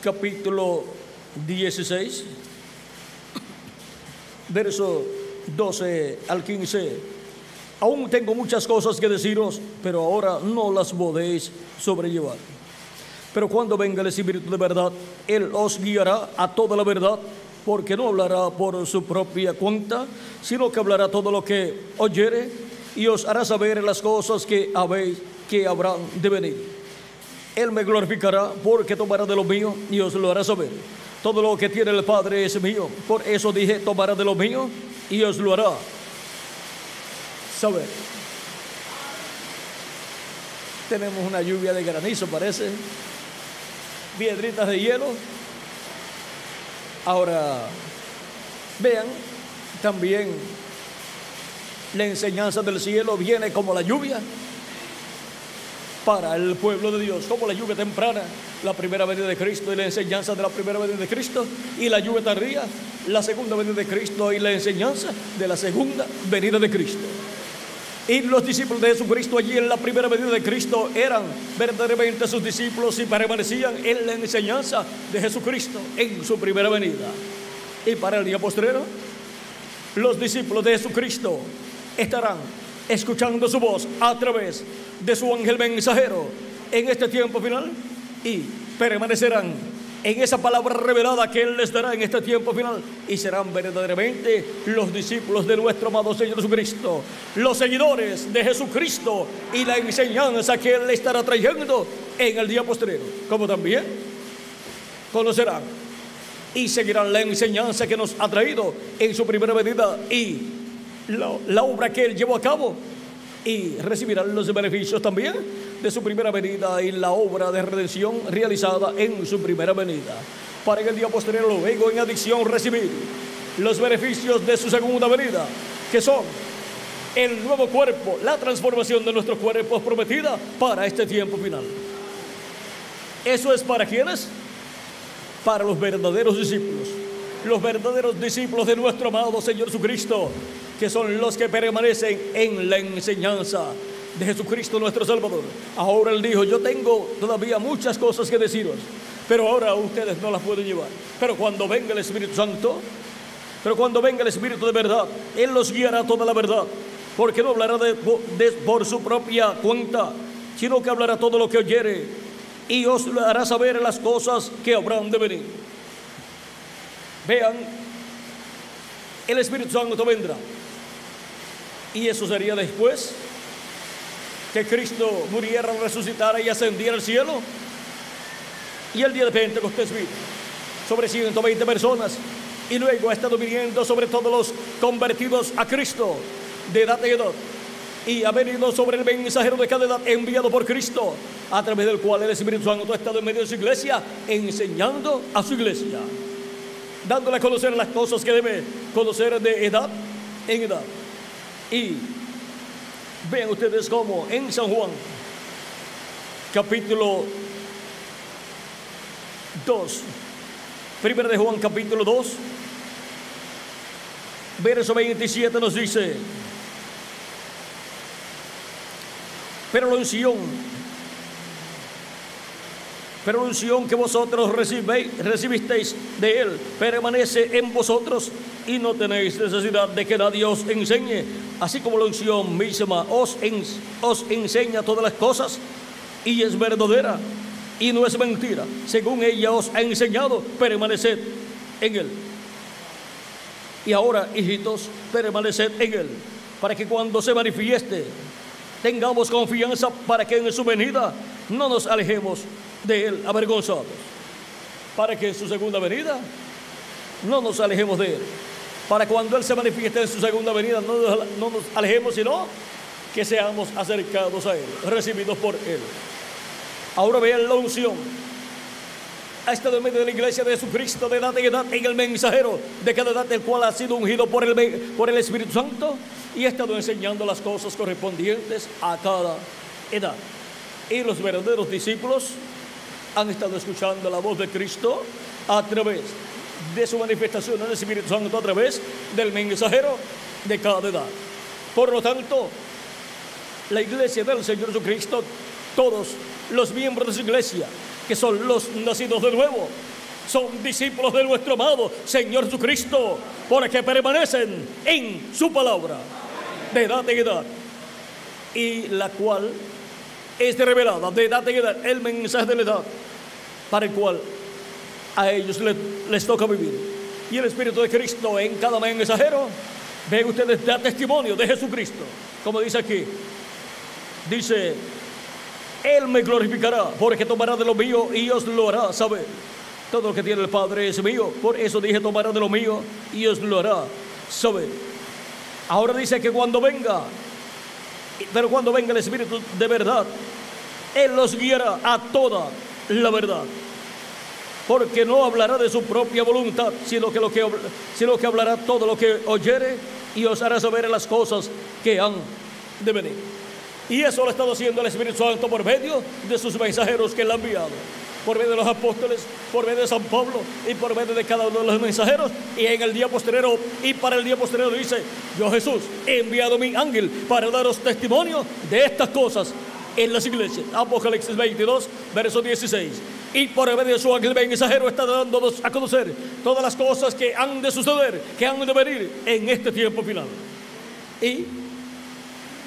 capítulo 16, verso 12 al 15. Aún tengo muchas cosas que deciros, pero ahora no las podéis sobrellevar. Pero cuando venga el Espíritu de verdad, Él os guiará a toda la verdad, porque no hablará por su propia cuenta, sino que hablará todo lo que oyere y os hará saber las cosas que habéis que habrán de venir. Él me glorificará porque tomará de lo mío y os lo hará saber. Todo lo que tiene el Padre es mío. Por eso dije, tomará de lo mío y os lo hará saber. Tenemos una lluvia de granizo, parece. Piedritas de hielo. Ahora, vean, también la enseñanza del cielo viene como la lluvia para el pueblo de Dios, como la lluvia temprana, la primera venida de Cristo y la enseñanza de la primera venida de Cristo, y la lluvia tardía, la segunda venida de Cristo y la enseñanza de la segunda venida de Cristo. Y los discípulos de Jesucristo allí en la primera venida de Cristo eran verdaderamente sus discípulos y permanecían en la enseñanza de Jesucristo en su primera venida. Y para el día postrero, los discípulos de Jesucristo estarán escuchando su voz a través de su ángel mensajero en este tiempo final y permanecerán en esa palabra revelada que Él les dará en este tiempo final. Y serán verdaderamente los discípulos de nuestro amado Señor Jesucristo, los seguidores de Jesucristo y la enseñanza que Él le estará trayendo en el día posterior, como también conocerán y seguirán la enseñanza que nos ha traído en su primera venida y la obra que Él llevó a cabo y recibirán los beneficios también de su primera venida y la obra de redención realizada en su primera venida. Para en el día posterior luego en adicción recibir los beneficios de su segunda venida, que son el nuevo cuerpo, la transformación de nuestros cuerpos prometida para este tiempo final. ¿Eso es para quienes? Para los verdaderos discípulos, los verdaderos discípulos de nuestro amado Señor Jesucristo, que son los que permanecen en la enseñanza de Jesucristo nuestro Salvador. Ahora Él dijo, yo tengo todavía muchas cosas que deciros, pero ahora ustedes no las pueden llevar. Pero cuando venga el Espíritu Santo, pero cuando venga el Espíritu de verdad, Él los guiará toda la verdad, porque no hablará de, por su propia cuenta, sino que hablará todo lo que oyere y os hará saber las cosas que habrán de venir. Vean, el Espíritu Santo vendrá. Y eso sería después que Cristo muriera, resucitara y ascendiera al cielo. Y el día de Pentecostés vino sobre 120 personas. Y luego ha estado viniendo sobre todos los convertidos a Cristo de edad en edad. Y ha venido sobre el mensajero de cada edad enviado por Cristo, a través del cual el Espíritu Santo ha estado en medio de su iglesia, enseñando a su iglesia, dándole a conocer las cosas que debe conocer de edad en edad. Y vean ustedes cómo en San Juan, capítulo 2, primero de Juan, capítulo 2, verso 27 nos dice, pero la unción, pero la unción que vosotros recibéis, recibisteis de Él permanece en vosotros y no tenéis necesidad de que nadie os enseñe, así como la unción misma os, en, os enseña todas las cosas y es verdadera y no es mentira. Según ella os ha enseñado, permaneced en Él. Y ahora, hijitos, permaneced en Él, para que cuando se manifieste, tengamos confianza para que en su venida no nos alejemos de Él avergonzados. Para que en su segunda venida no nos alejemos de Él. Para cuando Él se manifieste en su segunda venida no nos, no nos alejemos, sino que seamos acercados a Él, recibidos por Él. Ahora vean la unción. ha estado en medio de la iglesia de Jesucristo de edad en edad en el mensajero de cada edad, el cual ha sido ungido por el, por el Espíritu Santo y ha estado enseñando las cosas correspondientes a cada edad. Y los verdaderos discípulos han estado escuchando la voz de Cristo a través de su manifestación en el Espíritu Santo, a través del mensajero de cada edad. Por lo tanto, la iglesia del Señor Jesucristo, todos los miembros de su iglesia, que son los nacidos de nuevo, son discípulos de nuestro amado Señor Jesucristo, porque permanecen en su palabra, de edad en edad, y la cual es revelada de edad en edad, el mensaje de la edad, para el cual a ellos les, les toca vivir. Y el Espíritu de Cristo en cada mensajero, ven ustedes, da testimonio de Jesucristo, como dice aquí. Dice, Él me glorificará, porque tomará de lo mío y os lo hará saber. Todo lo que tiene el Padre es mío, por eso dije, tomará de lo mío y os lo hará saber. Ahora dice que cuando venga, pero cuando venga el Espíritu de verdad, Él los guiará a toda la verdad porque no hablará de su propia voluntad, sino que, lo que, sino que hablará todo lo que oyere y os hará saber las cosas que han de venir. Y eso lo ha estado haciendo el Espíritu Santo por medio de sus mensajeros que él ha enviado, por medio de los apóstoles, por medio de San Pablo y por medio de cada uno de los mensajeros. Y en el día posterior, y para el día posterior dice, yo Jesús he enviado mi ángel para daros testimonio de estas cosas en las iglesias. Apocalipsis 22, verso 16 y por medio de su ángel mensajero está dándonos a conocer todas las cosas que han de suceder, que han de venir en este tiempo final. Y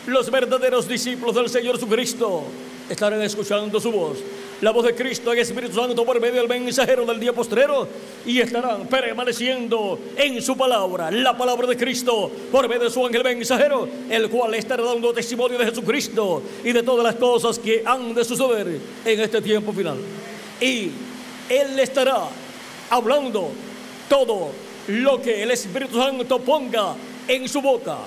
los verdaderos discípulos del Señor Jesucristo estarán escuchando su voz, la voz de Cristo en Espíritu Santo por medio del mensajero del día postrero y estarán permaneciendo en su palabra, la palabra de Cristo por medio de su ángel mensajero, el cual estará dando testimonio de Jesucristo y de todas las cosas que han de suceder en este tiempo final y Él estará hablando todo lo que el Espíritu Santo ponga en su boca.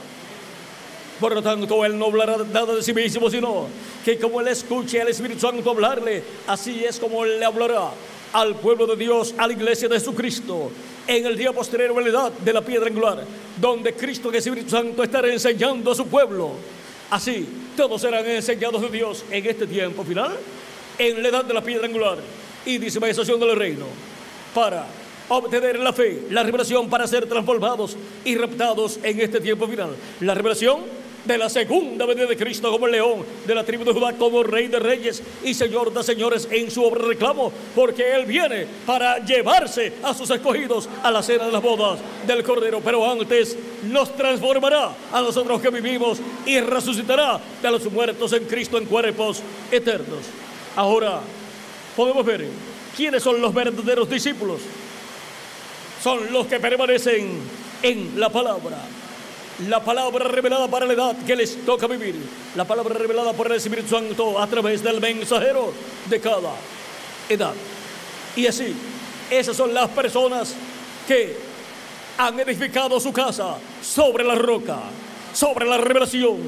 Por lo tanto, Él no hablará nada de sí mismo, sino que como Él escuche al Espíritu Santo hablarle, así es como Él le hablará al pueblo de Dios, a la iglesia de Jesucristo, en el día posterior a la edad de la piedra angular, donde Cristo y el Espíritu Santo estará enseñando a su pueblo. Así, todos serán enseñados de Dios en este tiempo final, en la edad de la piedra angular y dispensación del reino para obtener la fe, la revelación para ser transformados y raptados en este tiempo final. La revelación de la segunda venida de Cristo como el león de la tribu de Judá, como rey de reyes y señor de señores en su obra reclamo, porque Él viene para llevarse a sus escogidos a la cena de las bodas del Cordero, pero antes nos transformará a nosotros que vivimos y resucitará de los muertos en Cristo en cuerpos eternos. Ahora, podemos ver quiénes son los verdaderos discípulos. Son los que permanecen en la palabra. La palabra revelada para la edad que les toca vivir. La palabra revelada por el Espíritu Santo a través del mensajero de cada edad. Y así, esas son las personas que han edificado su casa sobre la roca, sobre la revelación.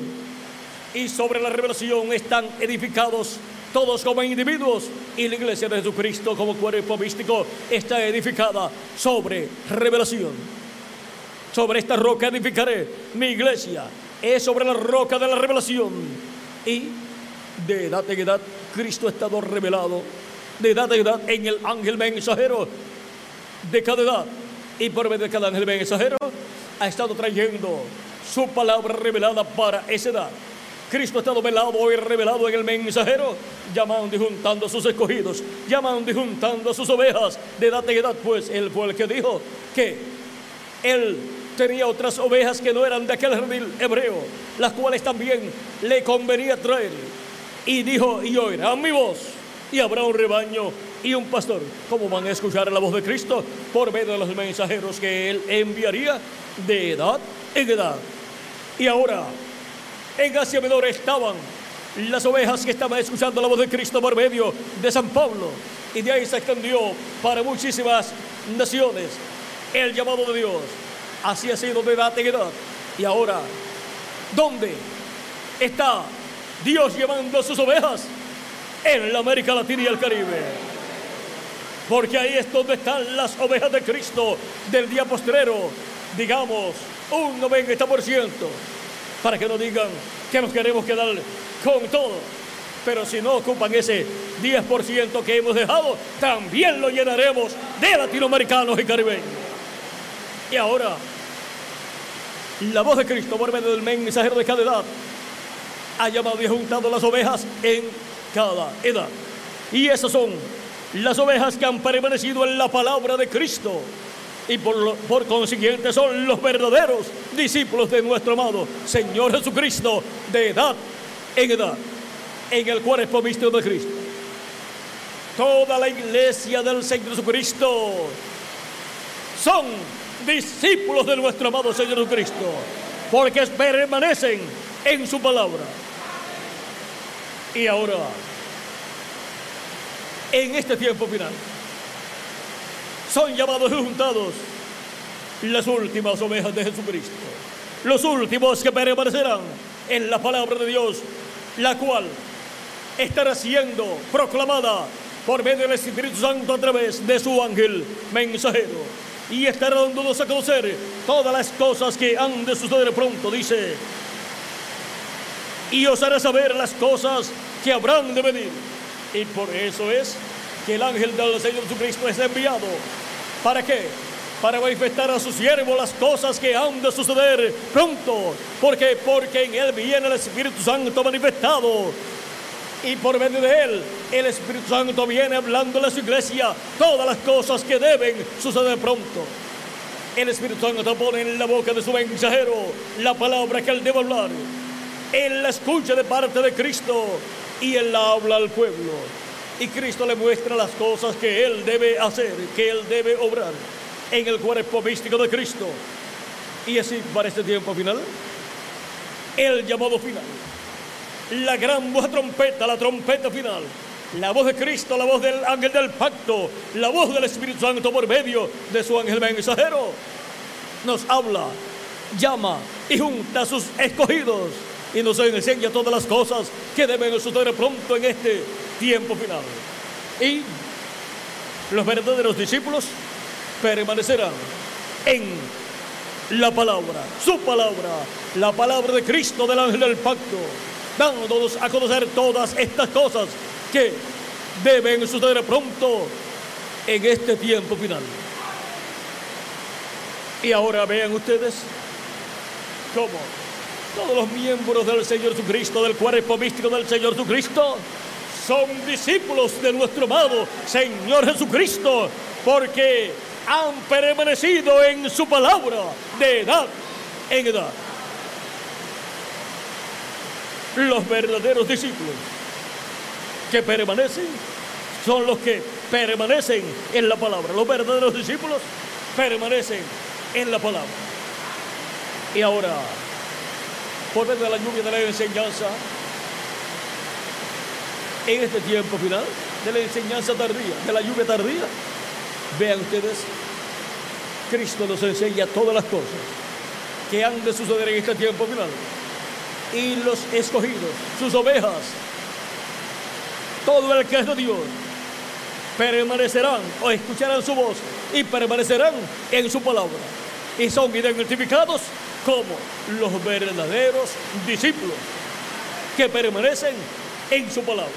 Y sobre la revelación están edificados todos como individuos y la iglesia de Jesucristo como cuerpo místico está edificada sobre revelación. Sobre esta roca edificaré mi iglesia. Es sobre la roca de la revelación. Y de edad en edad Cristo ha estado revelado. De edad en edad en el ángel mensajero de cada edad. Y por medio de cada ángel mensajero ha estado trayendo su palabra revelada para esa edad. Cristo ha estado velado y revelado en el mensajero, llamando y juntando a sus escogidos, llamando y juntando a sus ovejas de edad en edad, pues él fue el que dijo que él tenía otras ovejas que no eran de aquel redil hebreo, las cuales también le convenía traer. Y dijo, y oirán mi voz, y habrá un rebaño y un pastor. ¿Cómo van a escuchar la voz de Cristo? Por medio de los mensajeros que él enviaría de edad en edad. Y ahora, en Asia Menor estaban las ovejas que estaban escuchando la voz de Cristo por medio de San Pablo. Y de ahí se extendió para muchísimas naciones el llamado de Dios. Así ha sido de edad. Y ahora, ¿dónde está Dios llevando sus ovejas? En la América Latina y el Caribe. porque ahí es donde están las ovejas de Cristo del día postrero, digamos un 90%, para que no digan que nos queremos quedar con todo. Pero si no ocupan ese 10% que hemos dejado, también lo llenaremos de latinoamericanos y caribeños. Y ahora, la voz de Cristo por medio del mensajero de cada edad ha llamado y juntado las ovejas en cada edad. Y esas son las ovejas que han permanecido en la palabra de Cristo. Y por, consiguiente son los verdaderos discípulos de nuestro amado Señor Jesucristo de edad en edad en el cuerpo místico de Cristo. Toda la iglesia del Señor Jesucristo son discípulos de nuestro amado Señor Jesucristo, porque permanecen en su palabra. Y ahora, en este tiempo final, son llamados y juntados las últimas ovejas de Jesucristo, los últimos que permanecerán en la palabra de Dios, la cual estará siendo proclamada por medio del Espíritu Santo a través de su ángel mensajero. Y estará dándonos a conocer todas las cosas que han de suceder pronto, dice. Y os hará saber las cosas que habrán de venir. Y por eso es que el ángel del Señor Jesucristo es enviado. ¿Para qué? Para manifestar a su siervo las cosas que han de suceder pronto. ¿Por qué? Porque en él viene el Espíritu Santo manifestado y por medio de él el Espíritu Santo viene hablando a su iglesia todas las cosas que deben suceder pronto. El Espíritu Santo pone en la boca de su mensajero la palabra que él debe hablar. Él la escucha de parte de Cristo y él la habla al pueblo. Y Cristo le muestra las cosas que él debe hacer, que él debe obrar en el cuerpo místico de Cristo. Y así para este tiempo final, el llamado final la gran voz de trompeta, la trompeta final. La voz de Cristo, la voz del ángel del pacto, la voz del Espíritu Santo por medio de su ángel mensajero. Nos habla, llama y junta a sus escogidos y nos enseña todas las cosas que deben suceder pronto en este tiempo final. Y los verdaderos discípulos permanecerán en la palabra, su palabra, la palabra de Cristo del ángel del pacto dándonos a conocer todas estas cosas que deben suceder pronto en este tiempo final. Y ahora vean ustedes cómo todos los miembros del Señor Jesucristo, del cuerpo místico del Señor Jesucristo, son discípulos de nuestro amado Señor Jesucristo, porque han permanecido en su palabra de edad en edad los verdaderos discípulos que permanecen son los que permanecen en la palabra. Los verdaderos discípulos permanecen en la palabra. Y ahora, por medio de la lluvia de la enseñanza, en este tiempo final, de la enseñanza tardía, de la lluvia tardía, vean ustedes, Cristo nos enseña todas las cosas que han de suceder en este tiempo final y los escogidos, sus ovejas, todo el que es de Dios, permanecerán o escucharán su voz y permanecerán en su palabra. Y son identificados como los verdaderos discípulos que permanecen en su palabra.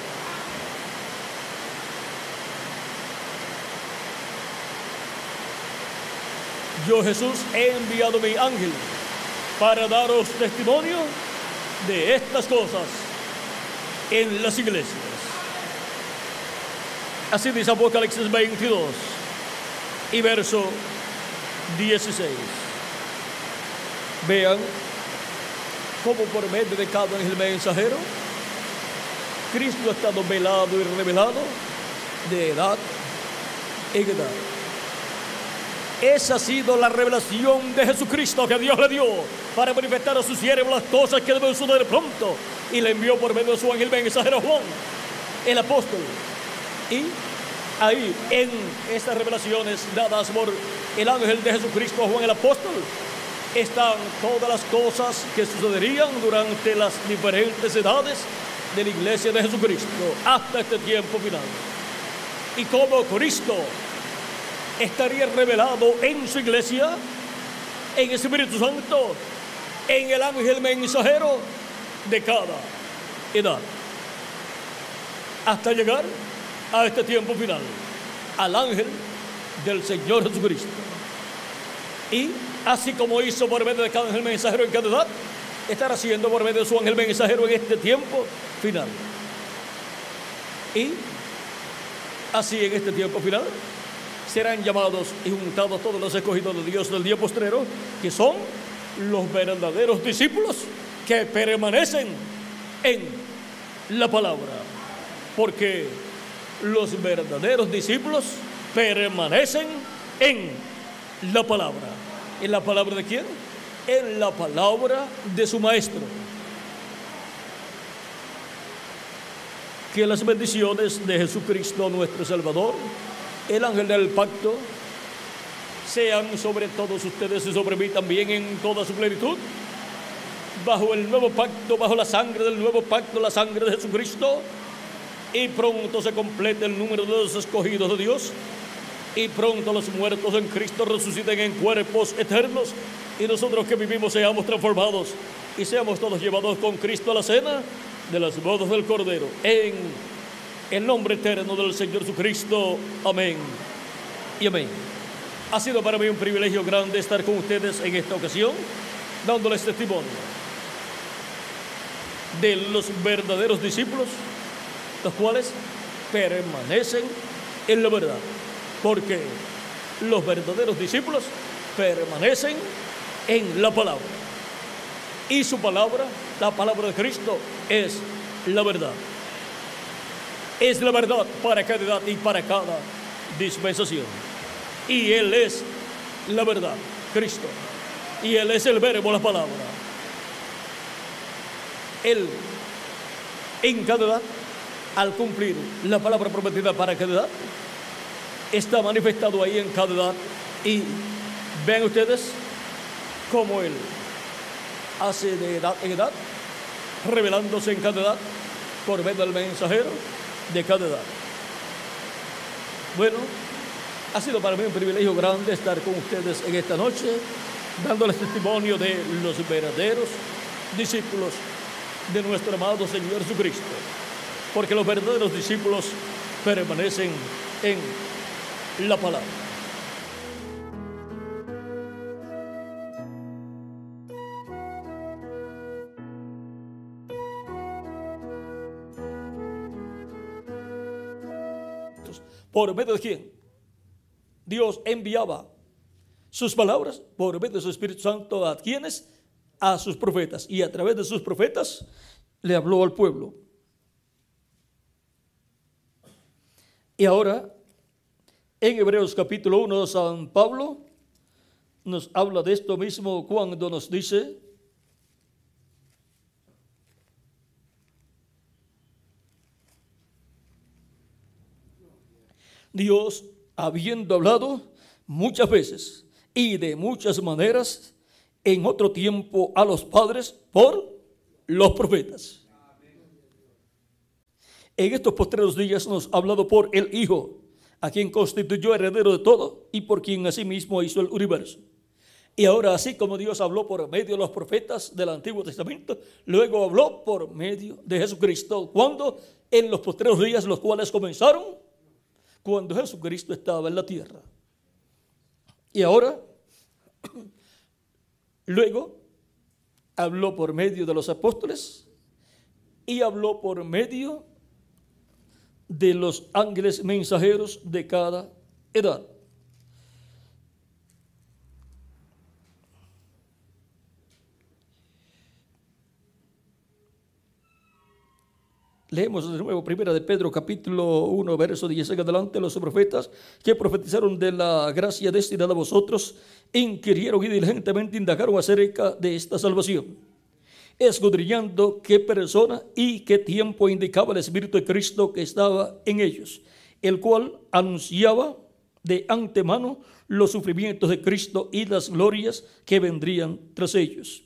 Yo Jesús he enviado mi ángel para daros testimonio de estas cosas en las iglesias. Así dice Apocalipsis 22 y verso 16. Vean cómo por medio de cada ángel mensajero Cristo ha estado velado y revelado de edad en edad. Esa ha sido la revelación de Jesucristo que Dios le dio para manifestar a su siervo las cosas que deben suceder pronto. Y le envió por medio de su ángel mensajero Juan, el apóstol. Y ahí, en estas revelaciones dadas por el ángel de Jesucristo, Juan el apóstol, están todas las cosas que sucederían durante las diferentes edades de la iglesia de Jesucristo hasta este tiempo final. y cómo Cristo estaría revelado en su iglesia, en el Espíritu Santo, en el ángel mensajero de cada edad, hasta llegar a este tiempo final, al ángel del Señor Jesucristo. Y así como hizo por medio de cada ángel mensajero en cada edad, estará haciendo por medio de su ángel mensajero en este tiempo final. Y así en este tiempo final serán llamados y juntados todos los escogidos de Dios del día postrero, que son los verdaderos discípulos que permanecen en la palabra. Porque los verdaderos discípulos permanecen en la palabra. ¿En la palabra de quién? En la palabra de su maestro. Que las bendiciones de Jesucristo nuestro Salvador, el ángel del pacto, sean sobre todos ustedes y sobre mí también en toda su plenitud. Bajo el nuevo pacto, bajo la sangre del nuevo pacto, la sangre de Jesucristo. Y pronto se complete el número de los escogidos de Dios. Y pronto los muertos en Cristo resuciten en cuerpos eternos. Y nosotros que vivimos seamos transformados y seamos todos llevados con Cristo a la cena de las bodas del Cordero. En el nombre eterno del Señor Jesucristo. Amén. Y amén. Ha sido para mí un privilegio grande estar con ustedes en esta ocasión, dándoles testimonio de los verdaderos discípulos, los cuales permanecen en la verdad. Porque los verdaderos discípulos permanecen en la palabra. Y su palabra, la palabra de Cristo, es la verdad. Es la verdad para cada edad y para cada dispensación. Y Él es la verdad, Cristo. Y Él es el verbo, la palabra. Él, en cada edad, al cumplir la palabra prometida para cada edad, está manifestado ahí en cada edad. Y ven ustedes cómo Él hace de edad en edad, revelándose en cada edad por medio del mensajero de cada edad. Bueno, ha sido para mí un privilegio grande estar con ustedes en esta noche, dándoles testimonio de los verdaderos discípulos de nuestro amado Señor Jesucristo. Porque los verdaderos discípulos permanecen en la palabra. ¿Por medio de quién? Dios enviaba sus palabras por medio de su Espíritu Santo a quienes? A sus profetas. Y a través de sus profetas le habló al pueblo. Y ahora, en Hebreos capítulo 1, San Pablo nos habla de esto mismo cuando nos dice, Dios, habiendo hablado muchas veces y de muchas maneras en otro tiempo a los padres por los profetas. En estos postreros días nos ha hablado por el Hijo, a quien constituyó heredero de todo y por quien asimismo hizo el universo. Y ahora, así como Dios habló por medio de los profetas del Antiguo Testamento, luego habló por medio de Jesucristo, cuando en los postreros días, los cuales comenzaron cuando Jesucristo estaba en la tierra. Y ahora, [clears throat] luego, habló por medio de los apóstoles y habló por medio de los ángeles mensajeros de cada edad. Leemos de nuevo, primera de Pedro, capítulo 1, verso 10 en adelante, los profetas que profetizaron de la gracia destinada a vosotros, inquirieron y diligentemente indagaron acerca de esta salvación, escudriñando qué persona y qué tiempo indicaba el Espíritu de Cristo que estaba en ellos, el cual anunciaba de antemano los sufrimientos de Cristo y las glorias que vendrían tras ellos.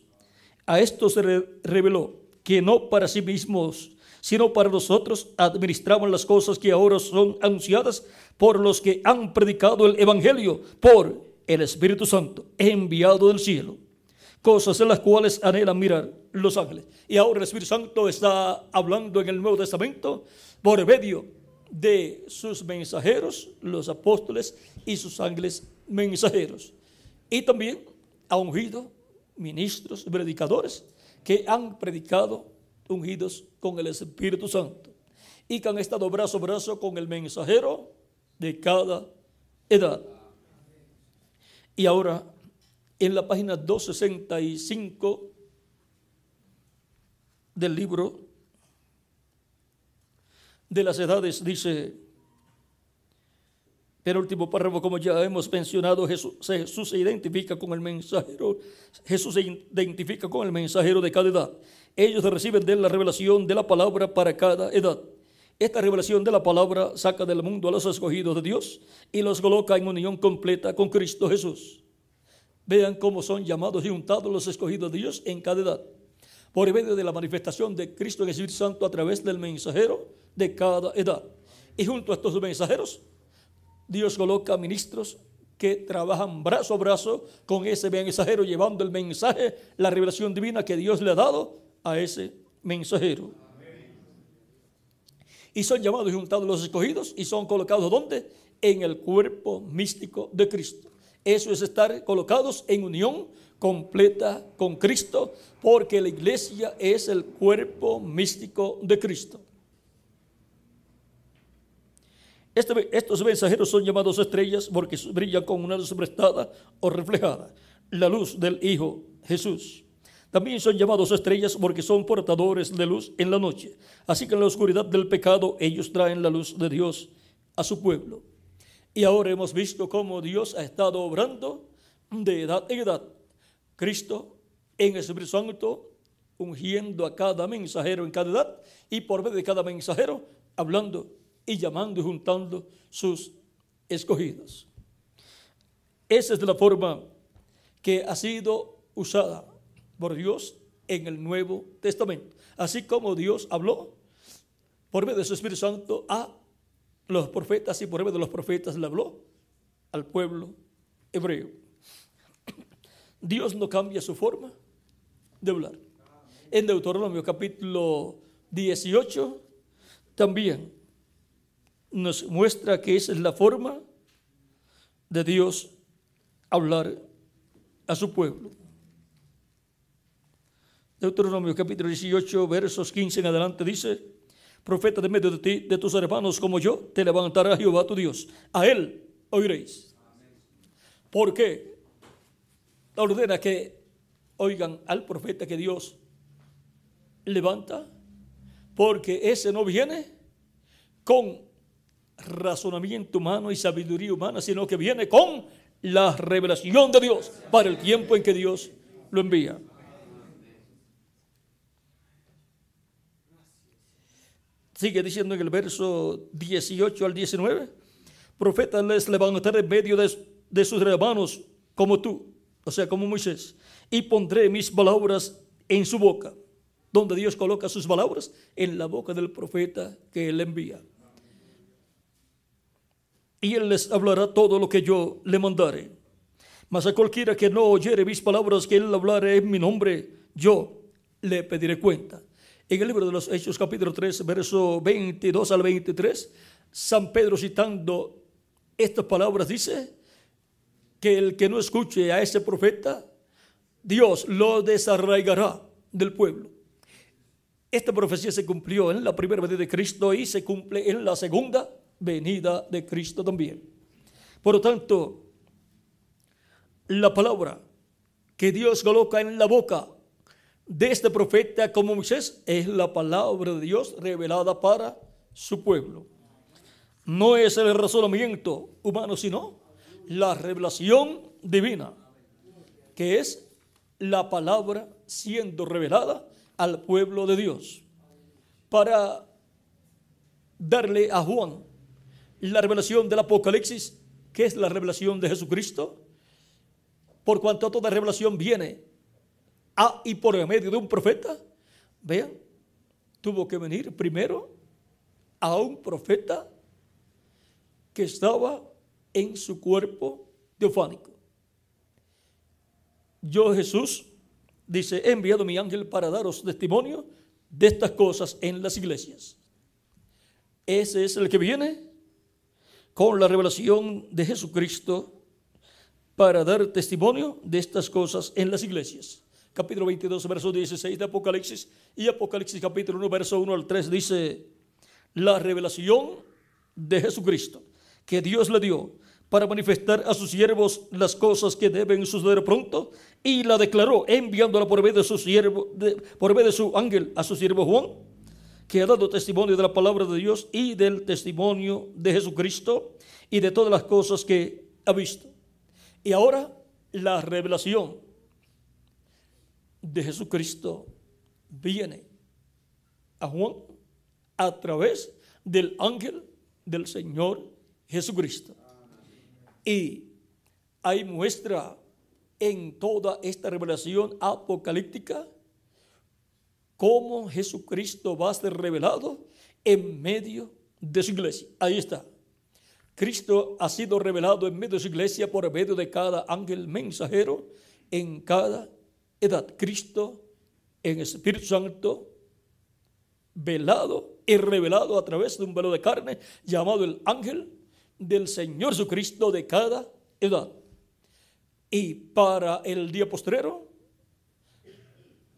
A esto se reveló que no para sí mismos, sino para nosotros administramos las cosas que ahora son anunciadas por los que han predicado el Evangelio por el Espíritu Santo, enviado del cielo. Cosas en las cuales anhelan mirar los ángeles. Y ahora el Espíritu Santo está hablando en el Nuevo Testamento por medio de sus mensajeros, los apóstoles y sus ángeles mensajeros. Y también ha ungido ministros, predicadores, que han predicado ungidos con el Espíritu Santo y que han estado brazo a brazo con el mensajero de cada edad. Y ahora, en la página 265 del libro de las edades, dice, pero último párrafo, como ya hemos mencionado, Jesús, Jesús, se identifica con el mensajero, Jesús se identifica con el mensajero de cada edad. Ellos reciben de la revelación de la palabra para cada edad. Esta revelación de la palabra saca del mundo a los escogidos de Dios y los coloca en unión completa con Cristo Jesús. Vean cómo son llamados y untados los escogidos de Dios en cada edad. Por medio de la manifestación de Cristo en Santo a través del mensajero de cada edad. Y junto a estos mensajeros Dios coloca ministros que trabajan brazo a brazo con ese mensajero, llevando el mensaje, la revelación divina que Dios le ha dado a ese mensajero. Y son llamados y juntados los escogidos y son colocados ¿dónde? En el cuerpo místico de Cristo. Eso es estar colocados en unión completa con Cristo, porque la iglesia es el cuerpo místico de Cristo. Este estos mensajeros son llamados estrellas porque brillan con una luz prestada o reflejada, la luz del Hijo Jesús. También son llamados estrellas porque son portadores de luz en la noche. Así que en la oscuridad del pecado ellos traen la luz de Dios a su pueblo. Y ahora hemos visto cómo Dios ha estado obrando de edad en edad. Cristo en el Espíritu Santo ungiendo a cada mensajero en cada edad y por medio de cada mensajero hablando y llamando y juntando sus escogidos. Esa es la forma que ha sido usada por Dios en el Nuevo Testamento. Así como Dios habló por medio de su Espíritu Santo a los profetas y por medio de los profetas le habló al pueblo hebreo. Dios no cambia su forma de hablar. En Deuteronomio capítulo 18 también nos muestra que esa es la forma de Dios hablar a su pueblo. Deuteronomio capítulo 18, versos 15 en adelante dice, profeta de medio de ti, de tus hermanos como yo, te levantará Jehová tu Dios. A él oiréis. ¿Por qué? Ordena que oigan al profeta que Dios levanta, porque ese no viene con razonamiento humano y sabiduría humana, sino que viene con la revelación de Dios para el tiempo en que Dios lo envía. Sigue diciendo en el verso 18 al 19, profeta les levantaré en medio de, de sus hermanos como tú, o sea, como Moisés, y pondré mis palabras en su boca. Donde Dios coloca sus palabras en la boca del profeta que él envía y él les hablará todo lo que yo le mandare. Mas a cualquiera que no oyere mis palabras que él hablare en mi nombre, yo le pediré cuenta. En el libro de los Hechos capítulo 3, verso 22 al 23, San Pedro citando estas palabras dice que el que no escuche a ese profeta, Dios lo desarraigará del pueblo. Esta profecía se cumplió en la primera venida de Cristo y se cumple en la segunda venida de Cristo también. Por lo tanto, la palabra que Dios coloca en la boca de este profeta como Moisés es la palabra de Dios revelada para su pueblo. No es el razonamiento humano, sino la revelación divina, que es la palabra siendo revelada al pueblo de Dios. Para darle a Juan la revelación del Apocalipsis, que es la revelación de Jesucristo, por cuanto toda revelación viene a y por medio de un profeta, vean, tuvo que venir primero a un profeta que estaba en su cuerpo teofánico. Yo Jesús, dice, he enviado mi ángel para daros testimonio de estas cosas en las iglesias. Ese es el que viene con la revelación de Jesucristo para dar testimonio de estas cosas en las iglesias. Capítulo 22, verso 16 de Apocalipsis y Apocalipsis capítulo 1, verso 1 al 3 dice, la revelación de Jesucristo que Dios le dio para manifestar a sus siervos las cosas que deben suceder pronto y la declaró enviándola por medio de su siervo, por medio de su ángel a su siervo Juan, que ha dado testimonio de la palabra de Dios y del testimonio de Jesucristo y de todas las cosas que ha visto. Y ahora la revelación de Jesucristo viene a Juan a través del ángel del Señor Jesucristo. Y hay muestra en toda esta revelación apocalíptica cómo Jesucristo va a ser revelado en medio de su iglesia. Ahí está. Cristo ha sido revelado en medio de su iglesia por medio de cada ángel mensajero en cada edad. Cristo en Espíritu Santo, velado y revelado a través de un velo de carne llamado el ángel del Señor Jesucristo de cada edad. Y para el día postrero,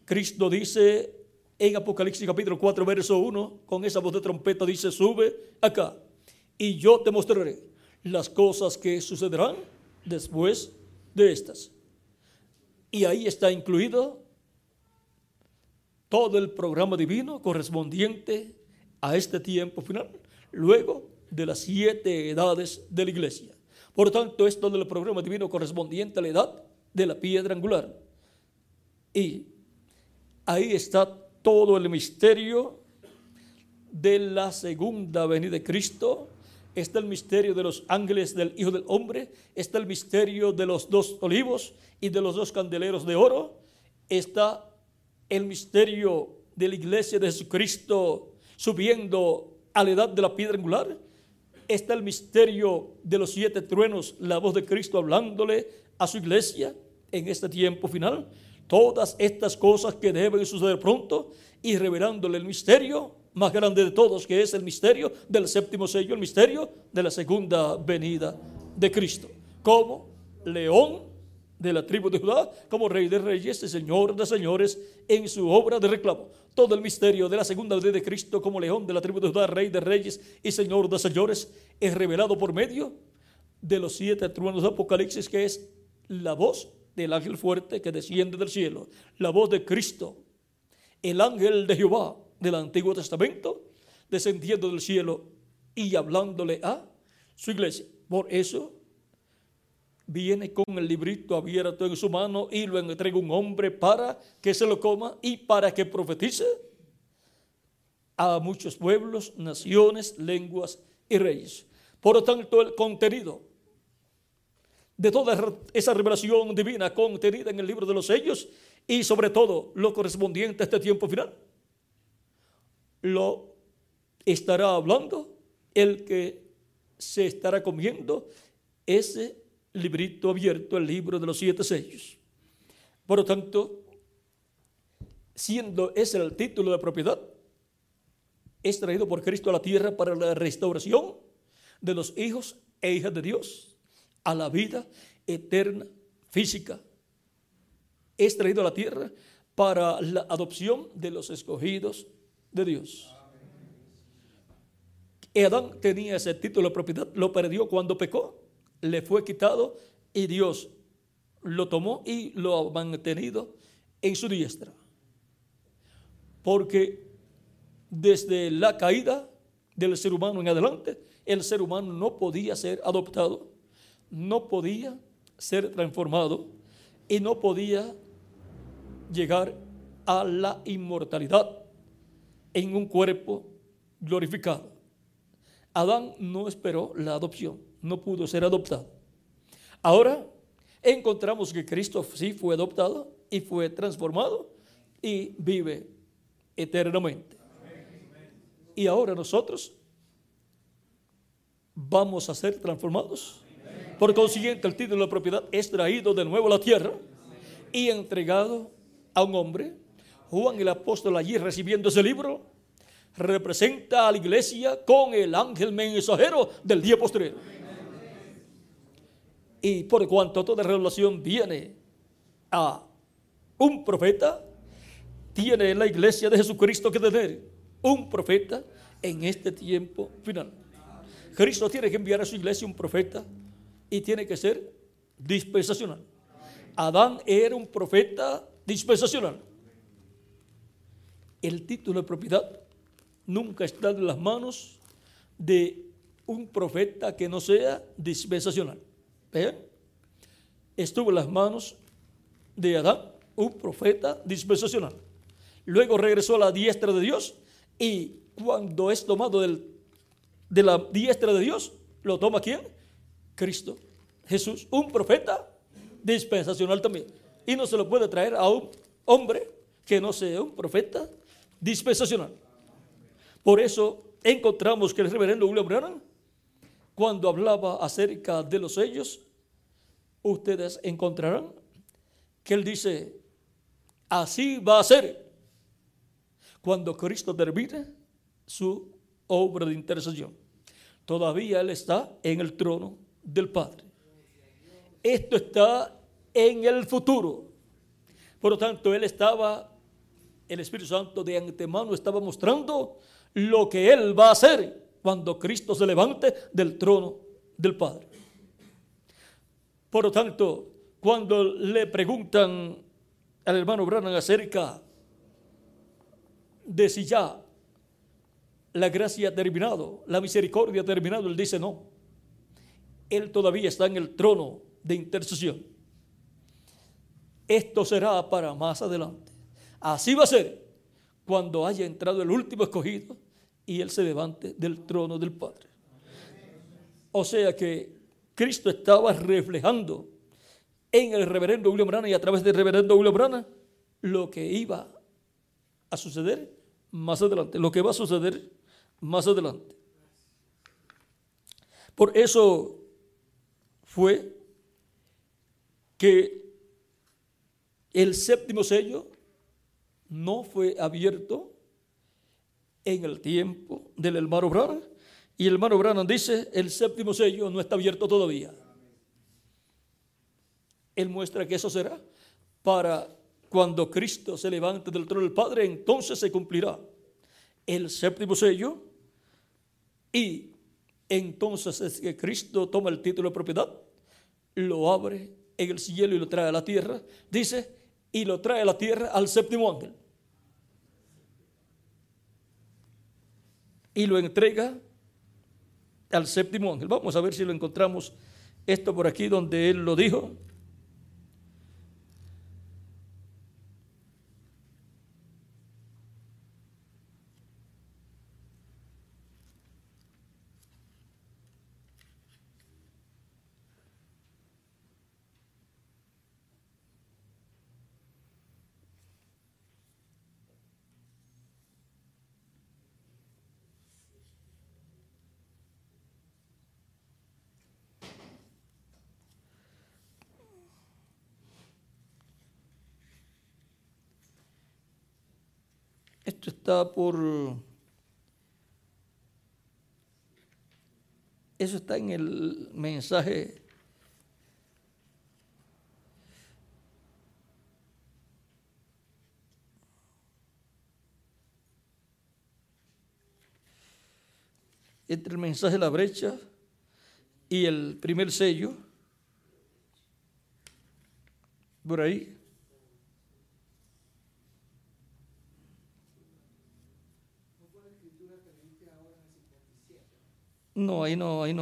Cristo dice en Apocalipsis capítulo 4, verso 1, con esa voz de trompeta dice, sube acá y yo te mostraré las cosas que sucederán después de estas. Y ahí está incluido todo el programa divino correspondiente a este tiempo final. Luego de las siete edades de la iglesia. Por tanto, esto del programa divino correspondiente a la edad de la piedra angular. Y ahí está todo el misterio de la segunda venida de Cristo. Está el misterio de los ángeles del Hijo del Hombre. Está el misterio de los dos olivos y de los dos candeleros de oro. Está el misterio de la iglesia de Jesucristo subiendo a la edad de la piedra angular está el misterio de los siete truenos, la voz de Cristo hablándole a su iglesia en este tiempo final. Todas estas cosas que deben suceder pronto y revelándole el misterio más grande de todos, que es el misterio del séptimo sello, el misterio de la segunda venida de Cristo. Como león de la tribu de Judá, como rey de reyes y señor de señores en su obra de reclamo todo el misterio de la segunda venida de Cristo como león de la tribu de Judá, rey de reyes y señor de señores, es revelado por medio de los siete truenos de Apocalipsis, que es la voz del ángel fuerte que desciende del cielo, la voz de Cristo, el ángel de Jehová del Antiguo Testamento, descendiendo del cielo y hablándole a su iglesia. Por eso viene con el librito abierto en su mano y lo entrega un hombre para que se lo coma y para que profetice a muchos pueblos, naciones, lenguas y reyes. Por lo tanto, el contenido de toda esa revelación divina contenida en el libro de los sellos y sobre todo lo correspondiente a este tiempo final, lo estará hablando el que se estará comiendo ese librito abierto, el libro de los siete sellos. Por lo tanto, siendo ese el título de propiedad, es traído por Cristo a la tierra para la restauración de los hijos e hijas de Dios a la vida eterna física. Es traído a la tierra para la adopción de los escogidos de Dios. Adán tenía ese título de propiedad, lo perdió cuando pecó le fue quitado y Dios lo tomó y lo ha mantenido en su diestra. Porque desde la caída del ser humano en adelante, el ser humano no podía ser adoptado, no podía ser transformado y no podía llegar a la inmortalidad en un cuerpo glorificado. Adán no esperó la adopción no pudo ser adoptado. Ahora encontramos que Cristo sí fue adoptado y fue transformado y vive eternamente. Y ahora nosotros vamos a ser transformados. Por consiguiente, el título de propiedad es traído de nuevo a la tierra y entregado a un hombre. Juan el apóstol allí recibiendo ese libro representa a la iglesia con el ángel mensajero del día posterior. Y por cuanto toda revelación viene a un profeta, tiene la iglesia de Jesucristo que tener un profeta en este tiempo final. Cristo tiene que enviar a su iglesia un profeta y tiene que ser dispensacional. Adán era un profeta dispensacional. El título de propiedad nunca está en las manos de un profeta que no sea dispensacional. ¿Ven? Estuvo en las manos de Adán, un profeta dispensacional. Luego regresó a la diestra de Dios y cuando es tomado del, de la diestra de Dios, ¿lo toma quién? Cristo, Jesús, un profeta dispensacional también. Y no se lo puede traer a un hombre que no sea un profeta dispensacional. Por eso encontramos que el reverendo William Branham, cuando hablaba acerca de los sellos, ustedes encontrarán que él dice, así va a ser cuando Cristo termine su obra de intercesión. Todavía Él está en el trono del Padre. Esto está en el futuro. Por lo tanto, Él estaba, el Espíritu Santo de antemano estaba mostrando lo que Él va a hacer cuando Cristo se levante del trono del Padre. Por lo tanto, cuando le preguntan al hermano Branham acerca de si ya la gracia ha terminado, la misericordia ha terminado, él dice no. Él todavía está en el trono de intercesión. Esto será para más adelante. Así va a ser cuando haya entrado el último escogido y él se levante del trono del Padre. O sea que Cristo estaba reflejando en el reverendo William Branham y a través del reverendo William Branham lo que iba a suceder más adelante, lo que va a suceder más adelante. Por eso fue que el séptimo sello no fue abierto en el tiempo del hermano Branham. Y el hermano Branham dice, el séptimo sello no está abierto todavía. Él muestra que eso será para cuando Cristo se levante del trono del Padre, entonces se cumplirá el séptimo sello y entonces es que Cristo toma el título de propiedad, lo abre en el cielo y lo trae a la tierra. Dice, y lo trae a la tierra al séptimo ángel. Y lo entrega al séptimo ángel. Vamos a ver si lo encontramos esto por aquí donde él lo dijo. Esto está por... Eso está en el mensaje entre el mensaje de la brecha y el primer sello, por ahí. No, ahí no, ahí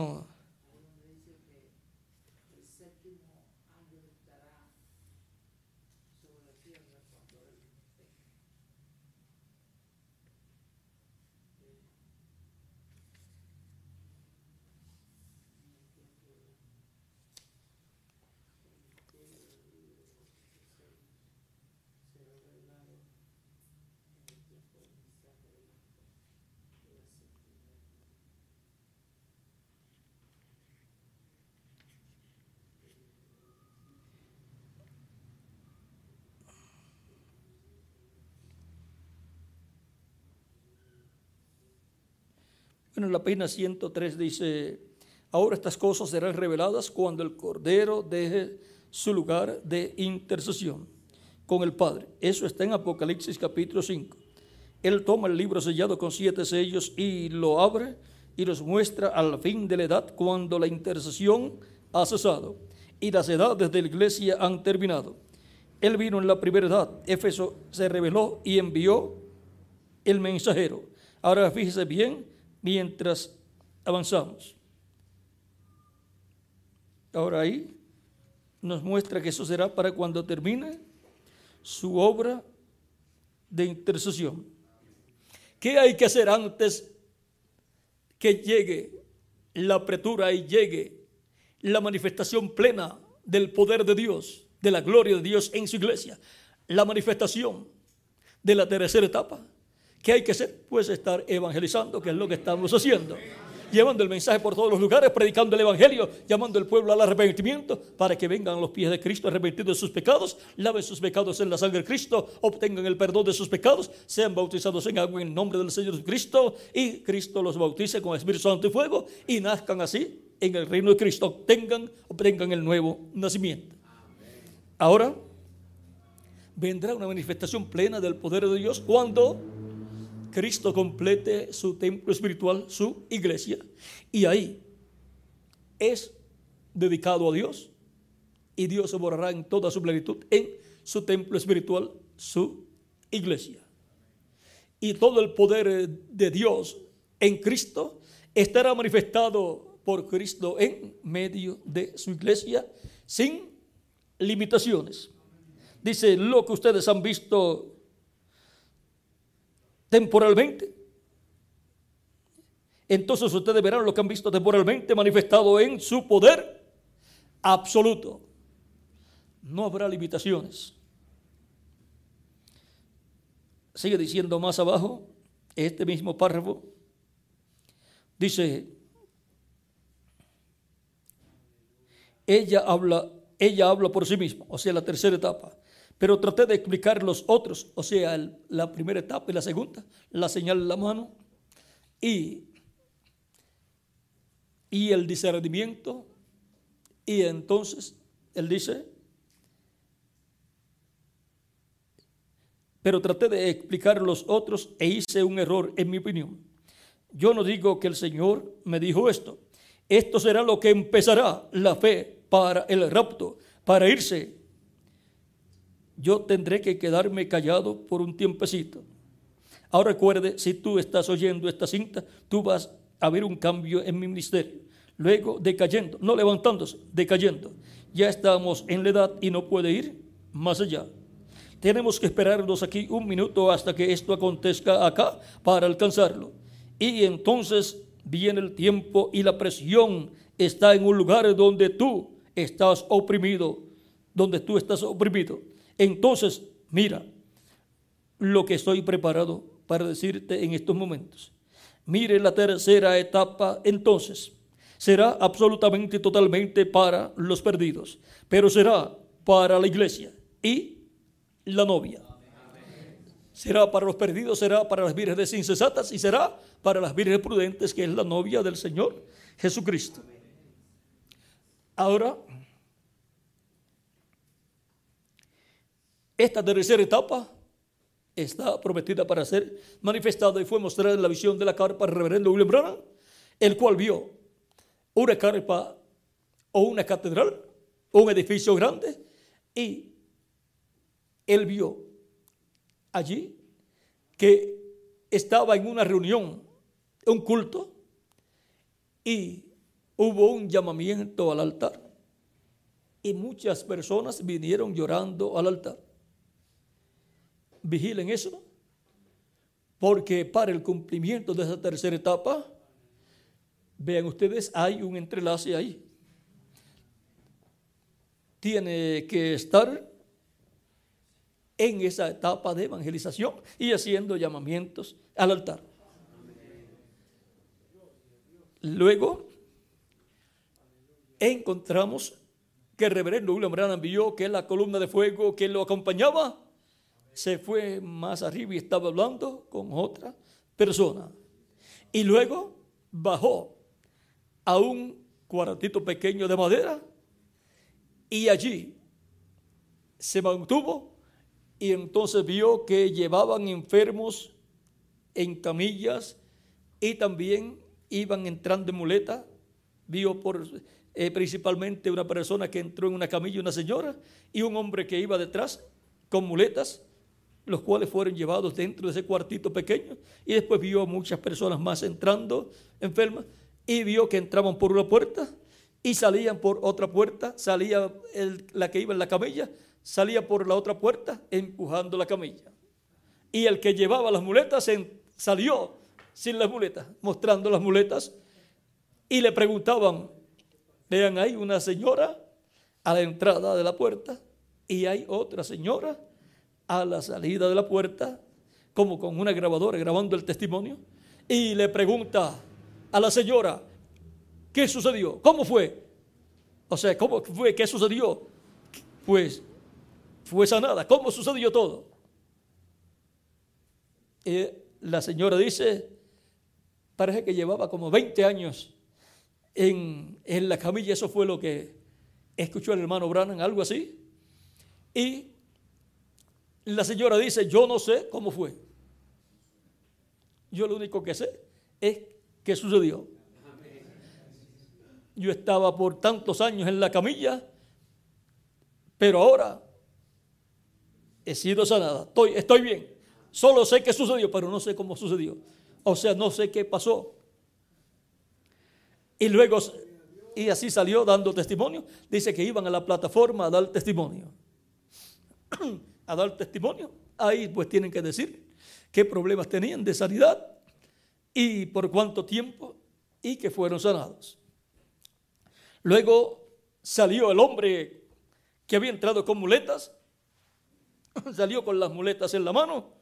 no. en la página 103 dice, ahora estas cosas serán reveladas cuando el Cordero deje su lugar de intercesión con el Padre. Eso está en Apocalipsis capítulo 5. Él toma el libro sellado con siete sellos y lo abre y los muestra al fin de la edad cuando la intercesión ha cesado y las edades de la iglesia han terminado. Él vino en la primera edad, Éfeso se reveló y envió el mensajero. Ahora fíjese bien mientras avanzamos. Ahora ahí nos muestra que eso será para cuando termine su obra de intercesión. ¿Qué hay que hacer antes que llegue la apretura y llegue la manifestación plena del poder de Dios, de la gloria de Dios en su iglesia? La manifestación de la tercera etapa. ¿Qué hay que hacer? Pues estar evangelizando, que es lo que estamos haciendo llevando el mensaje por todos los lugares, predicando el Evangelio, llamando al pueblo al arrepentimiento, para que vengan a los pies de Cristo arrepentidos de sus pecados, laven sus pecados en la sangre de Cristo, obtengan el perdón de sus pecados, sean bautizados en agua en nombre del Señor Cristo, y Cristo los bautice con Espíritu Santo y fuego, y nazcan así en el reino de Cristo, obtengan, obtengan el nuevo nacimiento. Ahora vendrá una manifestación plena del poder de Dios cuando Cristo complete su templo espiritual, su iglesia, y ahí es dedicado a Dios, y Dios se borrará en toda su plenitud en su templo espiritual, su iglesia. Y todo el poder de Dios en Cristo estará manifestado por Cristo en medio de su iglesia sin limitaciones. Dice, lo que ustedes han visto temporalmente. Entonces ustedes verán lo que han visto temporalmente manifestado en su poder absoluto. No habrá limitaciones. Sigue diciendo más abajo, este mismo párrafo, dice, ella habla, ella habla por sí misma, o sea, la tercera etapa. Pero traté de explicar los otros, o sea, la primera etapa y la segunda, la señal en la mano y, y el discernimiento. Y entonces él dice, pero traté de explicar los otros e hice un error en mi opinión. Yo no digo que el Señor me dijo esto. Esto será lo que empezará la fe para el rapto, para irse yo tendré que quedarme callado por un tiempecito. Ahora recuerde, si tú estás oyendo esta cinta, tú vas a ver un cambio en mi ministerio. Luego decayendo, no levantándose, decayendo. Ya estamos en la edad y no puede ir más allá. Tenemos que esperarnos aquí un minuto hasta que esto acontezca acá para alcanzarlo. Y entonces viene el tiempo y la presión está en un lugar donde tú estás oprimido, donde tú estás oprimido. Entonces, mira lo que estoy preparado para decirte en estos momentos. Mire la tercera etapa entonces. Será absolutamente y totalmente para los perdidos, pero será para la iglesia y la novia. Será para los perdidos, será para las vírgenes insensatas y será para las vírgenes prudentes, que es la novia del Señor Jesucristo. Ahora, Esta tercera etapa está prometida para ser manifestada y fue mostrada en la visión de la carpa del reverendo William Branham, el cual vio una carpa o una catedral, un edificio grande, y él vio allí que estaba en una reunión, un culto, y hubo un llamamiento al altar. Y muchas personas vinieron llorando al altar vigilen eso, porque para el cumplimiento de esa tercera etapa, vean ustedes, hay un entrelace ahí. Tiene que estar en esa etapa de evangelización y haciendo llamamientos al altar. Luego encontramos que el reverendo William Branham vio que la columna de fuego que lo acompañaba se fue más arriba y estaba hablando con otra persona. Y luego bajó a un cuartito pequeño de madera y allí se mantuvo y entonces vio que llevaban enfermos en camillas y también iban entrando en muleta. Vio por eh, principalmente una persona que entró en una camilla, una señora, y un hombre que iba detrás con muletas, los cuales fueron llevados dentro de ese cuartito pequeño. Y después vio a muchas personas más entrando enfermas y vio que entraban por una puerta y salían por otra puerta, salía la que iba en la camilla, salía por la otra puerta empujando la camilla. Y el que llevaba las muletas salió sin las muletas, mostrando las muletas, y le preguntaban, vean, hay una señora a la entrada de la puerta y hay otra señora a la salida de la puerta, como con una grabadora grabando el testimonio, y le pregunta a la señora, ¿qué sucedió? ¿Cómo fue? O sea, ¿cómo fue? ¿Qué sucedió? Pues fue sanada. ¿Cómo sucedió todo? Y la señora dice, parece que llevaba como 20 años en, la camilla, eso fue lo que escuchó el hermano Brannan, algo así. Y la señora dice, yo no sé cómo fue. Yo lo único que sé es que sucedió. Yo estaba por tantos años en la camilla, pero ahora he sido sanada. Estoy, estoy bien. Solo sé qué sucedió, pero no sé cómo sucedió. O sea, no sé qué pasó. Y luego, y así salió dando testimonio. Dice que iban a la plataforma a dar testimonio. [clears throat] a dar testimonio. Ahí pues tienen que decir qué problemas tenían de sanidad y por cuánto tiempo y que fueron sanados. Luego salió el hombre que había entrado con muletas [laughs] salió con las muletas en la mano.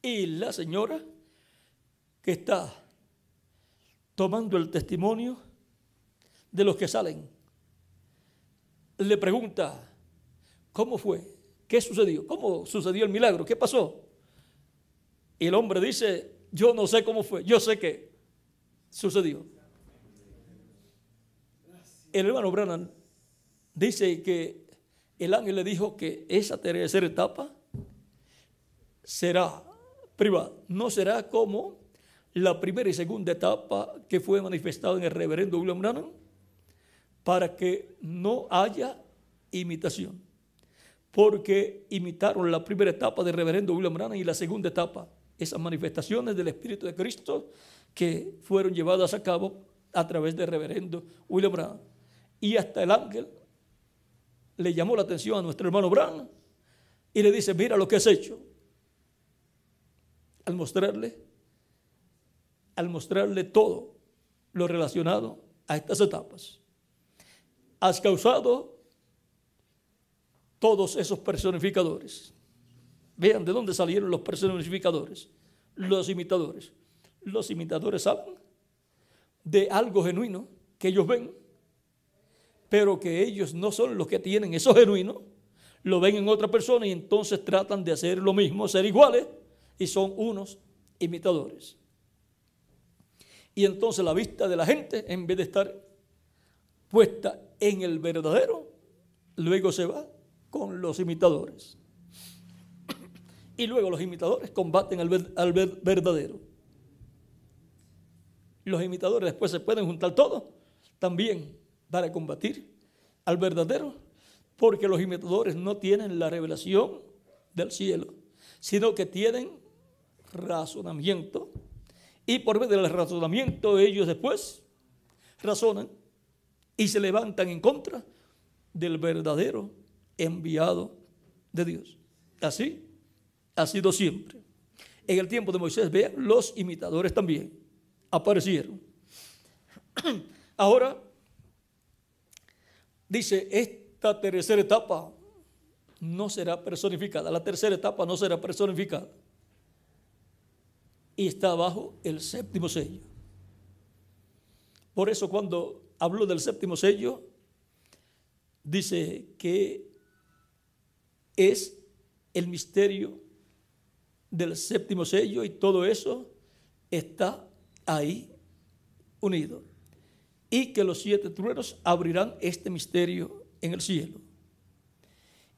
Y la señora que está tomando el testimonio de los que salen, le pregunta, ¿cómo fue? ¿Qué sucedió? ¿Cómo sucedió el milagro? ¿Qué pasó? Y el hombre dice, yo no sé cómo fue, yo sé que sucedió. El hermano Brannan dice que el ángel le dijo que esa tercera etapa será privada, no será como la primera y segunda etapa que fue manifestada en el reverendo William Branham, para que no haya imitación. Porque imitaron la primera etapa del reverendo William Branham y la segunda etapa, esas manifestaciones del Espíritu de Cristo que fueron llevadas a cabo a través del reverendo William Branham. Y hasta el ángel le llamó la atención a nuestro hermano Bran y le dice, mira lo que has hecho. Al mostrarle, al mostrarle todo lo relacionado a estas etapas. Has causado todos esos personificadores. Vean de dónde salieron los personificadores, los imitadores. Los imitadores hablan de algo genuino que ellos ven pero que ellos no son los que tienen eso genuino, lo ven en otra persona y entonces tratan de hacer lo mismo, ser iguales, y son unos imitadores. Y entonces la vista de la gente, en vez de estar puesta en el verdadero, luego se va con los imitadores. Y luego los imitadores combaten al, al verdadero. Los imitadores después se pueden juntar todos también para combatir al verdadero, porque los imitadores no tienen la revelación del cielo, sino que tienen razonamiento. Y por medio del razonamiento ellos después razonan y se levantan en contra del verdadero enviado de Dios. Así ha sido siempre. En el tiempo de Moisés, vean, los imitadores también aparecieron. [clears throat] Ahora, dice, esta tercera etapa no será personificada, la tercera etapa no será personificada. Y está bajo el séptimo sello. Por eso cuando hablo del séptimo sello, dice que es el misterio del séptimo sello y todo eso está ahí unidos. Y que los siete truenos abrirán este misterio en el cielo.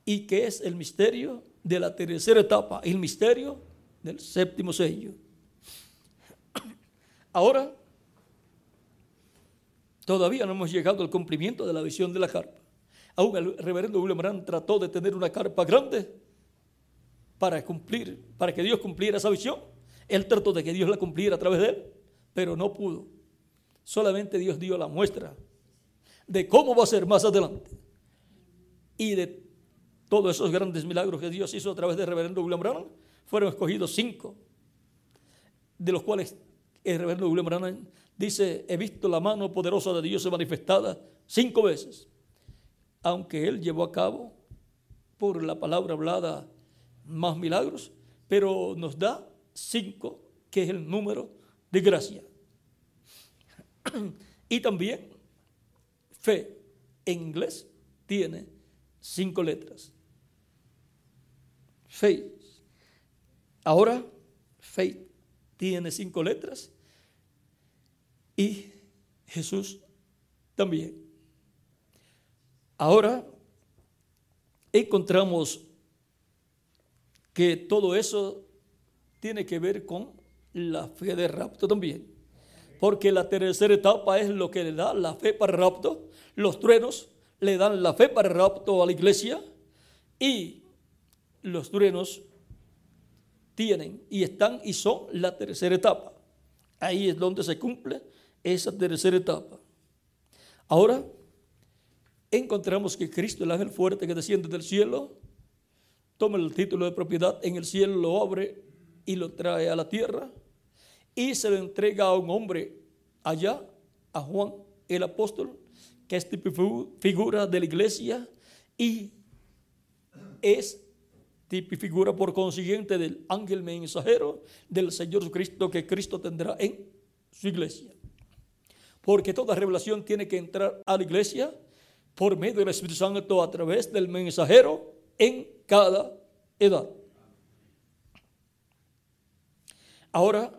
Y que es el misterio de la tercera etapa, el misterio del séptimo sello. [coughs] Ahora, todavía no hemos llegado al cumplimiento de la visión de la carpa. Aún el reverendo William Branham trató de tener una carpa grande para cumplir, para que Dios cumpliera esa visión. Él trató de que Dios la cumpliera a través de él, pero no pudo. Solamente Dios dio la muestra de cómo va a ser más adelante. Y de todos esos grandes milagros que Dios hizo a través del reverendo William Branham, fueron escogidos cinco, de los cuales el reverendo William Branham dice, he visto la mano poderosa de Dios manifestada cinco veces, aunque él llevó a cabo por la palabra hablada más milagros, pero nos da cinco, que es el número de gracia. Y también fe en inglés tiene cinco letras. Faith. Ahora, faith tiene cinco letras y Jesús también. Ahora encontramos que todo eso tiene que ver con la fe de rapto también. Porque la tercera etapa es lo que le da la fe para el rapto. Los truenos le dan la fe para el rapto a la iglesia y los truenos tienen y están y son la tercera etapa. Ahí es donde se cumple esa tercera etapa. Ahora encontramos que Cristo, el ángel fuerte que desciende del cielo, toma el título de propiedad en el cielo, lo abre y lo trae a la tierra y se lo entrega a un hombre allá, a Juan el apóstol, que es figura de la iglesia y es figura por consiguiente del ángel mensajero del Señor Jesucristo que Cristo tendrá en su iglesia. Porque toda revelación tiene que entrar a la iglesia por medio del Espíritu Santo a través del mensajero en cada edad. Ahora,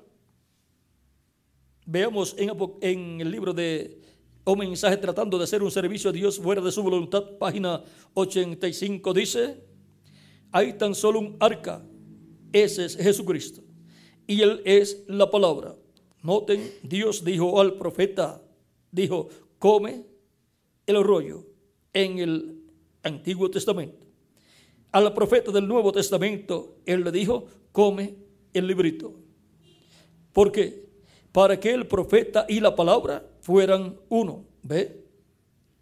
veamos en, el libro de O mensaje tratando de hacer un servicio a Dios fuera de su voluntad, página 85 dice, hay tan solo un arca, ese es Jesucristo, y él es la palabra. Noten, Dios dijo al profeta, dijo, come el rollo en el Antiguo Testamento. Al profeta del Nuevo Testamento, él le dijo, come el librito. ¿Por qué? Para que el profeta y la palabra fueran uno. ¿Ve?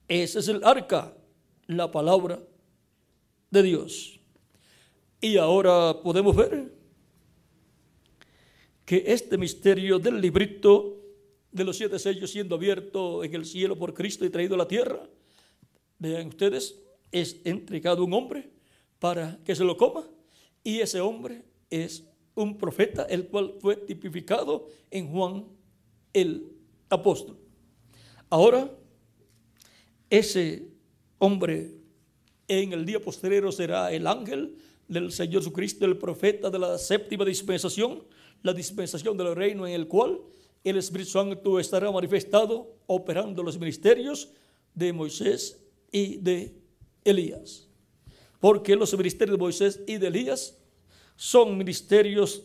Ese es el arca, la palabra de Dios. Y ahora podemos ver que este misterio del librito de los siete sellos siendo abierto en el cielo por Cristo y traído a la tierra, vean ustedes, es entregado un hombre para que se lo coma y ese hombre es un profeta, el cual fue tipificado en Juan el apóstol. Ahora, ese hombre en el día posterior será el ángel del Señor Jesucristo, el profeta de la séptima dispensación, la dispensación del reino en el cual el Espíritu Santo estará manifestado operando los ministerios de Moisés y de Elías. Porque los ministerios de Moisés y de Elías son ministerios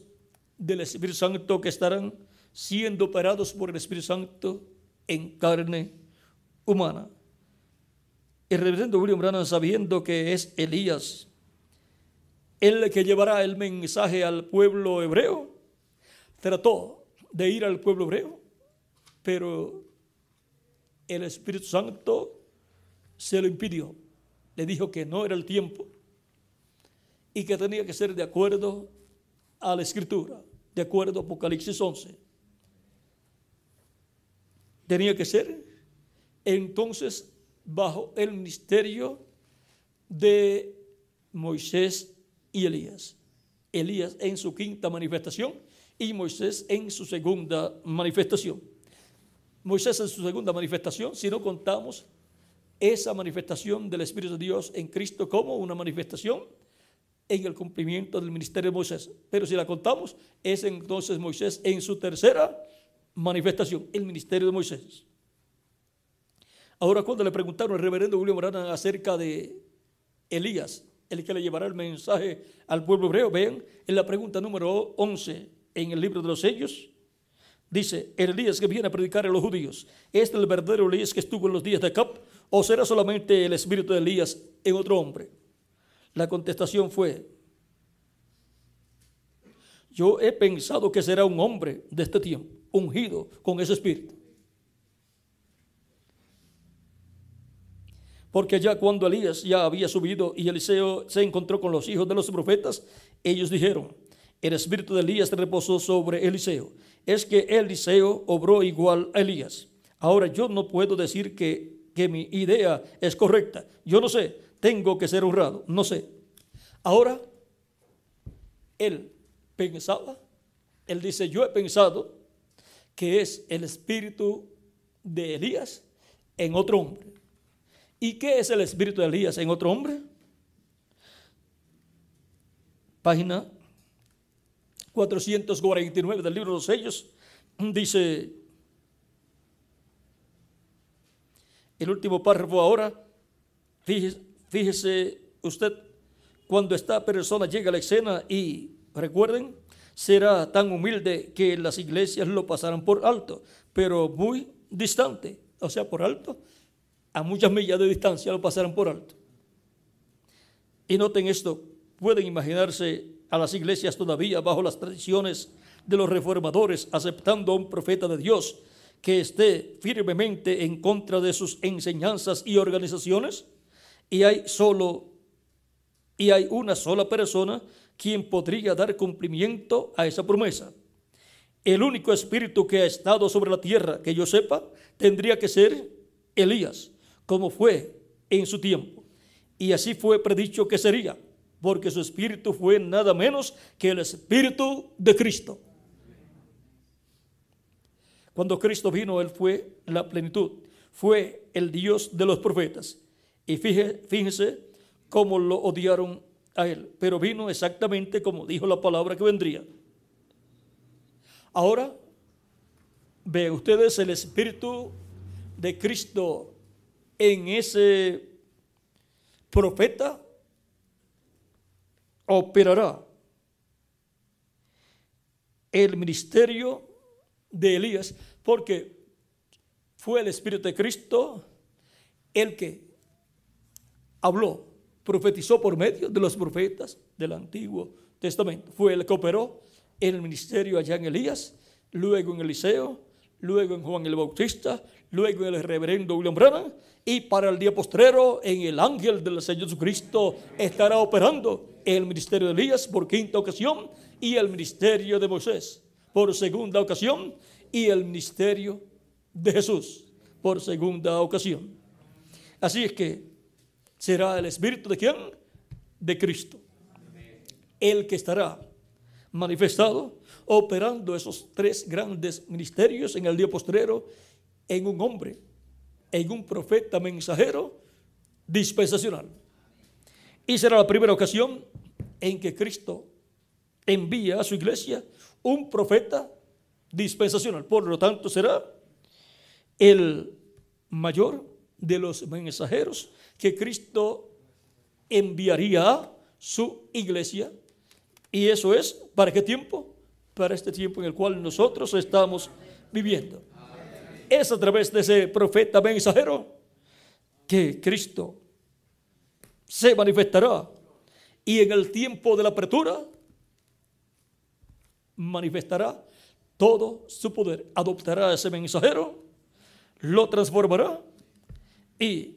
del Espíritu Santo que estarán siendo operados por el Espíritu Santo en carne humana. El reverendo William Branham, sabiendo que es Elías, el que llevará el mensaje al pueblo hebreo, trató de ir al pueblo hebreo, pero el Espíritu Santo se lo impidió. Le dijo que no era el tiempo y que tenía que ser de acuerdo a la escritura, de acuerdo a Apocalipsis 11. Tenía que ser entonces bajo el ministerio de Moisés y Elías. Elías en su quinta manifestación y Moisés en su segunda manifestación. Moisés en su segunda manifestación, si no contamos esa manifestación del Espíritu de Dios en Cristo como una manifestación en el cumplimiento del ministerio de Moisés. Pero si la contamos, es entonces Moisés en su tercera manifestación, el ministerio de Moisés. Ahora, cuando le preguntaron al reverendo William Branham acerca de Elías, el que le llevará el mensaje al pueblo hebreo, vean, en la pregunta número 11 en el libro de los sellos, dice, el Elías que viene a predicar a los judíos, ¿es el verdadero Elías que estuvo en los días de Cap o será solamente el espíritu de Elías en otro hombre? La contestación fue, yo he pensado que será un hombre de este tiempo, ungido con ese espíritu. Porque ya cuando Elías ya había subido y Eliseo se encontró con los hijos de los profetas, ellos dijeron, el espíritu de Elías reposó sobre Eliseo. Es que Eliseo obró igual a Elías. Ahora yo no puedo decir que, que mi idea es correcta. Yo no sé, tengo que ser honrado, no sé. Ahora, él pensaba, él dice, yo he pensado que es el espíritu de Elías en otro hombre. ¿Y qué es el espíritu de Elías en otro hombre? Página 449 del libro de los sellos dice el último párrafo ahora, fíjese, usted, cuando esta persona llega a la escena y recuerden, será tan humilde que las iglesias lo pasarán por alto, pero muy distante, o sea, por alto, a muchas millas de distancia lo pasarán por alto. Y noten esto, pueden imaginarse a las iglesias todavía bajo las tradiciones de los reformadores, aceptando a un profeta de Dios que esté firmemente en contra de sus enseñanzas y organizaciones. Y hay solo y hay una sola persona quien podría dar cumplimiento a esa promesa. El único espíritu que ha estado sobre la tierra, que yo sepa, tendría que ser Elías, como fue en su tiempo. Y así fue predicho que sería, porque su espíritu fue nada menos que el espíritu de Cristo. Cuando Cristo vino, Él fue la plenitud, fue el Dios de los profetas. Y fíjense cómo lo odiaron a Él, pero vino exactamente como dijo la palabra que vendría. Ahora, vean ustedes el espíritu de Cristo en ese profeta operará el ministerio de Elías, porque fue el Espíritu de Cristo el que habló, profetizó por medio de los profetas del Antiguo Testamento. Fue el que operó en el ministerio allá en Elías, luego en Eliseo, luego en Juan el Bautista, luego el reverendo William Branham y para el día postrero en el ángel del Señor Jesucristo estará operando el ministerio de Elías por quinta ocasión y el ministerio de Moisés por segunda ocasión y el ministerio de Jesús por segunda ocasión. Así es que será el espíritu de quién? De Cristo. El que estará manifestado operando esos tres grandes ministerios en el día postrero en un hombre en un profeta mensajero dispensacional. Y será la primera ocasión en que Cristo envía a su iglesia un profeta dispensacional. Por lo tanto, será el mayor de los mensajeros que Cristo enviaría a su iglesia. Y eso es, ¿para qué tiempo? Para este tiempo en el cual nosotros estamos viviendo. Es a través de ese profeta mensajero que Cristo se manifestará. Y en el tiempo de la apertura manifestará todo su poder. Adoptará a ese mensajero, lo transformará y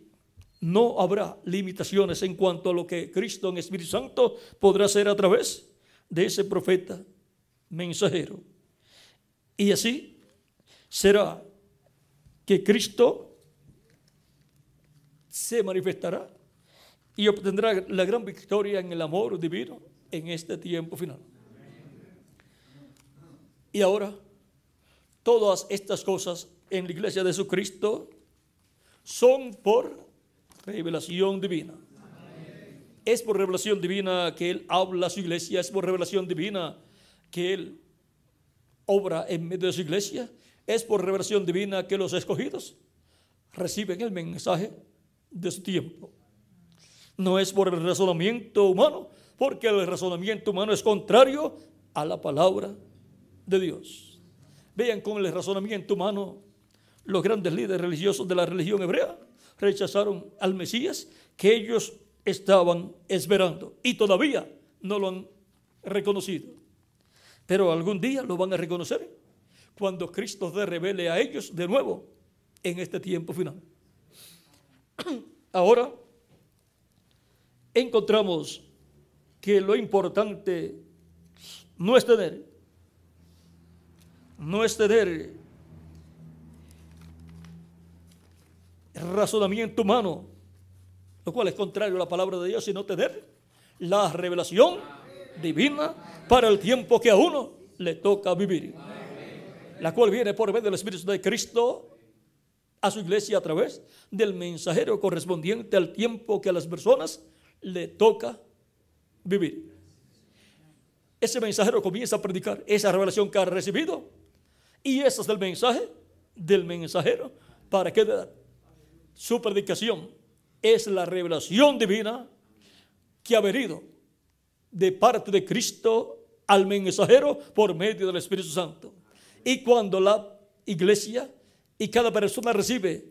no habrá limitaciones en cuanto a lo que Cristo en Espíritu Santo podrá hacer a través de ese profeta mensajero. Y así será que Cristo se manifestará y obtendrá la gran victoria en el amor divino en este tiempo final. Y ahora, todas estas cosas en la iglesia de Jesucristo son por revelación divina. Es por revelación divina que Él habla a su iglesia, es por revelación divina que Él obra en medio de su iglesia Es por revelación divina que los escogidos reciben el mensaje de su tiempo. No es por el razonamiento humano, porque el razonamiento humano es contrario a la palabra de Dios. Vean con el razonamiento humano los grandes líderes religiosos de la religión hebrea rechazaron al Mesías que ellos estaban esperando y todavía no lo han reconocido. Pero algún día lo van a reconocer cuando Cristo se revele a ellos de nuevo en este tiempo final. Ahora encontramos que lo importante no es tener, no es tener razonamiento humano, lo cual es contrario a la palabra de Dios, sino tener la revelación divina para el tiempo que a uno le toca vivir, la cual viene por medio del Espíritu de Cristo a su iglesia a través del mensajero correspondiente al tiempo que a las personas le toca vivir. Ese mensajero comienza a predicar esa revelación que ha recibido y ese es el mensaje del mensajero para qué edad. Su predicación es la revelación divina que ha venido de parte de Cristo al mensajero por medio del Espíritu Santo. Y cuando la iglesia y cada persona recibe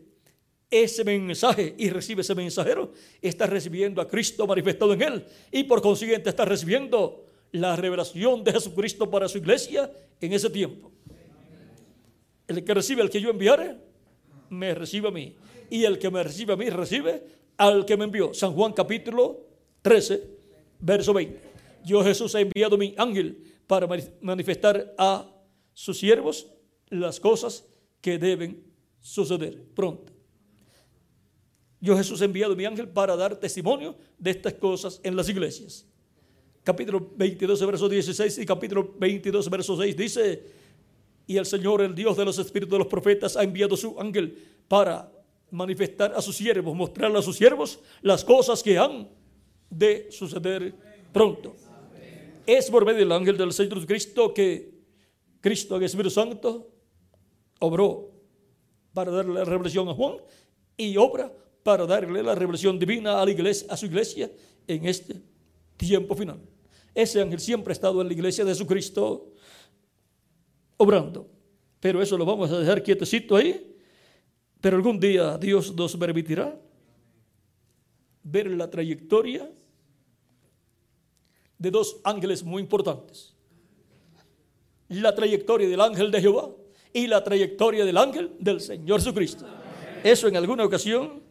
ese mensaje y recibe ese mensajero, está recibiendo a Cristo manifestado en él y por consiguiente está recibiendo la revelación de Jesucristo para su iglesia en ese tiempo. El que recibe al que yo enviare, me recibe a mí. Y el que me recibe a mí, recibe al que me envió. San Juan capítulo 13, verso 20. Yo Jesús he enviado mi ángel para manifestar a sus siervos las cosas que deben suceder pronto. Yo Jesús he enviado mi ángel para dar testimonio de estas cosas en las iglesias. Capítulo 22, verso 16 y capítulo 22, verso 6 dice, y el Señor, el Dios de los espíritus de los profetas, ha enviado su ángel para manifestar a sus siervos, mostrarle a sus siervos las cosas que han de suceder pronto. Es por medio del ángel del Señor Cristo que Cristo, el Espíritu Santo, obró para darle la revelación a Juan y obra para darle la revelación divina a la iglesia, a su iglesia en este tiempo final. Ese ángel siempre ha estado en la iglesia de Jesucristo obrando. Pero eso lo vamos a dejar quietecito ahí. Pero algún día Dios nos permitirá ver la trayectoria de dos ángeles muy importantes. La trayectoria del ángel de Jehová y la trayectoria del ángel del Señor Jesucristo. Eso en alguna ocasión,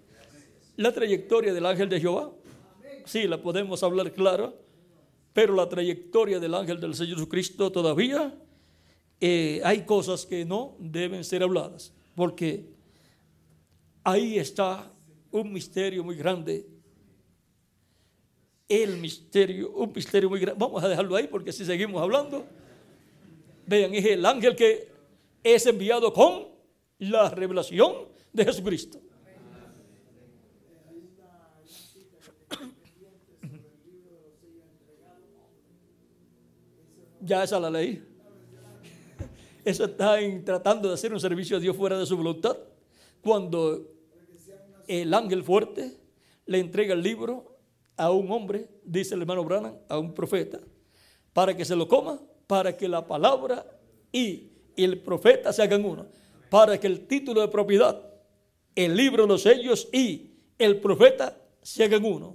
la trayectoria del ángel de Jehová, sí, la podemos hablar claro, pero la trayectoria del ángel del Señor Jesucristo todavía eh, hay cosas que no deben ser habladas, porque ahí está un misterio muy grande. El misterio, un misterio muy grande. Vamos a dejarlo ahí porque si seguimos hablando, vean, es el ángel que es enviado con la revelación de Jesucristo. [coughs] Ya esa la ley. Eso está tratando de hacer un servicio a Dios fuera de su voluntad. Cuando el ángel fuerte le entrega el libro a un hombre, dice el hermano Branham, a un profeta, para que se lo coma, para que la palabra y el profeta se hagan uno, para que el título de propiedad, el libro, los sellos y el profeta se hagan uno.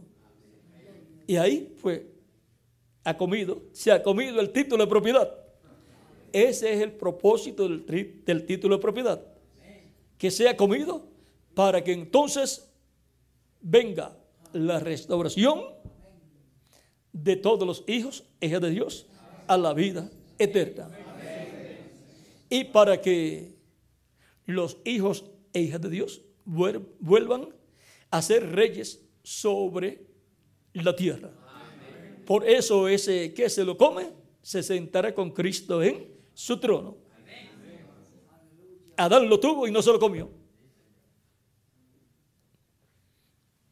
Y ahí fue, ha comido, se ha comido el título de propiedad. Ese es el propósito del, del título de propiedad. Que sea comido para que entonces venga la restauración de todos los hijos, hijas de Dios, a la vida eterna. Y para que los hijos e hijas de Dios vuelvan a ser reyes sobre la tierra. Por eso ese que se lo come se sentará con Cristo en su trono. Adán lo tuvo y no se lo comió.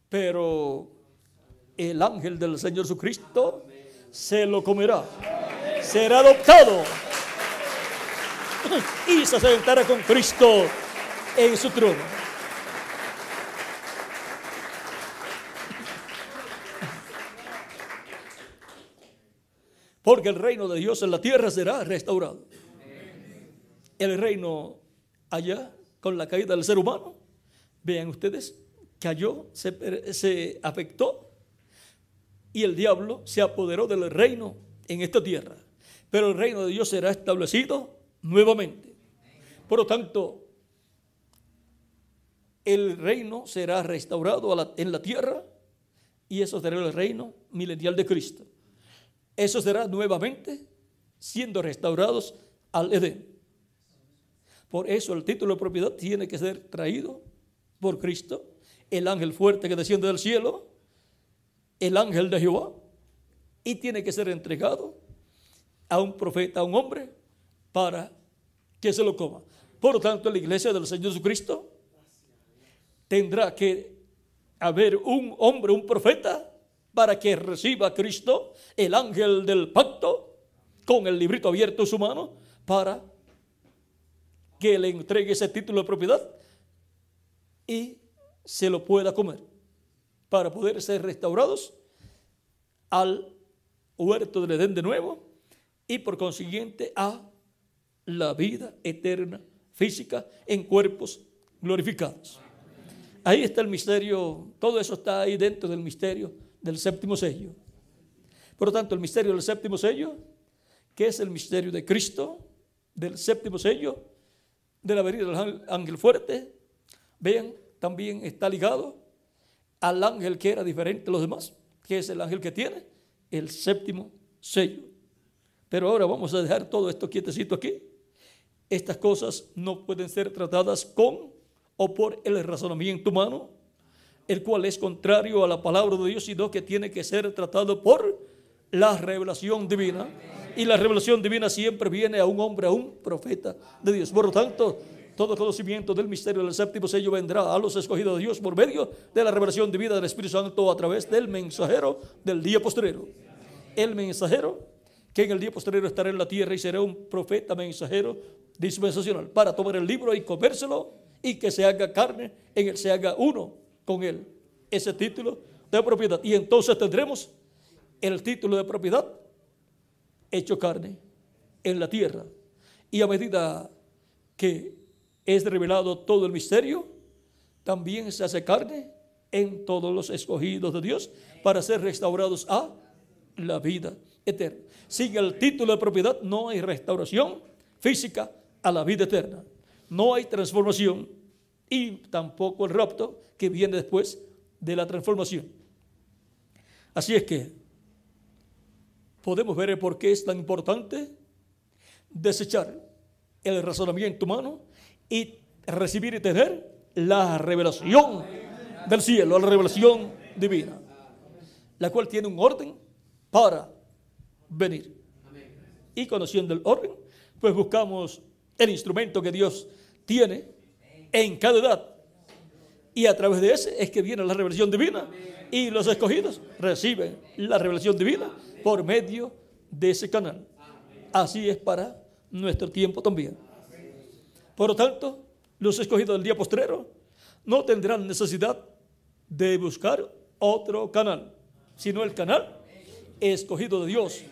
Pero el ángel del Señor Jesucristo se lo comerá. Será adoptado y se sentará con Cristo en su trono. Porque el reino de Dios en la tierra será restaurado. El reino allá, con la caída del ser humano, vean ustedes, cayó, se, se afectó y el diablo se apoderó del reino en esta tierra. Pero el reino de Dios será establecido nuevamente. Por lo tanto, el reino será restaurado en la tierra y eso será el reino milenial de Cristo. Eso será nuevamente siendo restaurados al Edén. Por eso el título de propiedad tiene que ser traído por Cristo, el ángel fuerte que desciende del cielo, el ángel de Jehová, y tiene que ser entregado a un profeta, a un hombre, para que se lo coma. Por lo tanto, la iglesia del Señor Jesucristo tendrá que haber un hombre, un profeta, para que reciba a Cristo, el ángel del pacto, con el librito abierto en su mano, para que le entregue ese título de propiedad y se lo pueda comer, para poder ser restaurados al huerto del Edén de nuevo y por consiguiente a la vida eterna física en cuerpos glorificados. Ahí está el misterio, todo eso está ahí dentro del misterio del séptimo sello. Por lo tanto, el misterio del séptimo sello, que es el misterio de Cristo, del séptimo sello, de la venida del ángel fuerte, vean, también está ligado al ángel que era diferente de los demás, que es el ángel que tiene el séptimo sello. Pero ahora vamos a dejar todo esto quietecito aquí. Estas cosas no pueden ser tratadas con o por el razonamiento humano, el cual es contrario a la palabra de Dios, sino que tiene que ser tratado por la revelación divina. Y la revelación divina siempre viene a un hombre, a un profeta de Dios. Por lo tanto, todo conocimiento del misterio del séptimo sello vendrá a los escogidos de Dios por medio de la revelación divina del Espíritu Santo a través del mensajero del día posterior. El mensajero que en el día posterior estará en la tierra y será un profeta mensajero dispensacional para tomar el libro y comérselo y que se haga carne, en él se haga uno con él ese título de propiedad. Y entonces tendremos el título de propiedad hecho carne en la tierra. Y a medida que es revelado todo el misterio, también se hace carne en todos los escogidos de Dios para ser restaurados a la vida eterna. Sin el título de propiedad no hay restauración física a la vida eterna. No hay transformación y tampoco el rapto que viene después de la transformación. Así es que podemos ver por qué es tan importante desechar el razonamiento humano y recibir y tener la revelación del cielo, la revelación divina, la cual tiene un orden para venir. Y conociendo el orden, pues buscamos el instrumento que Dios tiene en cada edad. Y a través de ese es que viene la revelación divina. Y los escogidos reciben la revelación divina por medio de ese canal. Así es para nuestro tiempo también. Por lo tanto, los escogidos del día postrero no tendrán necesidad de buscar otro canal, sino el canal escogido de Dios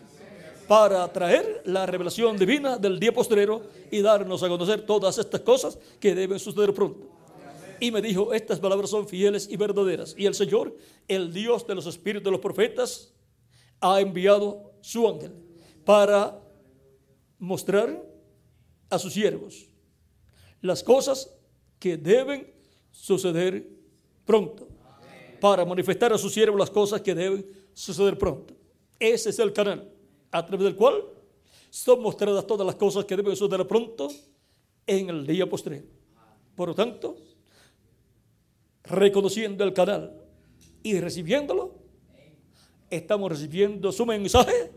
para traer la revelación divina del día postrero y darnos a conocer todas estas cosas que deben suceder pronto. Y me dijo, estas palabras son fieles y verdaderas. Y el Señor, el Dios de los espíritus de los profetas, ha enviado su ángel para mostrar a sus siervos las cosas que deben suceder pronto. Para manifestar a sus siervos las cosas que deben suceder pronto. Ese es el canal a través del cual son mostradas todas las cosas que deben suceder pronto en el día posterior. Por lo tanto, reconociendo el canal y recibiéndolo, estamos recibiendo su mensaje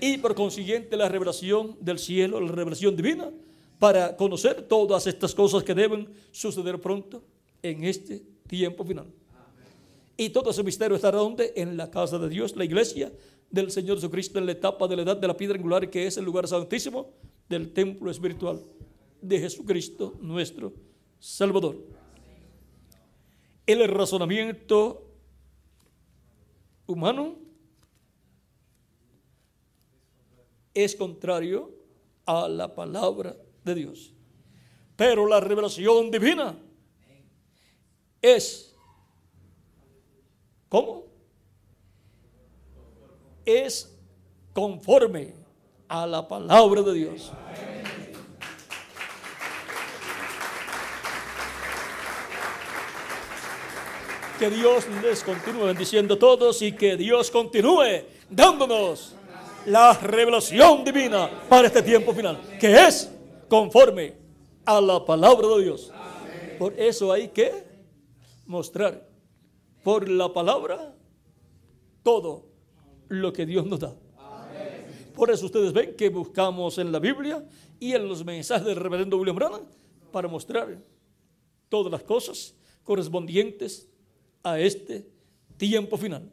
y por consiguiente la revelación del cielo, la revelación divina, para conocer todas estas cosas que deben suceder pronto en este tiempo final. Y todo ese misterio estará donde? En la casa de Dios, la iglesia, del Señor Jesucristo en la etapa de la edad de la piedra angular, que es el lugar santísimo del templo espiritual de Jesucristo nuestro Salvador. El razonamiento humano es contrario a la palabra de Dios. Pero la revelación divina es, ¿cómo? Es conforme a la palabra de Dios. Que Dios les continúe bendiciendo a todos y que Dios continúe dándonos la revelación divina para este tiempo final, que es conforme a la palabra de Dios. Por eso hay que mostrar por la palabra todo lo que Dios nos da. Por eso ustedes ven que buscamos en la Biblia y en los mensajes del reverendo William Branham para mostrar todas las cosas correspondientes a este tiempo final.